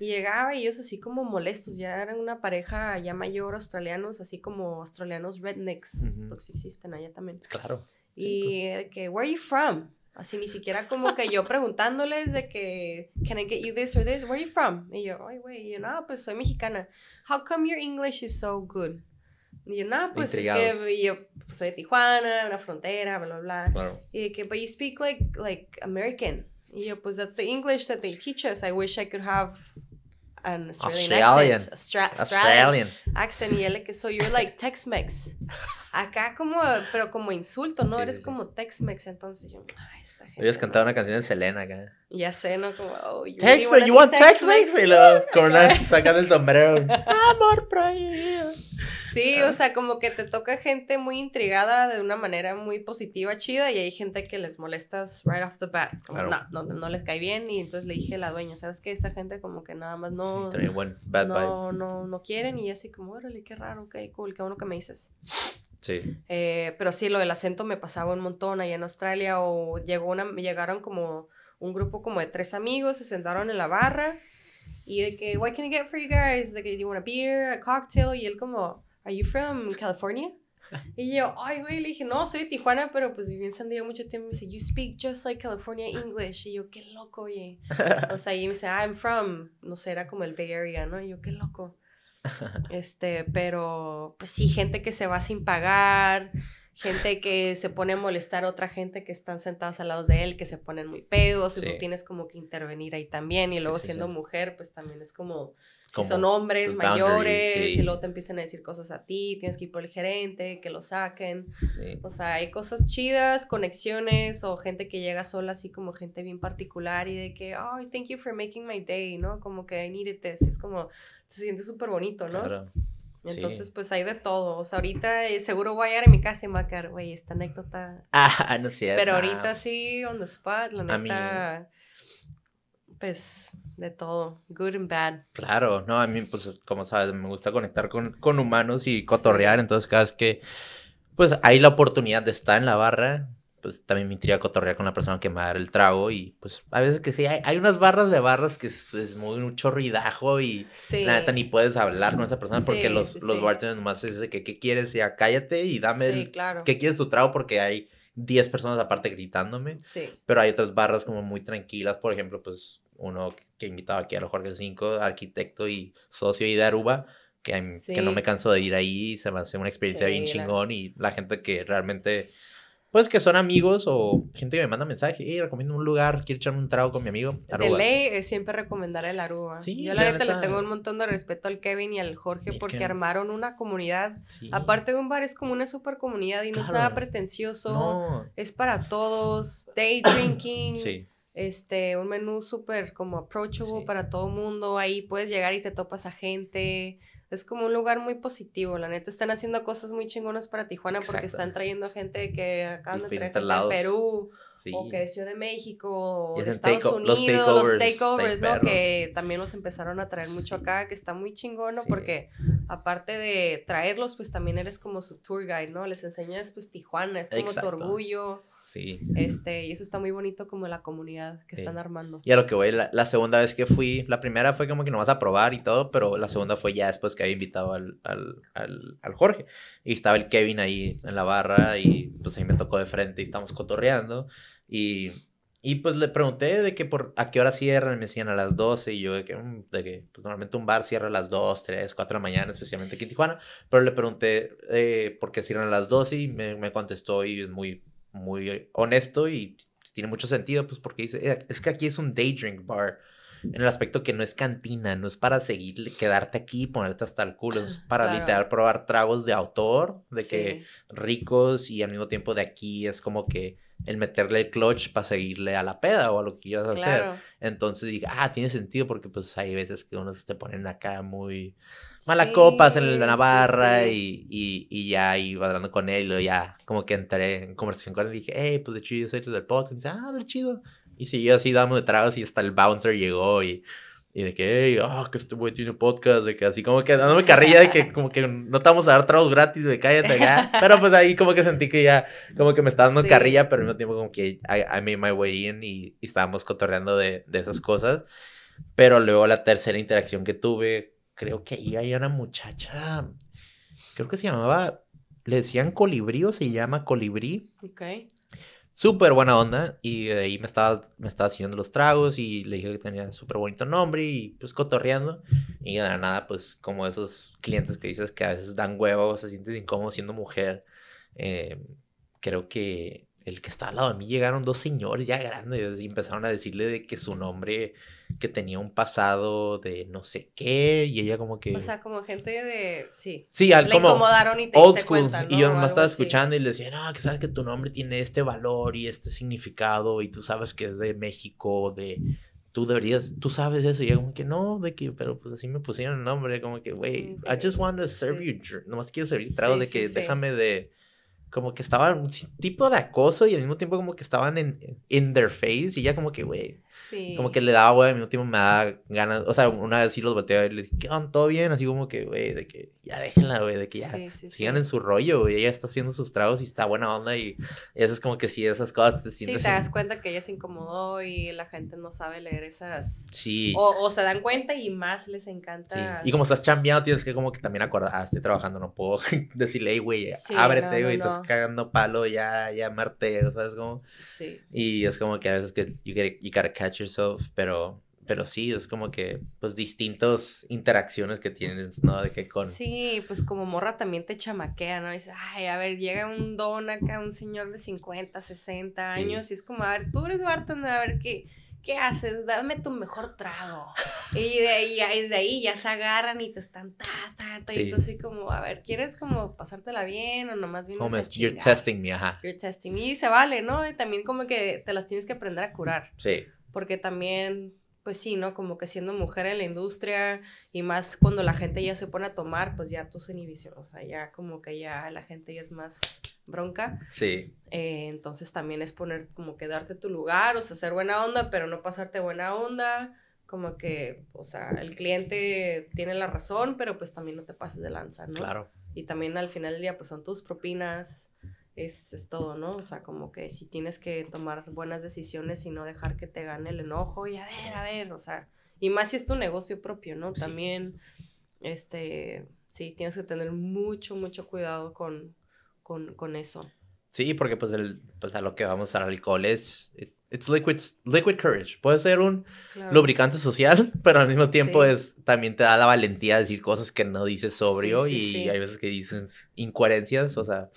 Y llegaba y ellos así como molestos, ya eran una pareja ya mayor australianos, así como australianos rednecks, porque sí existen allá también. Claro. Y pues. que, where are you from? Así ni siquiera como que yo preguntándoles de que, can I get you this or this? Where are you from? Y yo, ay, güey, y yo, no, pues soy mexicana. How come your English is so good? Y yo, no, pues es que yo pues, soy de Tijuana, una frontera, bla, bla, bla. Y de que, but you speak like, like American. Y yo, pues that's the English that they teach us. I wish I could have an Australian, Australian. accent. Australian. Australian accent. Y él que, so you're like Tex-Mex. Acá como, pero como insulto, ¿no? Eres como Tex-Mex, entonces yo, ay, esta gente. Ellos cantaban una canción de Selena acá. Ya sé, ¿no? Como, oh, you Tex-Mex, you want Tex-Mex? Y luego, una, sacas el sombrero. Amor prohibido. Sí, o sea, como que te toca gente muy intrigada de una manera muy positiva, chida, y hay gente que les molestas right off the bat. Como, no, no, no, les cae bien, y entonces le dije a la dueña, ¿sabes qué? Esta gente como que nada más no... Sí, buen bad no, no, no quieren, y así como, órale, qué raro, qué cool, qué bueno que me dices. Sí. Eh, pero sí, lo del acento me pasaba un montón allá en Australia o llegó una, llegaron como un grupo como de tres amigos, se sentaron en la barra y de que, what can I get for you guys? De que, do you want a beer, a cocktail? Y él como, are you from California? Y yo, ay, güey, le dije, no, soy de Tijuana, pero pues viví en San Diego mucho tiempo. Y me dice, you speak just like California English. Y yo, qué loco, oye. o sea, y me dice, I'm from, no sé, era como el Bay Area, ¿no? Y yo, qué loco. Este, pero pues sí, gente que se va sin pagar, gente que se pone a molestar a otra gente que están sentados al lado de él, que se ponen muy pedos, y tú tienes como que intervenir ahí también, y luego siendo mujer, pues también es como, son hombres mayores, y luego te empiezan a decir cosas a ti, tienes que ir por el gerente, que lo saquen, o sea, hay cosas chidas, conexiones, o gente que llega sola, así como gente bien particular, y de que, oh, thank you for making my day, ¿no? Como que I needed this, es como se siente súper bonito, ¿no? Claro. Entonces, pues hay de todo. O sea, ahorita eh, seguro voy a ir a mi casa y me va a quedar, güey, esta anécdota. Ah, no sé. Pero ahorita sí, on the spot, la neta. Pues de todo, good and bad. Claro, no, a mí, pues, como sabes, me gusta conectar con, con humanos y cotorrear. Entonces, cada vez que, pues, hay la oportunidad de estar en la barra, pues también me intriga cotorrear con la persona que me va a dar el trago y pues a veces que sí, hay, hay unas barras de barras que es, muy mucho ruidajo y la neta ni puedes hablar con esa persona porque los, los bartenders nomás dicen que qué quieres, ya cállate y dame el, claro. qué quieres tu trago porque hay 10 personas aparte gritándome. Sí. Pero hay otras barras como muy tranquilas, por ejemplo, pues uno que invitaba aquí a los Jorge 5, arquitecto y socio y de Aruba. Que, que no me canso de ir ahí, se me hace una experiencia bien chingón y la gente que realmente pues que son amigos o gente que me manda mensaje, y recomiendo un lugar, quiero echarme un trago con mi amigo. Aruba. De ley es siempre recomendar el Aruba. Sí, Yo la, neta, le tengo un montón de respeto al Kevin y al Jorge porque armaron una comunidad. Aparte de un bar, es como una super comunidad y no es nada pretencioso. Es para todos. Day drinking. sí. Este, un menú súper como approachable para todo mundo. Ahí puedes llegar y te topas a gente es como un lugar muy positivo, la neta. Están haciendo cosas muy chingonas para Tijuana porque están trayendo gente que acaban de traer de Perú o que es Ciudad de México o de Estados Unidos, los takeovers, ¿no? Que también los empezaron a traer mucho acá, que está muy chingón, ¿no? Porque aparte de traerlos, pues también eres como su tour guide, ¿no? Les enseñas pues Tijuana, es como tu orgullo. Sí. Este, y eso está muy bonito como la comunidad que están armando. Y a lo que voy, la, segunda vez que fui, la primera fue como que no vas a probar y todo, pero la segunda fue ya después que había invitado al, al, al, Jorge. Y estaba el Kevin ahí en la barra y pues ahí me tocó de frente y estábamos cotorreando. Y, y pues le pregunté de que por a qué hora cierran, me decían a las 12 y yo de que, mm, de que pues normalmente un bar cierra a las 2, 3, 4 de la mañana, especialmente aquí en Tijuana, pero le pregunté eh, por qué cierran a las 12 y me, me contestó y es muy muy honesto y tiene mucho sentido, pues porque dice, eh, es que aquí es un day drink bar, en el aspecto que no es cantina, no es para seguir, quedarte aquí y ponerte hasta el culo, es para literal probar tragos de autor, de que ricos y al mismo tiempo de aquí es como que el meterle el clutch para seguirle a la peda o a lo que quieras hacer. Entonces dije, ah, tiene sentido porque pues hay veces que unos te ponen acá muy mala copas en la barra Y, y, y, ya iba hablando con él y ya como que entré en conversación con él y dije, hey, pues de chido, soy del podcast. Y me dice, ah, de chido. Y siguió así dando de tragos y hasta el bouncer llegó y y de que, hey, oh, que este güey tiene podcast, de que así como que dándome carrilla de que como que no te vamos a dar tragos gratis, de cállate ya. Pero pues ahí como que sentí que ya, como que me estaba dando carrilla, pero al mismo tiempo como que I, I made my way in y, estábamos cotorreando de, de, esas cosas. Pero luego la tercera interacción que tuve, creo que ahí hay una muchacha, creo que se llamaba, le decían colibrí o se llama colibrí. Ok súper buena onda y de ahí me estaba, me estaba haciendo los tragos y le dije que tenía súper bonito nombre y pues cotorreando y de nada pues como esos clientes que dices que a veces dan huevos, se sienten incómodos siendo mujer, eh, creo que el que estaba al lado de mí llegaron dos señores ya grandes y empezaron a decirle de que su nombre que tenía un pasado de no sé qué y ella como que o sea como gente de sí sí al, le como incomodaron y te old school y yo nomás estaba escuchando y le decía no que sabes que tu nombre tiene este valor y este significado y tú sabes que es de México de tú deberías tú sabes eso y yo como que no de que pero pues así me pusieron el nombre como que güey I just want to serve you nomás quiero servir trago de que déjame de como que estaban un tipo de acoso y al mismo tiempo como que estaban en in their face y ya como que, güey, sí. como que le daba, güey, al mismo tiempo me daba ganas, o sea, una vez sí los volteé y le dije, ¿qué onda? ¿Todo bien? Así como que, güey, de que ya déjenla, güey, de que ya sigan en su rollo, güey, ella está haciendo sus tragos y está buena onda y, eso es como que sí, esas cosas te sientes... Sí, te das cuenta que ella se incomodó y la gente no sabe leer esas... Sí. O, o se dan cuenta y más les encanta... Y como estás chambeando tienes que como que también acordar, ah, estoy trabajando, no puedo decirle, güey, ábrete, güey, cagando palo, ya, ya Marte, ¿sabes cómo? Sí. Y es como que a veces que you, get, you gotta catch yourself, pero, pero sí, es como que, pues, distintas interacciones que tienes, ¿no? De que con... Sí, pues como morra también te chamaquea, ¿no? dice, ay, a ver, llega un don acá, un señor de 50, 60 años, y es como, a ver, tú eres bartender, a ver qué ¿qué haces? Dame tu mejor trago. Y de ahí, de ahí ya se agarran y te están ta, ta, ta. Y tú así como, a ver, ¿quieres como pasártela bien o nomás vienes a You're testing me, ajá. You're testing me. Y se vale, ¿no? Y también como que te las tienes que aprender a curar. Sí. Porque también pues sí, ¿no? Como que siendo mujer en la industria y más cuando la gente ya se pone a tomar, pues ya tus inhibiciones, o sea, ya como que ya la gente ya es más bronca. Sí. Eh, entonces también es poner como que darte tu lugar, o sea, ser buena onda, pero no pasarte buena onda. Como que, o sea, el cliente tiene la razón, pero pues también no te pases de lanza, ¿no? Claro. Y también al final del día, pues son tus propinas, es, es, todo, ¿no? O sea, como que si tienes que tomar buenas decisiones y no dejar que te gane el enojo y a ver, a ver, o sea, y más si es tu negocio propio, ¿no? También, este, sí, tienes que tener mucho, mucho cuidado con, con, con eso. Sí, porque pues, el, pues a lo que vamos al alcohol es, it's liquid, liquid courage. Puede ser un lubricante social, pero al mismo tiempo es, también te da la valentía de decir cosas que no dices sobrio y hay veces que dices incoherencias, o sea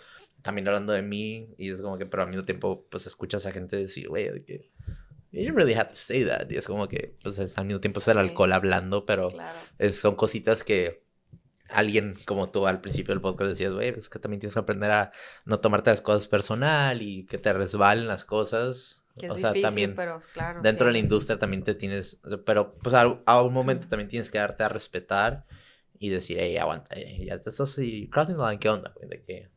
también hablando de mí y es como que, pero al mismo tiempo, pues escuchas a gente decir, güey, de que, you didn't really have to say that. Y es como que, pues al mismo tiempo es el alcohol hablando, pero es, son cositas que alguien como tú al principio del podcast decías, güey, es que también tienes que aprender a no tomarte las cosas personal y que te resbalen las cosas. Que es o sea, difícil, también pero claro, dentro de la industria también te tienes, pero pues a, a un momento también tienes que darte a respetar y decir, hey, aguanta, ya estás así, crossing the line, ¿qué onda? De que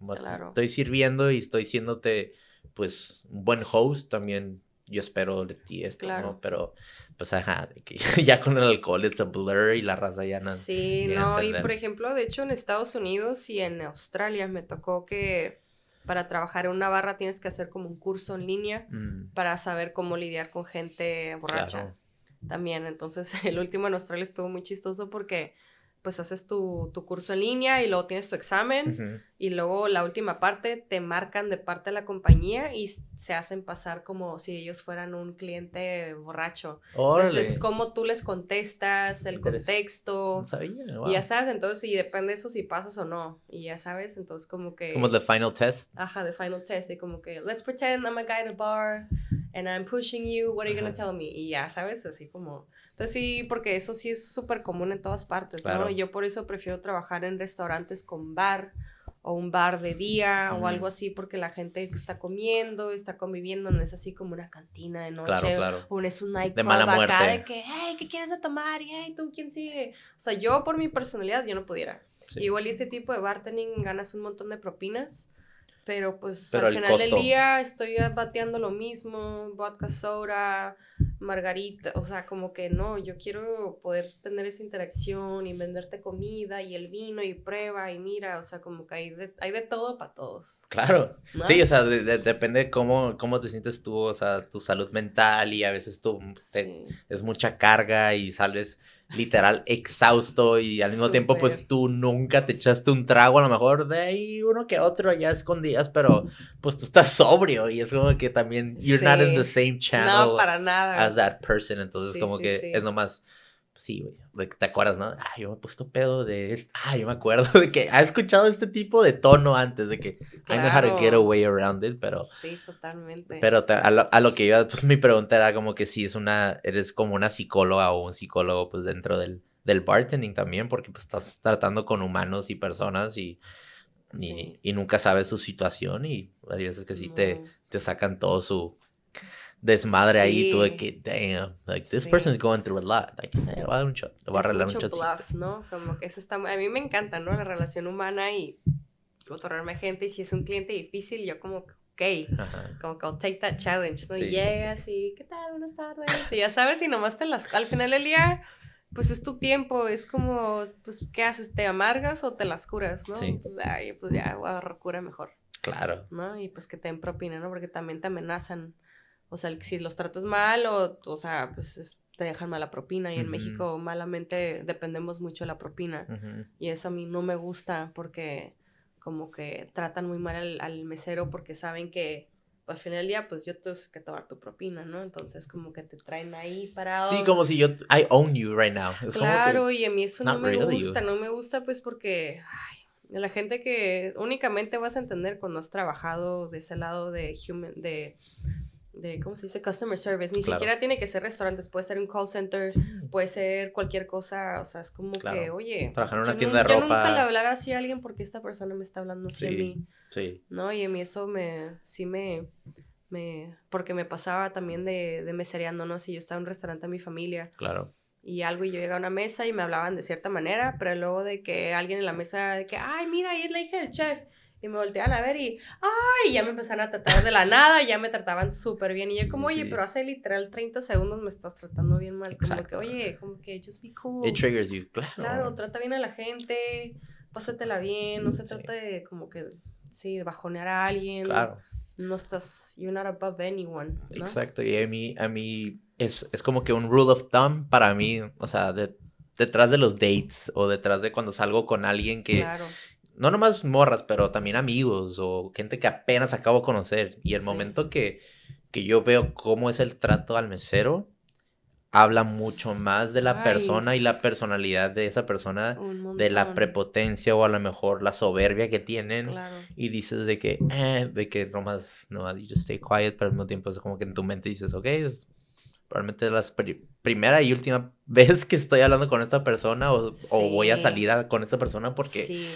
estoy sirviendo y estoy siéndote, pues, un buen host, también yo espero de ti esto, ¿no? Pero, pues, ajá, que ya con el alcohol es a blur y la raza ya no. Sí, no, y por ejemplo, de hecho, en Estados Unidos y en Australia me tocó que para trabajar en una barra tienes que hacer como un curso en línea mm. para saber cómo lidiar con gente borracha. También, entonces, el último en Australia estuvo muy chistoso porque pues haces tu, curso en línea y luego tienes tu examen y luego la última parte te marcan de parte de la compañía y se hacen pasar como si ellos fueran un cliente borracho. Entonces, cómo tú les contestas, el contexto. Y ya sabes, entonces, y depende de eso si pasas o no. Y ya sabes, entonces como que... Como the final test. Ajá, the final test. Y como que, let's pretend I'm a guy at a bar and I'm pushing you, what are you going to tell me? Y ya sabes, así como... Entonces sí, porque eso sí es súper común en todas partes, ¿no? Yo por eso prefiero trabajar en restaurantes con bar o un bar de día o algo así, porque la gente está comiendo, está conviviendo, no es así como una cantina de noche claro, claro. o es un nightclub de mala acá de que, hey, ¿qué quieres de tomar? Y, hey, ¿tú quién sigue? O sea, yo por mi personalidad yo no pudiera. Igual ese tipo de bartending ganas un montón de propinas, pero pues al final del día estoy bateando lo mismo, vodka soda, margarita, o sea, como que no, yo quiero poder tener esa interacción y venderte comida y el vino y prueba y mira, o sea, como que hay de, hay de todo para todos. Claro, sí, o sea, depende cómo, cómo te sientes tú, o sea, tu salud mental y a veces tú es mucha carga y sales literal exhausto y al mismo tiempo pues tú nunca te echaste un trago a lo mejor de ahí uno que otro allá escondidas pero pues tú estás sobrio y es como que también you're not in the same channel no, para nada. as that person entonces como que es nomás sí, güey, te acuerdas, ¿no? Ah, yo me he puesto pedo de esto. Ah, yo me acuerdo de que ha escuchado este tipo de tono antes, de que I know how to get away around it, pero... Sí, totalmente. Pero a, lo, a, lo, que iba, pues mi pregunta era como que si es una, eres como una psicóloga o un psicólogo, pues dentro del, del bartending también, porque pues estás tratando con humanos y personas y... Y, nunca sabes su situación y hay veces que sí te, te sacan todo su, desmadre ahí, tú de que, damn, like, this person is going through a lot. Like, le voy a dar un shot, le voy a arreglar un shot. bluff, ¿no? Como que eso está, a mí me encanta, ¿no? La relación humana y otorgarme gente y si es un cliente difícil, yo como, ok, como que I'll take that challenge, ¿no? Y llegas y, ¿qué tal? Buenas tardes. Y ya sabes, y nomás te las, al final del día, pues es tu tiempo, es como, pues, ¿qué haces? ¿Te amargas o te las curas, no? Sí. Pues, ay, pues ya, voy a agarrar cura mejor. Claro. ¿No? Y pues que te den propina, ¿no? Porque también te amenazan o sea, si los tratas mal o, o sea, pues te dejan mala propina y en México malamente dependemos mucho de la propina y eso a mí no me gusta porque como que tratan muy mal al, mesero porque saben que pues, al final del día pues yo tengo que tomar tu propina, ¿no? Entonces como que te traen ahí parado. Sí, como si yo, I own you right now. claro, y a mí eso no me gusta, no me gusta pues porque... Ay, la gente que únicamente vas a entender cuando has trabajado de ese lado de human, de de, ¿cómo se dice? Customer service. Ni siquiera tiene que ser restaurantes, puede ser un call center, puede ser cualquier cosa. O sea, es como que, oye. Trabajar en una tienda de ropa. Yo nunca le hablar así a alguien porque esta persona me está hablando así a mí. Sí. ¿No? Y a mí eso me, sí me, me, porque me pasaba también de, de mesereando, ¿no? Si yo estaba en un restaurante a mi familia. Claro. Y algo y yo llegaba a una mesa y me hablaban de cierta manera, pero luego de que alguien en la mesa, de que, ay, mira, ahí es la hija del chef. Y me volteaban a ver y, ay, ya me empezaron a tratar de la nada, y ya me trataban súper bien. Y yo como, oye, Sí. pero hace literal 30 segundos me estás tratando bien mal. Como que, oye, como que just be cool. It triggers you. Claro. Claro, trata bien a la gente, pásatela bien, no se trata de como que, sí, de bajonear a alguien. Claro. No estás, you're not above anyone, ¿no? Exacto, y a mí, a mí es, es como que un rule of thumb para mí, o sea, de- detrás de los dates o detrás de cuando salgo con alguien que, Claro, no nomás morras, pero también amigos o gente que apenas acabo de conocer. Y el Sí. momento que, que yo veo cómo es el trato al mesero, habla mucho más de la persona y la personalidad de esa persona, de la prepotencia o a lo mejor la soberbia que tienen. Claro. Y dices de que, eh, de que nomás, no, you just stay quiet, pero al mismo tiempo es como que en tu mente dices, ok, es probablemente la pri- primera y última vez que estoy hablando con esta persona o, o voy a Sí. salir a- con esta persona porque, Sí,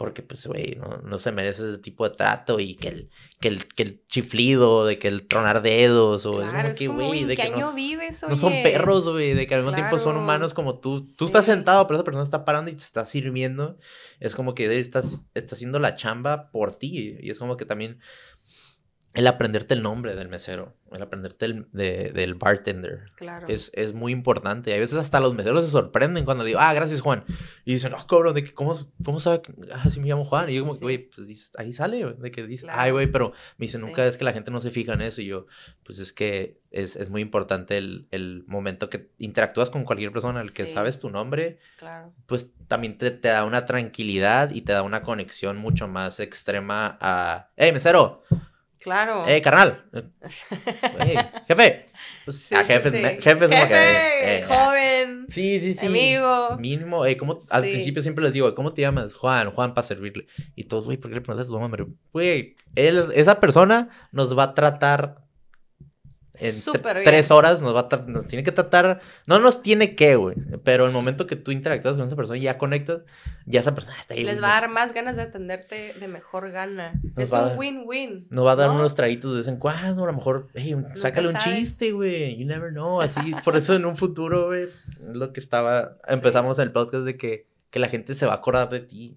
porque pues, güey, no, no se merece ese tipo de trato y que el, que el, que el chiflido, de que el tronar dedos o es como que, güey, ¿en de que no, vives, son perros, güey, de que al mismo tiempo son humanos como tú. Tú estás sentado, pero esa persona está parando y te está sirviendo. Es como que estás, estás haciendo la chamba por ti. Y es como que también el aprenderte el nombre del mesero, el aprenderte el, de- del bartender. Claro. Es, es muy importante. A veces hasta los meseros se sorprenden cuando le digo, ah, gracias, Juan. Y dicen, ah, cabrón, de que, ¿cómo, cómo sabe? que- Ah, sí me llamo Sí, Juan. y sí, yo como, sí. güey, pues dices, ahí sale, de que dice, ay, güey, pero me dice, nunca Sí. es que la gente no se fija en eso. Y yo, pues es que es, es muy importante el, el momento que interactúas con cualquier persona, el que Sí. sabes tu nombre, Claro. pues también te, te da una tranquilidad y te da una conexión mucho más extrema a, hey, mesero, Claro. hey, carnal, hey, jefe. Pues, Sí, a sí, jefes, sí. me- jefes como que... Jefe, eh, joven, Sí, sí, sí. amigo. Mínimo, eh, ¿cómo, al Sí. principio siempre les digo, ¿cómo te llamas? Juan, Juan para servirle. Y todos, güey, ¿por qué le preguntas a su nombre? Güey, esa persona nos va a tratar en Súper bien. tres horas, nos va a nos tiene que tratar, no nos tiene que, güey, pero el momento que tú interactúas con esa persona y ya conectas, ya esa persona está ahí. Les va a nos- dar más ganas de atenderte de mejor gana. Nos es a un win-win. Nos va a dar ¿no? unos traguitos de vez en cuando, a lo mejor, hey, sácale un chiste, güey, you never know, así, por eso en un futuro, güey, lo que estaba, Sí. empezamos el podcast de que, que la gente se va a acordar de ti,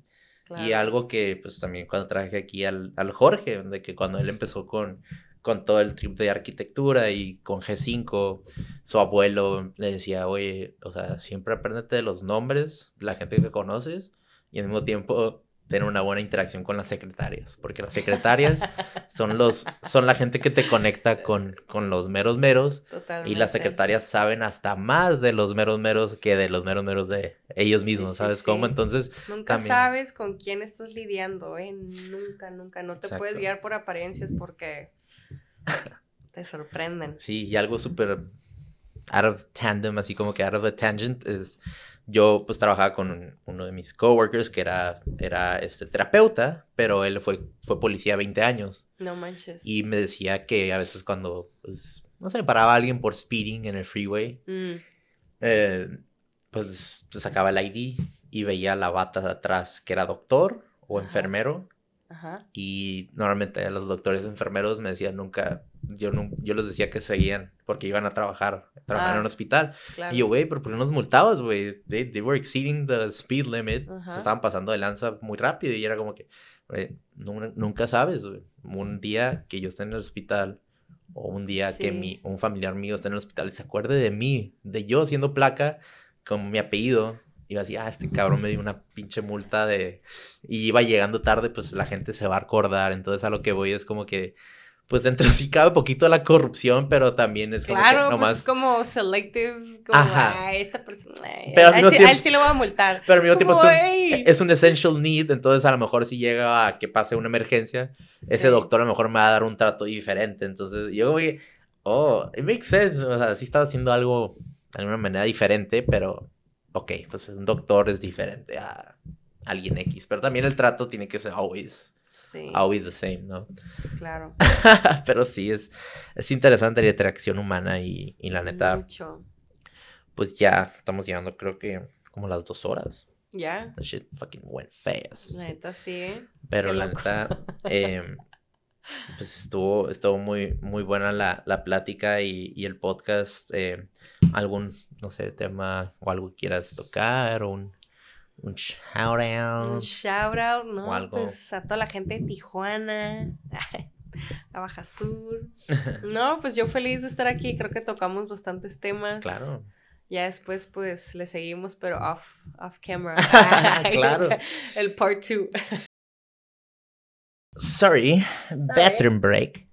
Y Claro. algo que, pues también cuando traje aquí al, al Jorge, de que cuando él empezó con, con todo el trip de arquitectura y con G5, su abuelo le decía, oye, o sea, siempre apréndete de los nombres la gente que conoces y al mismo tiempo tener una buena interacción con las secretarias, porque las secretarias son, los, son la gente que te conecta con, con los meros meros y Totalmente. las secretarias saben hasta más de los meros meros que de los meros meros de ellos Sí, mismos, sí, ¿sabes cómo? sí. Entonces... Nunca también. sabes con quién estás lidiando, ¿eh? Nunca, nunca. No te puedes Exacto. guiar por apariencias porque te sorprenden. Sí, y algo súper out of tandem, así como que out of a tangent, es yo pues trabajaba con un- uno de mis coworkers que era, era este, terapeuta, pero él fue, fue policía 20 años No manches. y me decía que a veces cuando, pues, no sé, paraba a alguien por speeding en el freeway, Mm, eh, pues, pues sacaba el ID y veía la bata de atrás que era doctor o enfermero Ajá. y normalmente los doctores enfermeros me decían nunca, yo, no, yo les decía que seguían porque iban a trabajar, trabajar en Ah, un hospital. Claro. Y yo, güey, pero ¿por qué nos multabas, güey? They, they were exceeding the speed limit. Ajá. Se estaban pasando de lanza muy rápido y era como que, güey, nu- nunca sabes, güey. Un día que yo esté en el hospital o un día que Sí. mi, un familiar mío esté en el hospital y se acuerde de mí, de yo haciendo placa con mi apellido. Iba así, ah, este cabrón me dio una pinche multa de... Y iba llegando tarde, pues la gente se va a acordar. Entonces a lo que voy es como que, pues dentro sí cabe poquito la corrupción, pero también es como Claro, que pues nomás... es como selective, como, Ajá. "Ay, esta persona, ay, Pero a, él a tiempo- sí le voy a multar. Pero al mismo tiempo es un, es un essential need, entonces a lo mejor si llega a que pase una emergencia, ese Sí. doctor a lo mejor me va a dar un trato diferente. Entonces yo como que, oh, it makes sense. O sea, sí estaba haciendo algo de alguna manera diferente, pero ok, pues un doctor es diferente a alguien X. Pero también el trato tiene que ser always, Sí, always the same, ¿no? claro. pero sí, es, es interesante la interacción humana y, y la neta, Mucho. pues ya estamos llegando creo que como las dos horas. ¿Ya? That shit fucking went fast. La neta sí. ¿eh? Pero Qué la loco. neta, em, pues estuvo, estuvo muy, muy buena la, la plática y, y, el podcast. Eh, algún, no sé, tema o algo que quieras tocar o un, un shout out. Un shout out, ¿no? O algo. Pues a toda la gente de Tijuana, a Baja Sur. no, pues yo feliz de estar aquí. Creo que tocamos bastantes temas. Claro. Ya después, pues, le seguimos, pero off, off camera. claro. El part two. Sorry, bathroom break.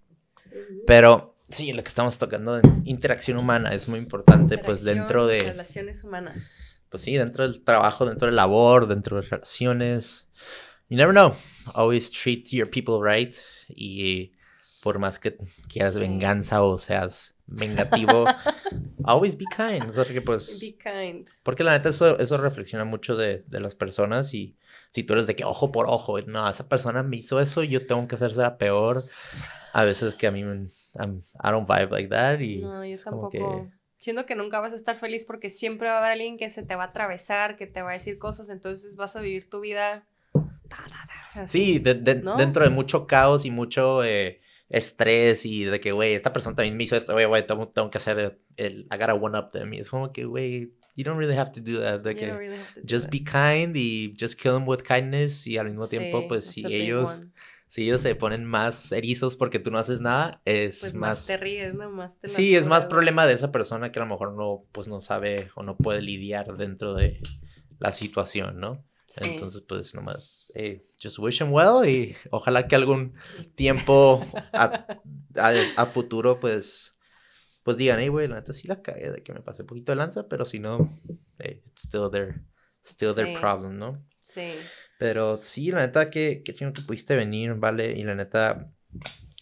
Pero sí, lo que estamos tocando en interacción humana es muy importante, pues dentro de... Relaciones humanas. Pues sí, dentro del trabajo, dentro de labor, dentro de relaciones. You never know. Always treat your people right. Y por más que quieras venganza o seas vengativo, always be kind. O sea, que pues, be kind. Porque la neta eso, eso reflexiona mucho de, de, las personas y si tú eres de que ojo por ojo, no, esa persona me hizo eso, yo tengo que hacerse la peor. A veces que a mí, I'm, I don't vibe like that y... No, yo tampoco. Que... Siento que nunca vas a estar feliz porque siempre va a haber alguien que se te va a atravesar, que te va a decir cosas, entonces vas a vivir tu vida... Sí, de, de, dentro de mucho caos y mucho... Eh, estrés y de que, güey, esta persona también me hizo esto, güey, güey, tengo, tengo, que hacer el, I gotta one up them. Y es como que, güey, you don't really have to do that. De que, really just be kind y just kill them with kindness y al mismo tiempo, pues si ellos, si ellos se ponen más erizos porque tú no haces nada, es pues más... más te ríes, ¿no? Más te sí, es más problema de esa persona que a lo mejor no, pues no sabe o no puede lidiar dentro de la situación, ¿no? Entonces, pues nomás, hey, just wish him well y ojalá que algún tiempo a, a, futuro, pues, pues digan, hey, güey, la neta sí la cagué de que me pasé un poquito de lanza, pero si no, hey, it's still their, still their problem, ¿no? Sí. Pero sí, la neta, que, que que pudiste venir, ¿vale? Y la neta,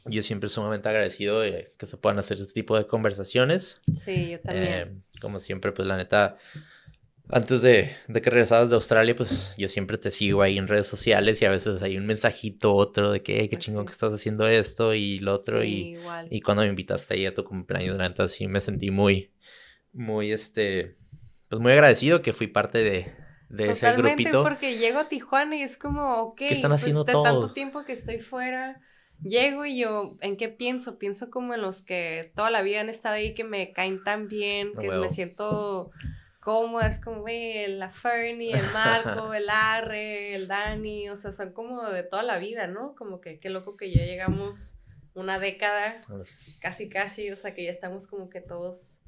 yo siempre sumamente agradecido de que se puedan hacer este tipo de conversaciones. Sí, yo también. Eh, como siempre, pues la neta antes de, de, que regresaras de Australia, pues yo siempre te sigo ahí en redes sociales y a veces hay un mensajito otro de que, hey, qué pues chingón que estás haciendo esto y lo otro. y, y cuando me invitaste ahí a tu cumpleaños, la neta, sí me sentí muy, muy, este, pues muy agradecido que fui parte de, de ese grupito. porque llego a Tijuana y es como, ok, ¿qué están pues, haciendo pues, de tanto tiempo que estoy fuera, llego y yo, ¿en qué pienso? Pienso como en los que toda la vida han estado ahí, que me caen tan bien, que me siento es como, ve, la Fernie, el Marco, el Arre, el Dani, o sea, son como de toda la vida, ¿no? Como que qué loco que ya llegamos una década, pues casi casi, o sea, que ya estamos como que todos,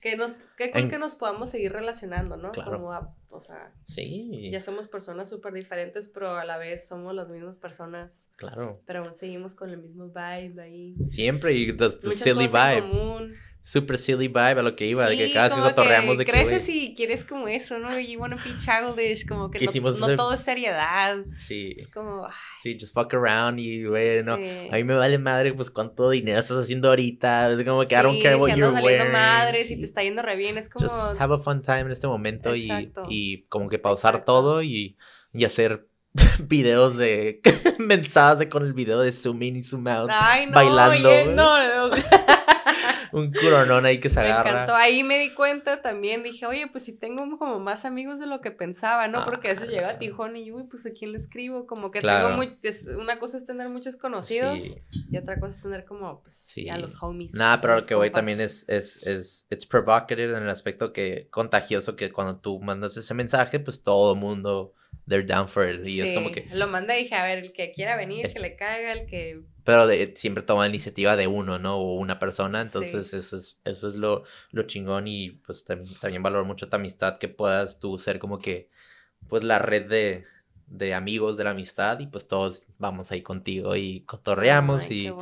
que nos, que que nos podamos seguir relacionando, ¿no? Como, o sea, sí. ya somos personas súper diferentes, pero a la vez somos las mismas personas. Claro. Pero aún seguimos con el mismo vibe ahí. Siempre, y the, silly vibe. común super silly vibe a lo que iba, de que cada vez que cotorreamos de que. Creces y quieres como eso, ¿no? You wanna be childish, como que, no, no todo es seriedad. Sí. Es como. Sí, just fuck around y, güey, no. A mí me vale madre, pues, cuánto dinero estás haciendo ahorita. Es como que I don't care what si you're wearing. madre, si te está yendo re bien, es como. Just have a fun time en este momento y, y, como que pausar todo y, y hacer videos de mensajes con el video de zoom in y zoom out Ay, no, bailando. Oye, no, no. Un curonón ahí que se agarra. Me encantó. Ahí me di cuenta también, dije, oye, pues si tengo como más amigos de lo que pensaba, ¿no? Porque a veces llega a Tijuana y, uy, pues a quién le escribo, como que tengo muy, una cosa es tener muchos conocidos y otra cosa es tener como, pues, a los homies. Nada, pero lo que voy también es, es, es, it's provocative en el aspecto que contagioso que cuando tú mandas ese mensaje, pues todo el mundo they're down for it. Y es como que. Lo mandé y dije, a ver, el que quiera venir, que le caiga, el que. Pero de, siempre toma la iniciativa de uno, ¿no? O una persona. Entonces, eso es, eso es lo, lo chingón. Y pues también valoro mucho tu amistad, que puedas tú ser como que, pues la red de, de amigos de la amistad. Y pues todos vamos ahí contigo y cotorreamos. y,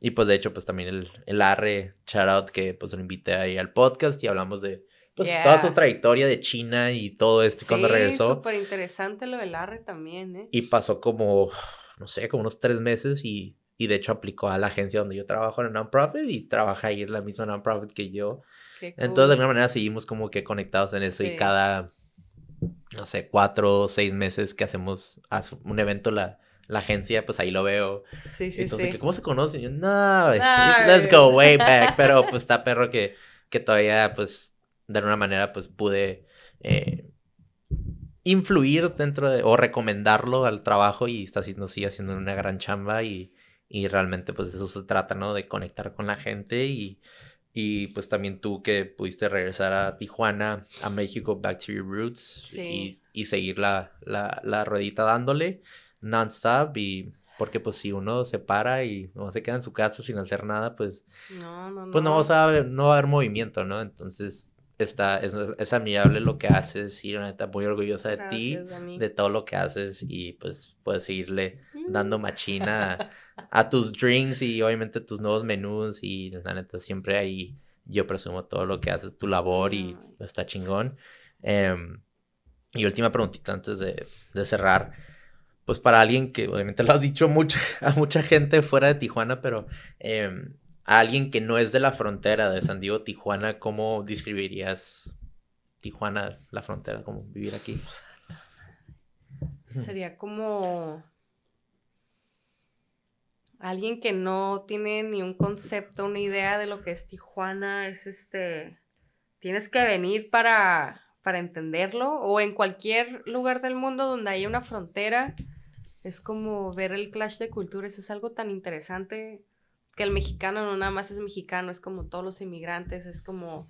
y pues de hecho, pues también el, el Arre, shout out, que pues lo invité ahí al podcast y hablamos de pues toda su trayectoria de China y todo esto cuando regresó. súper interesante lo del ARRE también, ¿eh? Y pasó como, no sé, como unos tres meses y, y de hecho aplicó a la agencia donde yo trabajo en non-profit y trabaja ahí en la misma non-profit que yo. Entonces, de alguna manera seguimos como que conectados en eso y cada, no sé, cuatro o seis meses que hacemos un evento la, la agencia, pues ahí lo veo. Sí, sí, Entonces, ¿cómo se conocen? Yo, no, let's go way back. Pero pues está perro que, que todavía, pues, de alguna manera pues pude eh, influir dentro de, o recomendarlo al trabajo y está haciendo, sigue haciendo una gran chamba y, y realmente pues eso se trata, ¿no? De conectar con la gente y, y pues también tú que pudiste regresar a Tijuana, a México, back to your roots y, y, seguir la, la, la ruedita dándole non-stop y porque pues si uno se para y no se queda en su casa sin hacer nada, pues no, no, pues no, va a, no va a haber movimiento, ¿no? Entonces está, es, es, admirable lo que haces y la neta muy orgullosa de ti, de todo lo que haces y pues puedes seguirle dando machina a, tus drinks y obviamente tus nuevos menús y la neta siempre ahí yo presumo todo lo que haces, tu labor y está chingón. Em, y última preguntita antes de, de cerrar. Pues para alguien que obviamente lo has dicho mucho, a mucha gente fuera de Tijuana, pero em, a alguien que no es de la frontera de San Diego, Tijuana, ¿cómo describirías Tijuana, la frontera, cómo vivir aquí? Sería como alguien que no tiene ni un concepto, una idea de lo que es Tijuana, es este, tienes que venir para, para entenderlo, o en cualquier lugar del mundo donde haya una frontera, es como ver el clash de culturas, es algo tan interesante que el mexicano no nada más es mexicano, es como todos los inmigrantes, es como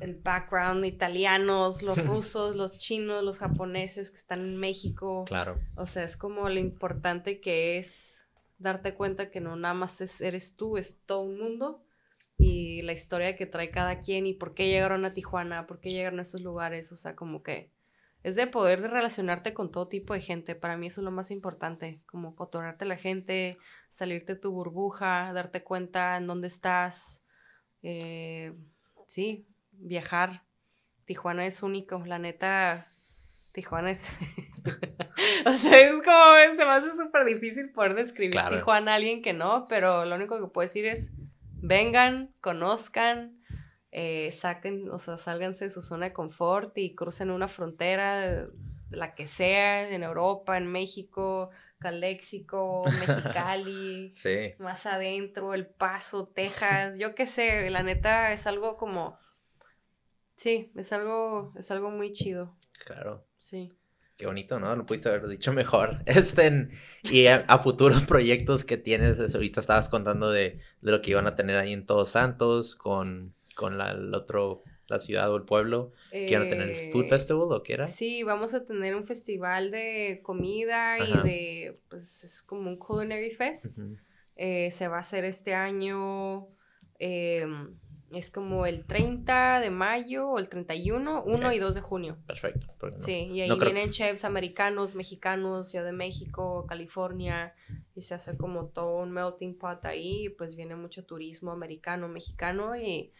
el background italianos, los rusos, los chinos, los japoneses que están en México. Claro. O sea, es como lo importante que es darte cuenta que no nada más eres tú, es todo un mundo y la historia que trae cada quien y por qué llegaron a Tijuana, por qué llegaron a estos lugares, o sea, como que es de poder relacionarte con todo tipo de gente. Para mí eso es lo más importante, como cotorrarte la gente, salirte de tu burbuja, darte cuenta en dónde estás. Eh, sí, viajar. Tijuana es único, la neta. Tijuana es. o sea, es como. Se me hace súper difícil poder describir Tijuana a alguien que no, pero lo único que puedo decir es: vengan, conozcan, eh, saquen, o sea, sálganse de su zona de confort y crucen una frontera, la que sea, en Europa, en México, Caléxico, Mexicali, más adentro, El Paso, Texas, yo qué sé, la neta es algo como, sí, es algo, es algo muy chido. Claro. Sí. Qué bonito, ¿no? Lo pudiste haber dicho mejor. Este, y a, futuros proyectos que tienes, ahorita estabas contando de, de, lo que iban a tener ahí en Todos Santos, con con la, el otro, la ciudad o el pueblo? ¿Quieren tener el Food eh, Festival o qué era? Sí, vamos a tener un festival de comida y de, pues es como un culinary fest. Eh, se va a hacer este año, em, es como el 30 de mayo o el 31, 1 y 2 de junio. Perfecto. Sí, y ahí vienen chefs americanos, mexicanos, Ciudad de México, California, y se hace como todo un melting pot ahí, pues viene mucho turismo americano, mexicano y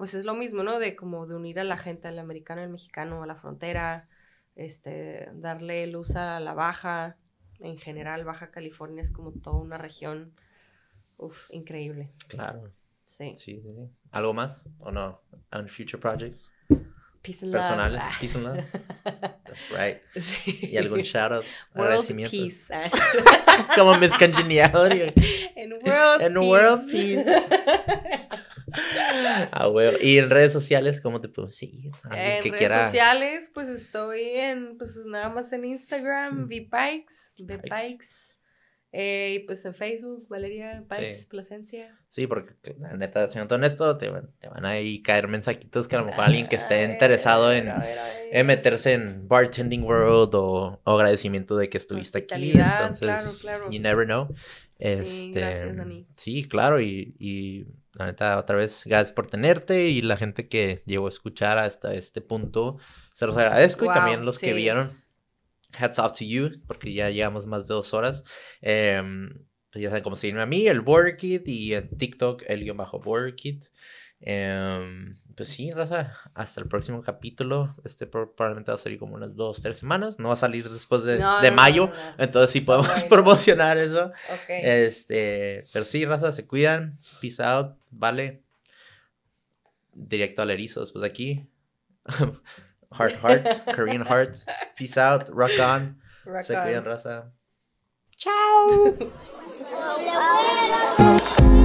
pues es lo mismo, ¿no? De como de unir a la gente, al americano, al mexicano, a la frontera, este, darle luz a la baja, en general Baja California es como toda una región, uf, increíble. Claro. Sí. Sí, sí, ¿Algo más o no? ¿On future projects? Peace and Personales, love. peace and love. That's right. Sí. ¿Y algún shout out? World peace. como Miss Congeniality. En world en world peace. Ah, Y en redes sociales, ¿cómo te puedo seguir? En redes sociales, pues estoy en, pues nada más en Instagram, VPikes, VPikes. Eh, y pues en Facebook, Valeria Pikes, Plasencia. Sí, porque la neta, siendo honesto, te, te van a ir caer mensajitos que a lo mejor alguien que esté interesado en, en, meterse en bartending world o, agradecimiento de que estuviste aquí. Entonces, claro, claro. you never know. Este, sí, gracias, Dani. Sí, claro, y, y la neta, otra vez, gracias por tenerte y la gente que llegó a escuchar hasta este punto, se los agradezco y también los que vieron. Hats off to you, porque ya llevamos más de dos horas. Em, pues ya saben cómo seguirme a mí, el Borderkid, y en TikTok, el guion bajo Borderkid. Em, pues sí, raza, hasta el próximo capítulo. Este probablemente va a salir como unas dos, tres semanas. No va a salir después de, de mayo. entonces sí podemos promocionar eso. Este, pero sí, raza, se cuidan. Peace out. Vale. Directo al erizo después de aquí. heart, heart. Korean heart. Peace out. Rock on. se cuidan, raza. Chao.